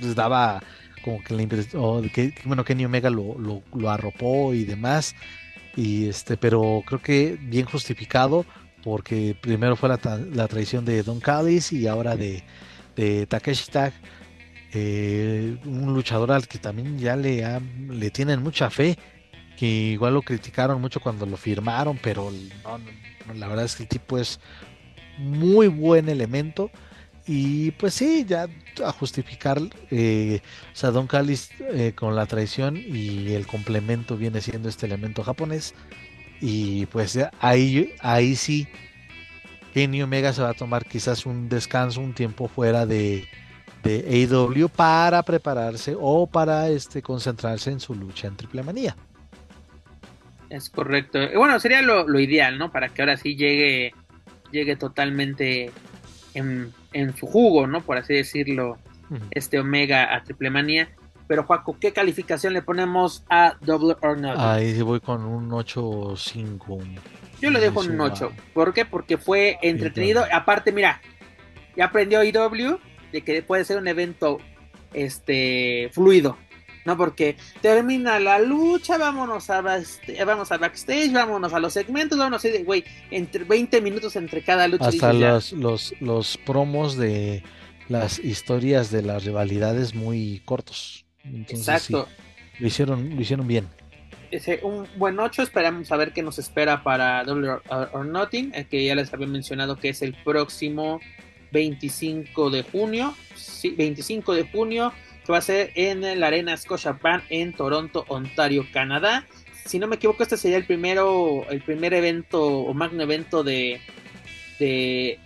pues daba como que la impresión que bueno Kenny Omega lo, lo, arropó y demás y este pero creo que bien justificado porque primero fue la, la traición de Don Callis y ahora de, de Takeshi eh, un luchador al que también ya le, le tienen mucha fe, que igual lo criticaron mucho cuando lo firmaron, pero la verdad es que el tipo es muy buen elemento. Y pues sí, ya a justificar, eh, o sea, Don Callis eh, con la traición y el complemento viene siendo este elemento japonés. Y pues ahí, ahí sí, Kenny Omega se va a tomar quizás un descanso, un tiempo fuera de, de AEW para prepararse o para este, concentrarse en su lucha en Triple Manía. Es correcto. Bueno, sería lo, ideal, ¿no? Para que ahora sí llegue, llegue totalmente en, su jugo, ¿no? Por así decirlo, este Omega a Triple Manía. Pero, Juaco, ¿qué calificación le ponemos a Double or Nothing? Ahí voy con un 8-5. Yo le dejo un 8. ¿Por qué? Porque fue entretenido. Aparte, mira, ya aprendió AEW de que puede ser un evento este fluido, ¿no? Porque termina la lucha, vámonos a, vamos a backstage, vámonos a los segmentos, vámonos a güey, entre 20 minutos entre cada lucha. Hasta los, los, los, promos de las historias de las rivalidades muy cortos. Exacto. lo, hicieron, lo hicieron bien. Ese, un buen 8, esperamos a ver qué nos espera para Double or, Nothing, el que ya les había mencionado que es el próximo 25 de junio, sí, 25 de junio, que va a ser en la Arena Scotiabank en Toronto, Ontario, Canadá. Si no me equivoco, este sería el primero, el primer evento o magno evento de, de,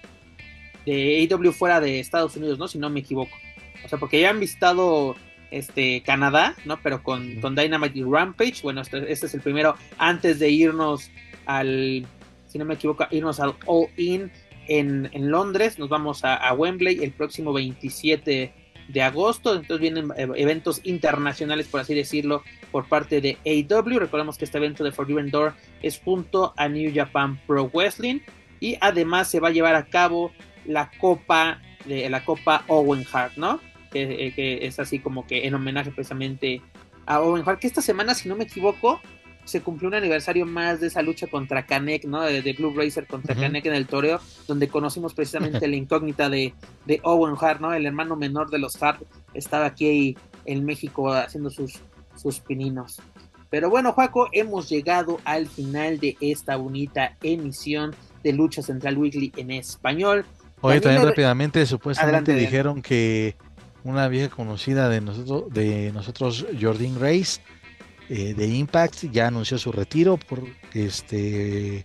de AEW fuera de Estados Unidos, ¿no? Si no me equivoco. O sea, porque ya han visitado este Canadá, ¿no? Pero con, con Dynamite y Rampage. Bueno, este, este, es el primero antes de irnos al, si no me equivoco, irnos al All In en, Londres, nos vamos a, Wembley el próximo 27 de agosto, entonces vienen eh, eventos internacionales, por así decirlo, por parte de AW, recordemos que este evento de Forbidden Door es junto a New Japan Pro Wrestling, y además se va a llevar a cabo la Copa de la Copa Owen Hart, ¿no? Que, eh, que, es así como que en homenaje precisamente a Owen Hart, que esta semana, si no me equivoco, se cumplió un aniversario más de esa lucha contra Kanek, ¿no? De, de Blue Racer contra uh -huh. Kanek en el toreo, donde conocimos precisamente <laughs> la incógnita de, de, Owen Hart, ¿no? El hermano menor de los Hart estaba aquí en México haciendo sus, sus pininos. Pero bueno, Juaco, hemos llegado al final de esta bonita emisión de Lucha Central Weekly en español. Oye, también, también rápidamente, supuestamente Adelante, dijeron que una vieja conocida de nosotros, de nosotros Jordan Race, eh, de Impact, ya anunció su retiro por, este,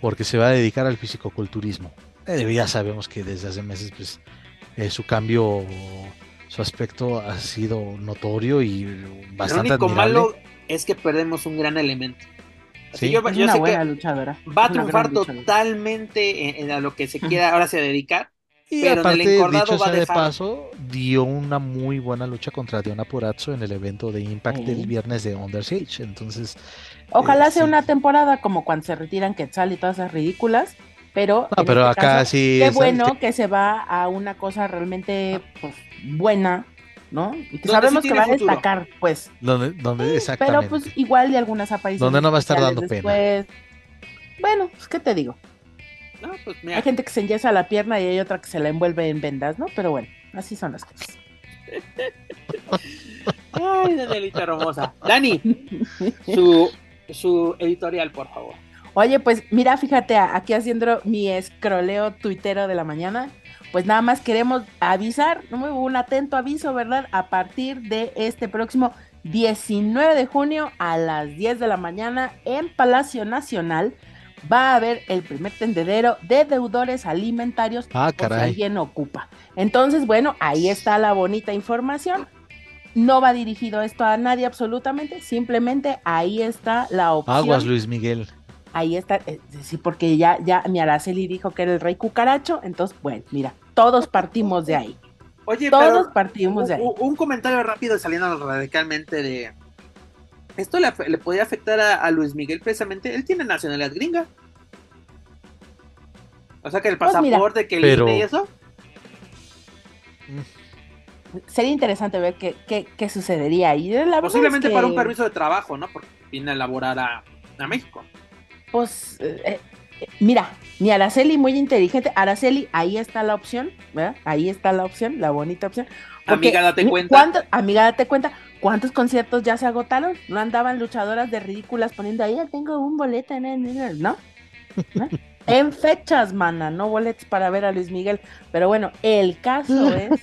porque se va a dedicar al fisicoculturismo. Eh, ya sabemos que desde hace meses pues, eh, su cambio, su aspecto ha sido notorio y bastante Lo único admirable. malo es que perdemos un gran elemento. Sí, yo, es yo una sé buena luchadora. Va a triunfar totalmente en, en, a lo que se <laughs> quiera ahora se dedicar. Y pero aparte, en el encordado dicho sea de dejar... paso, dio una muy buena lucha contra Diona Purazzo en el evento de Impact Sí. del viernes de Under Siege. Entonces, Ojalá Eh, sea sí. una temporada como cuando se retiran Quetzal y todas esas ridículas, pero, No, pero este acá caso, sí qué es- bueno que se va a una cosa realmente pues, buena, ¿no? Y que sabemos sí que va a destacar, pues. donde, donde exactamente. Pero pues igual de algunas apariciones. Donde no va a estar dando pena. Bueno, pues qué te digo. No, pues mira, Hay gente que se enyesa la pierna y hay otra que se la envuelve en vendas, ¿no? Pero bueno, así son las cosas. <laughs> Ay, Danielita hermosa. Dani, su, su editorial, por favor. Oye, pues mira, fíjate, aquí haciendo mi escroleo tuitero de la mañana, pues nada más queremos avisar, un atento aviso, ¿verdad? A partir de este próximo 19 de junio a las 10 de la mañana en Palacio Nacional va a haber el primer tendedero de deudores alimentarios Ah, caray. alguien ocupa. Entonces, bueno, ahí está la bonita información. No va dirigido esto a nadie absolutamente, simplemente ahí está la opción. Aguas, Luis Miguel. Ahí está, eh, sí, porque ya, ya mi Araceli dijo que era el rey cucaracho, entonces, bueno, mira, todos partimos de ahí. Oye, Todos pero partimos de ahí. un, un comentario rápido saliendo radicalmente de. Esto le, le podría afectar a, a Luis Miguel precisamente. Él tiene nacionalidad gringa. O sea que el Pues pasaporte, que el Pero- y eso. Sería interesante ver qué, qué, qué sucedería ahí. La Posiblemente es que, para un permiso de trabajo, ¿no? Porque viene a laborar a, a México. Pues, eh, eh, mira, mi Araceli muy inteligente. Araceli, ahí está la opción, ¿verdad? Ahí está la opción, la bonita opción. Porque, Amiga, date cuenta. ¿cuántos- amiga, date cuenta. ¿Cuántos conciertos ya se agotaron? No andaban luchadoras de ridículas poniendo ahí, "Ya tengo un boleto, en el-", ¿no? ¿No? <laughs> En fechas, mana, no boletos para ver a Luis Miguel. Pero bueno, el caso <laughs> es,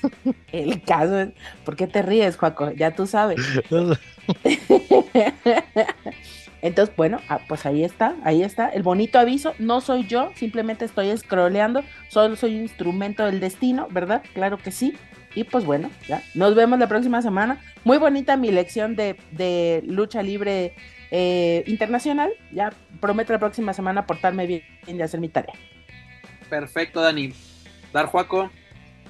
el caso es, ¿por qué te ríes, Juaco? Ya tú sabes. <laughs> Entonces, bueno, ah, pues ahí está, ahí está. El bonito aviso, no soy yo, simplemente estoy scrolleando, solo soy un instrumento del destino, ¿verdad? Claro que sí. Y pues bueno, ya, nos vemos la próxima semana. Muy bonita mi lección de, de lucha libre eh, internacional. Ya prometo la próxima semana portarme bien y hacer mi tarea. Perfecto, Dani. Dar Juaco.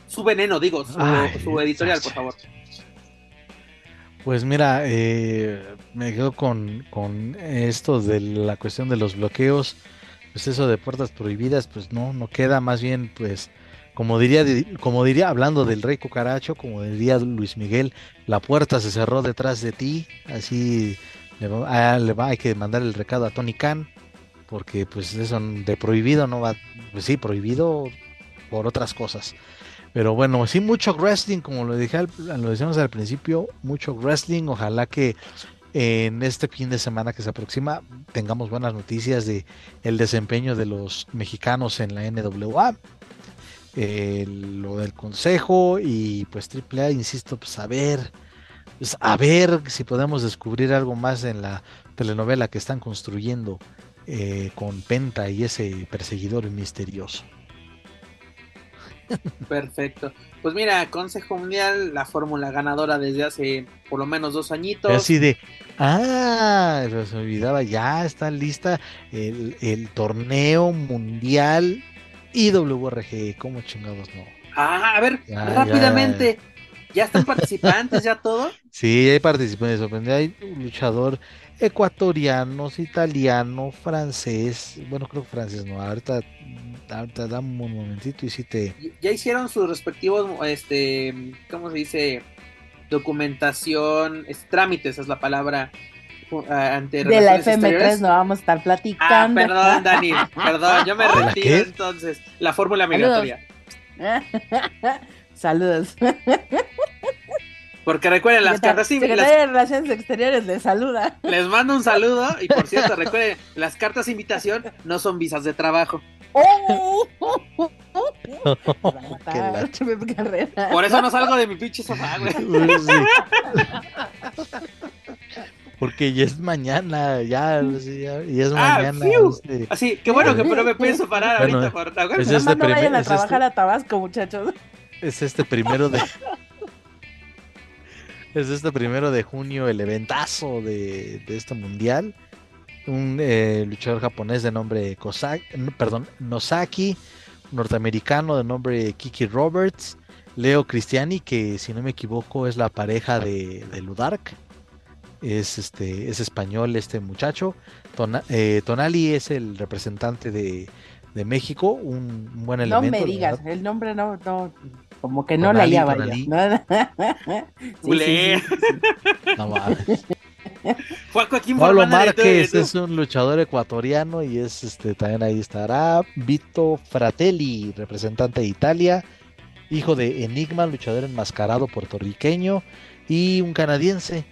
Su veneno, digo, su, Ay, su editorial, por favor. Pues mira, eh, me quedo con, con esto de la cuestión de los bloqueos, pues eso de puertas prohibidas, pues no, no queda, más bien, pues, como diría, como diría, hablando del rey cucaracho, como diría Luis Miguel, la puerta se cerró detrás de ti, así le va, ah, hay que mandar el recado a Tony Khan, porque pues eso de prohibido no va, pues sí, prohibido por otras cosas. Pero bueno, sí, mucho wrestling, como lo dije, al- lo decíamos al principio, mucho wrestling. Ojalá que en este fin de semana que se aproxima tengamos buenas noticias de el desempeño de los mexicanos en la NWA, eh, lo del consejo y pues AAA, insisto, pues a ver, pues a ver si podemos descubrir algo más en la telenovela que están construyendo eh, con Penta y ese perseguidor misterioso. Perfecto. Pues mira, Consejo Mundial, la fórmula ganadora desde hace por lo menos dos añitos. Así de, ah, se olvidaba, ya está lista el, el torneo mundial IWRG, ¿cómo chingados no? Ah, a ver, Ya, rápidamente. Ya. están participantes, ya todo? <laughs> Sí, hay participantes, hay un luchador ecuatorianos, italiano, francés, bueno, creo que francés no, ahorita, ahorita dame un momentito y si te... Ya hicieron sus respectivos, este, ¿cómo se dice? Documentación, es, trámites es la palabra. Ante De la Relaciones FM3 Exteriores. no vamos a estar Ah, platicando. perdón, Dani, <laughs> perdón, yo me ¿De la retiro qué? entonces. La fórmula migratoria. Saludos. <laughs> Porque recuerden, las cartas las- de Relaciones Exteriores le saluda. les mando un saludo y por cierto, <laughs> recuerden, las cartas de invitación no son visas de trabajo. ¡Oh! Pepe Carrera. Por eso no salgo de mi pinche sofá, güey. Porque ya es mañana, ya, sí, ya- y es Ah, mañana. este, Así, que bueno que no me pienso parar Bueno, ahorita por la es este no primer- vayan a es trabajar este- a Tabasco, muchachos. Es este primero de. <laughs> es este primero de junio el eventazo de, de este mundial. Un eh, luchador japonés de nombre Kosaki, perdón, Nosaki, norteamericano de nombre Kiki Roberts, Leo Cristiani, que si no me equivoco es la pareja de, de Ludark. Es este, es español este muchacho. Tona- eh, Tonali es el representante de, de México, un, un buen No elemento. me la digas, el nombre no, no, como que no Tonali, la hallaba Tonali. yo. <laughs> Sí, sí, Culé. sí, sí. No mames. <laughs> Juaco aquí Pablo de Márquez es un luchador ecuatoriano y es este también ahí estará Vito Fratelli, representante de Italia, hijo de Enigma, luchador enmascarado puertorriqueño, y un canadiense,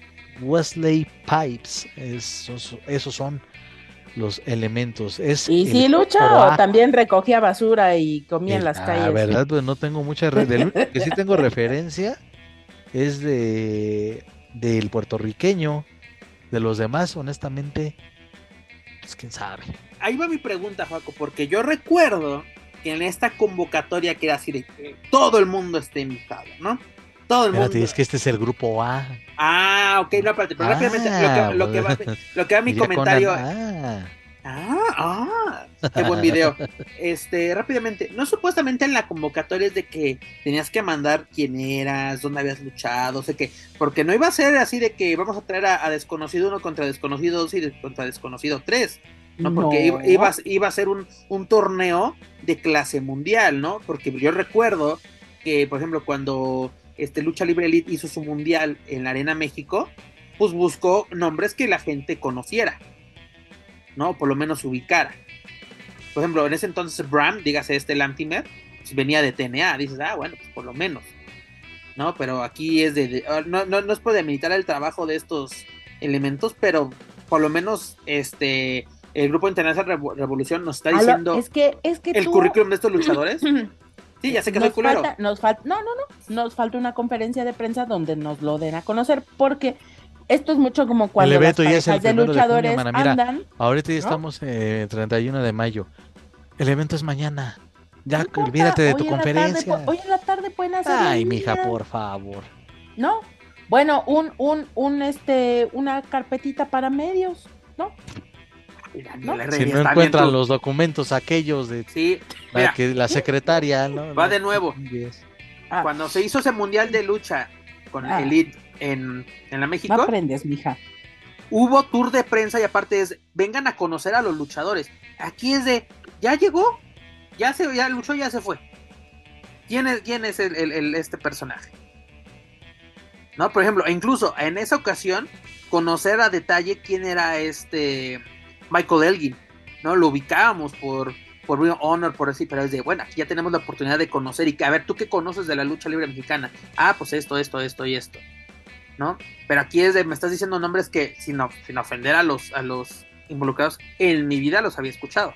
Wesley Pipes. Esos, esos son los elementos. Es ¿Y si lucha o también recogía basura y comía en las Ah, calles? verdad, pues no tengo mucha del que sí <laughs> tengo referencia es de del puertorriqueño. De los demás, honestamente, pues quién sabe. Ahí va mi pregunta, Juaco, porque yo recuerdo que en esta convocatoria que era así de que todo el mundo esté invitado, ¿no? Todo el Espérate, mundo. es que este es el grupo A. Ah, ok, no, espérate, pero Ah, rápidamente lo que, lo que va, <laughs> lo que va mi comentario. Conan, ah, Ah, ah, qué buen video. <laughs> Este, rápidamente, no supuestamente en la convocatoria es de que tenías que mandar quién eras, dónde habías luchado, sé que, porque no iba a ser así de que vamos a traer a, a desconocido uno contra desconocido dos y de- contra desconocido tres, ¿no? Porque Iba, iba, a- iba a ser un, un torneo de clase mundial, ¿no? Porque yo recuerdo que, por ejemplo, cuando este Lucha Libre Elite hizo su mundial en la Arena México, pues buscó nombres que la gente conociera, ¿no? Por lo menos ubicara. Por ejemplo, en ese entonces Bram, dígase este Lantimer, pues venía de TNA, dices, ah, bueno, pues por lo menos, ¿no? Pero aquí es de, de- ah, no, no, no es por demilitar el trabajo de estos elementos, pero por lo menos este el grupo Internacional Revo- Revolución nos está diciendo es que, es que el tú- currículum de estos luchadores. <clears throat> Sí, ya sé que soy nos culero. falta, nos falta, no, no, no, nos falta una conferencia de prensa donde nos lo den a conocer, porque esto es mucho como cuando las evento ya es el parejas de de junio, luchadores mira. andan. Ahorita ya ¿No? estamos eh, 31 de mayo. El evento es mañana. Ya, no olvídate de tu tarde conferencia. hoy en la tarde pueden hacer. Ay, mija, por favor. ¿No? Bueno, un, un, un, este, una carpetita para medios, ¿no? Si no encuentran los documentos aquellos de Sí, la, mira, que, la secretaria, ¿no? Va de nuevo. Ah, cuando se hizo ese mundial de lucha con Ah. Elite en, en la México, no aprendes, mija. hubo tour de prensa y aparte es, vengan a conocer a los luchadores. Aquí es de, ya llegó, ya se ya luchó, ya se fue. ¿Quién es, quién es el, el- el- este personaje? ¿No? Por ejemplo, e incluso en esa ocasión, conocer a detalle quién era este Michael Elgin, ¿no? Lo ubicábamos por, por of Honor, por así, pero es de, bueno, aquí ya tenemos la oportunidad de conocer y que, a ver, ¿tú qué conoces de la lucha libre mexicana? Ah, pues esto, esto, esto y esto, ¿no? Pero aquí es de, me estás diciendo nombres que, sin, sin ofender a los, a los involucrados, en mi vida los había escuchado.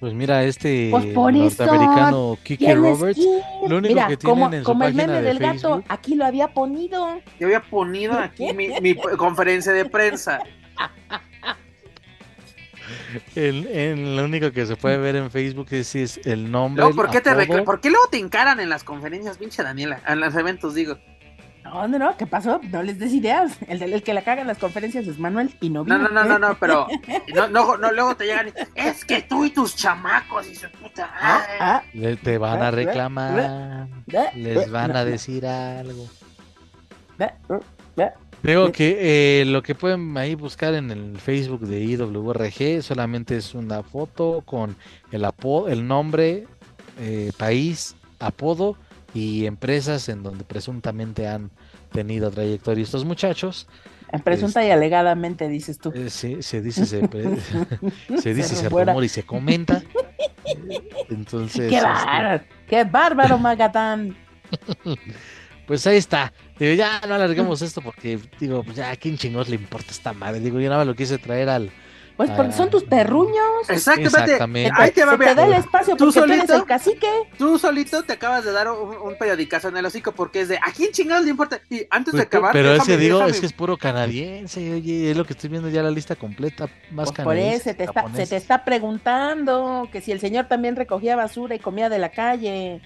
Pues mira, este Pues por eso, norteamericano Kiki ¿Quién es Roberts, lo único Mira, que tienen como, en su como el meme de del gato, aquí lo había ponido. Yo había ponido aquí mi, mi <laughs> conferencia de prensa. En, en lo único que se puede ver en Facebook es, es el nombre. Luego, ¿por, qué te recla- ¿Por qué luego te encaran en las conferencias, pinche Daniela? En los eventos, digo. No, no, no, ¿qué pasó? No les des ideas. El, del- el que la caga en las conferencias es Manuel y no No, vino. no, no, no, no, pero <laughs> no, no, no, luego te llegan y es que tú y tus chamacos y su puta Ah, madre. ah, Le- te van a reclamar, eh, les van a no, decir algo. Digo que eh, lo que pueden ahí buscar en el Facebook de IWRG solamente es una foto con el apodo, el nombre, eh, país, apodo y empresas en donde presuntamente han tenido trayectoria estos muchachos. Presunta y alegadamente, dices tú. Eh, sí, <laughs> se dice, se, se dice, se rumora. y se comenta. <laughs> Entonces, ¡Qué este, bárbaro! ¡Qué bárbaro, Magatán! <laughs> pues ahí está. Digo, ya no alarguemos esto porque, digo, pues ya a quién chingados le importa esta madre. Digo, yo nada más lo quise traer al. Pues porque son tus terruños. Exactamente. Exactamente. Ahí te va, Se te da el espacio ¿Tú porque tú eres solito? el cacique. Tú solito te acabas de dar un, un periodicazo en el hocico porque es de ¿a quién chingados le importa? Y antes de Pues, acabar, pero déjame- ese digo, déjame- es que es puro canadiense, oye, es lo que estoy viendo ya la lista completa, más Pues por canadiense. eso se te, está, se te está preguntando que si el señor también recogía basura y comía de la calle.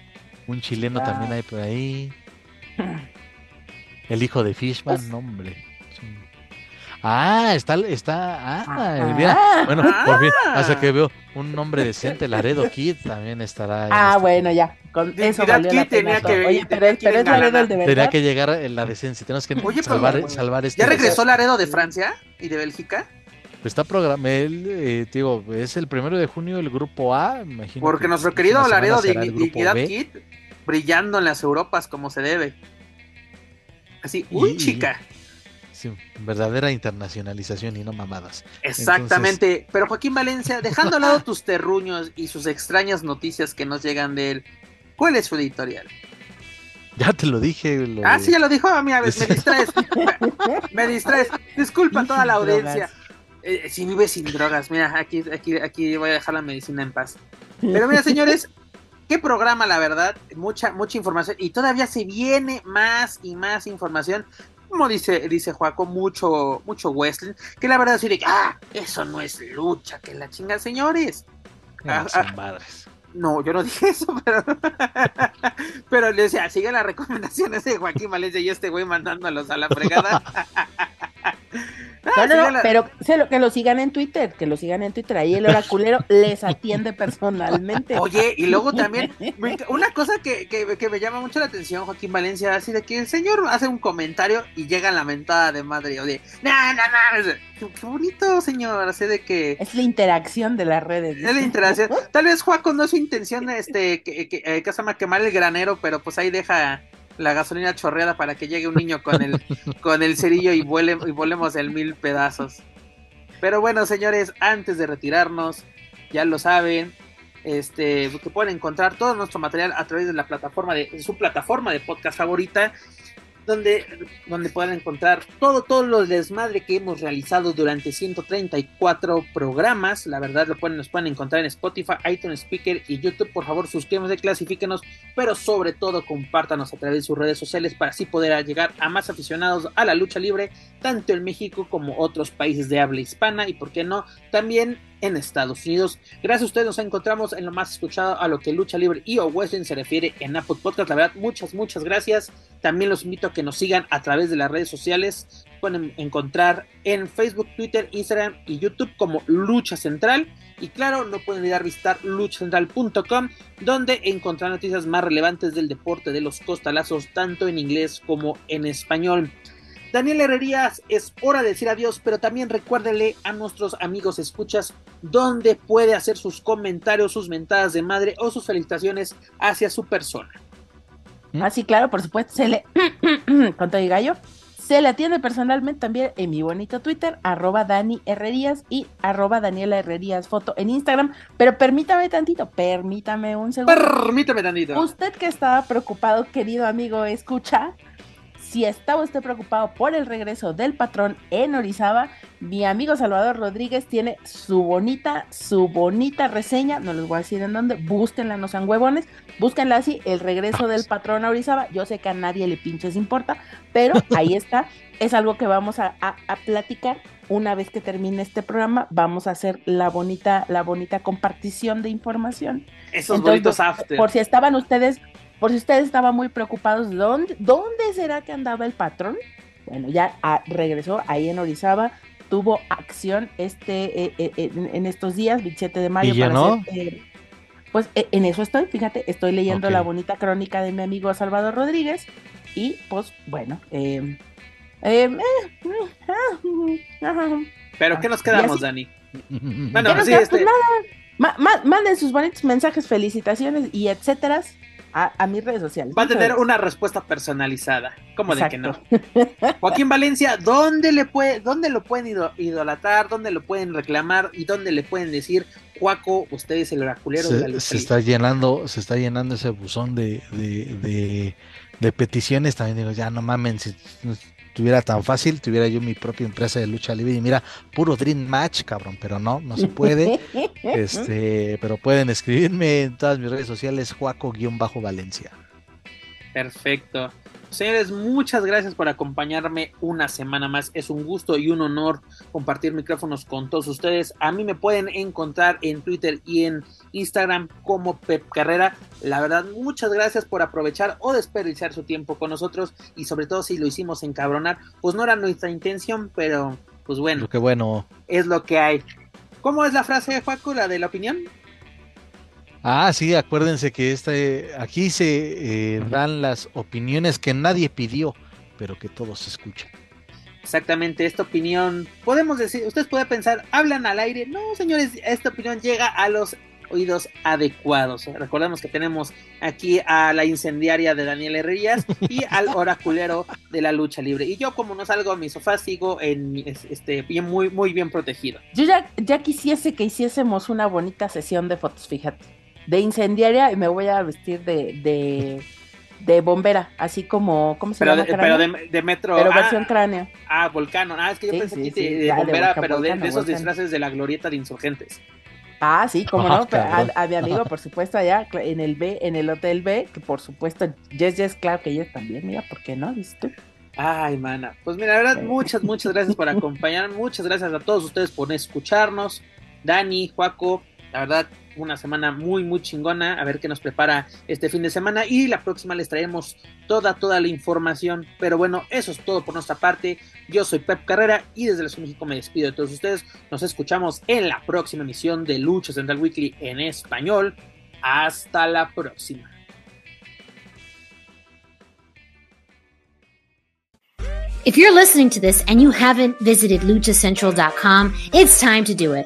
Un chileno Ah. también hay por ahí. El hijo de Fishman, Pues- no, hombre. Sí. Ah, está, está, ah, Ah. mira, bueno, por fin, Ah. hasta que veo un nombre decente, Laredo Kid también estará. Ah, este- bueno, ya. Con eso valió la pena tenía que- Oye, pero, tenía es- que pero es Laredo el de engalanando. Tenía verdad. que llegar en la decencia, tenemos que Oye, pero- salvar, salvar este. ¿Ya regresó Laredo de Francia y de Bélgica? Está programado, eh, digo, es el primero de junio el grupo A, imagino. Porque que nuestro querido Laredo de Dignidad. Kid brillando en las Europas como se debe. Así, uy, Y- chica. Sí, verdadera internacionalización y no mamadas. Exactamente. Pero Joaquín Valencia, dejando a lado <laughs> tus terruños y sus extrañas noticias que nos llegan de él, ¿cuál es su editorial? Ya te lo dije. lo Ah, sí, ya lo dijo, a mí a ver, me <laughs> distraes. <laughs> Me distraes. Disculpa a toda la audiencia. Eh, si vive sin drogas, mira, aquí, aquí, aquí voy a dejar la medicina en paz. Pero mira, señores, qué programa, la verdad, mucha, mucha información y todavía se viene más y más información. Como dice, dice Joaco, mucho, mucho wrestling, que la verdad sí de ah, eso no es lucha, que la chinga, señores. No, ah, ah. madres. No, yo no dije eso, <laughs> pero, pero le decía, sigue las recomendaciones de Joaquín Valencia y este güey mandándolos a la fregada. <laughs> No, Ah, no, no, pero se lo- que lo sigan en Twitter, que lo sigan en Twitter. Ahí el oraculero <laughs> les atiende personalmente. Oye, y luego <laughs> también, una cosa que, que, que me llama mucho la atención, Joaquín Valencia, así de que el señor hace un comentario y llega la mentada de madre, o de, no, no, no, qué, bonito, señor, así de que... Es la interacción de las redes. Es la interacción. <laughs> Tal vez Juaco no es su intención este que, que, eh, que se llama quemar el granero, pero pues ahí deja la gasolina chorreada para que llegue un niño con el <laughs> con el cerillo y vuele y volemos en mil pedazos. Pero bueno, señores, antes de retirarnos, ya lo saben, este que pueden encontrar todo nuestro material a través de la plataforma de, de su plataforma de podcast favorita. Donde, donde pueden encontrar todo, todo lo desmadre que hemos realizado durante 134 programas. La verdad, lo pueden, nos pueden encontrar en Spotify, iTunes Speaker y YouTube. Por favor, suscríbanse, clasifíquenos, pero sobre todo compártanos a través de sus redes sociales para así poder llegar a más aficionados a la lucha libre, tanto en México como otros países de habla hispana y, por qué no, también en Estados Unidos. Gracias a ustedes nos encontramos en lo más escuchado a lo que lucha libre y o wrestling se refiere en Apple Podcast. La verdad, muchas, muchas gracias. También los invito a que nos sigan a través de las redes sociales. Pueden encontrar en Facebook, Twitter, Instagram y YouTube como Lucha Central. Y claro, no pueden olvidar visitar luchacentral.com, donde encontrar noticias más relevantes del deporte de los costalazos, tanto en inglés como en español. Daniel Herrerías, es hora de decir adiós, pero también recuérdenle a nuestros amigos escuchas dónde puede hacer sus comentarios, sus mentadas de madre o sus felicitaciones hacia su persona. Ah, sí, claro, por supuesto. Se le. <clears throat> con todo y gallo. Se le atiende personalmente también en mi bonito Twitter, arroba Dani Herrerías y arroba Daniela Herrerías foto en Instagram. Pero permítame tantito, permítame un segundo. Permítame, Danito. Usted que estaba preocupado, querido amigo, escucha. Si estaba usted preocupado por el regreso del patrón en Orizaba, mi amigo Salvador Rodríguez tiene su bonita, su bonita reseña. No les voy a decir en dónde. Búsquenla, no sean huevones. Búsquenla así, el regreso del patrón a Orizaba. Yo sé que a nadie le pinches importa, pero <laughs> ahí está. Es algo que vamos a, a- a platicar una vez que termine este programa. Vamos a hacer la bonita, la bonita compartición de información. Esos Entonces, bonitos after. Por si estaban ustedes por si ustedes estaban muy preocupados, ¿dónde, ¿dónde será que andaba el patrón? Bueno, ya ah, regresó ahí en Orizaba, tuvo acción este eh, eh, en, en estos días, 27 de mayo. ¿Y ya para no? hacer, eh, pues eh, en eso estoy, fíjate, estoy leyendo la bonita crónica de mi amigo Salvador Rodríguez y pues bueno, eh, eh, eh, ah, ah, Pero ¿qué nos quedamos, así- Dani? ¿Qué <laughs> Bueno, nos sí, queda? este, Pues nada, ma- ma- manden sus bonitos mensajes, felicitaciones y etcétera a, a mis redes sociales. va a tener una respuesta personalizada. ¿Cómo de que no? <laughs> Joaquín Valencia, ¿dónde le puede, dónde lo pueden ido- idolatrar? ¿Dónde lo pueden reclamar? ¿Y dónde le pueden decir, Juaco, usted es el oraculero de la se, se libre"? está llenando, se está llenando ese buzón de, de, de, de peticiones. También digo, ya no mamen, si estuviera tan fácil, tuviera yo mi propia empresa de lucha libre y mira, puro Dream Match, cabrón, pero no, no se puede. <laughs> Este, pero pueden escribirme en todas mis redes sociales, Juaco-Valencia. Perfecto. Señores, muchas gracias por acompañarme una semana más. Es un gusto y un honor compartir micrófonos con todos ustedes. A mí me pueden encontrar en Twitter y en Instagram como Pep Carrera. La verdad, muchas gracias por aprovechar o desperdiciar su tiempo con nosotros y sobre todo si lo hicimos encabronar, pues no era nuestra intención, pero pues bueno, Lo que bueno. es lo que hay. ¿Cómo es la frase, Juaco, la de la opinión? Ah, sí, acuérdense que este, aquí se eh, dan las opiniones que nadie pidió, pero que todos escuchan. Exactamente, esta opinión, podemos decir, ustedes pueden pensar, hablan al aire. No, señores, esta opinión llega a los oídos adecuados. Recordemos que tenemos aquí a la incendiaria de Daniel Herrías y <laughs> al oraculero de la lucha libre. Y yo, como no salgo a mi sofá, sigo en este bien, muy, muy bien protegido. Yo ya, ya quisiese que hiciésemos una bonita sesión de fotos, fíjate. De incendiaria y me voy a vestir de, de, de bombera, así como, ¿cómo se Pero llama? de, pero de, de metro. Pero ah, versión cráneo. ah, Volcano. Ah, es que yo Sí, pensé sí, aquí sí, de, de ya, de bombera, pero de, esos disfraces de la glorieta de insurgentes. Ah, sí, como Ah, no, pero cabrón. a, a mi amigo, por supuesto, allá en el B, en el Hotel B, que por supuesto, Yes, Yes, claro que ellos también, mira, ¿por qué no? ¿Dices tú? Ay, mana. Pues mira, la verdad, Sí. muchas, muchas gracias por <laughs> acompañarnos. Muchas gracias a todos ustedes por escucharnos. Dani, Juaco, la verdad, una semana muy, muy chingona. A ver qué nos prepara este fin de semana. Y la próxima les traemos toda, toda la información. Pero bueno, eso es todo por nuestra parte. Yo soy Pep Carrera y desde la Ciudad México me despido de todos ustedes. Nos escuchamos en la próxima emisión de Lucha Central Weekly en español. Hasta la próxima. If you're listening to this and you haven't visited luchacentral.com, it's time to do it.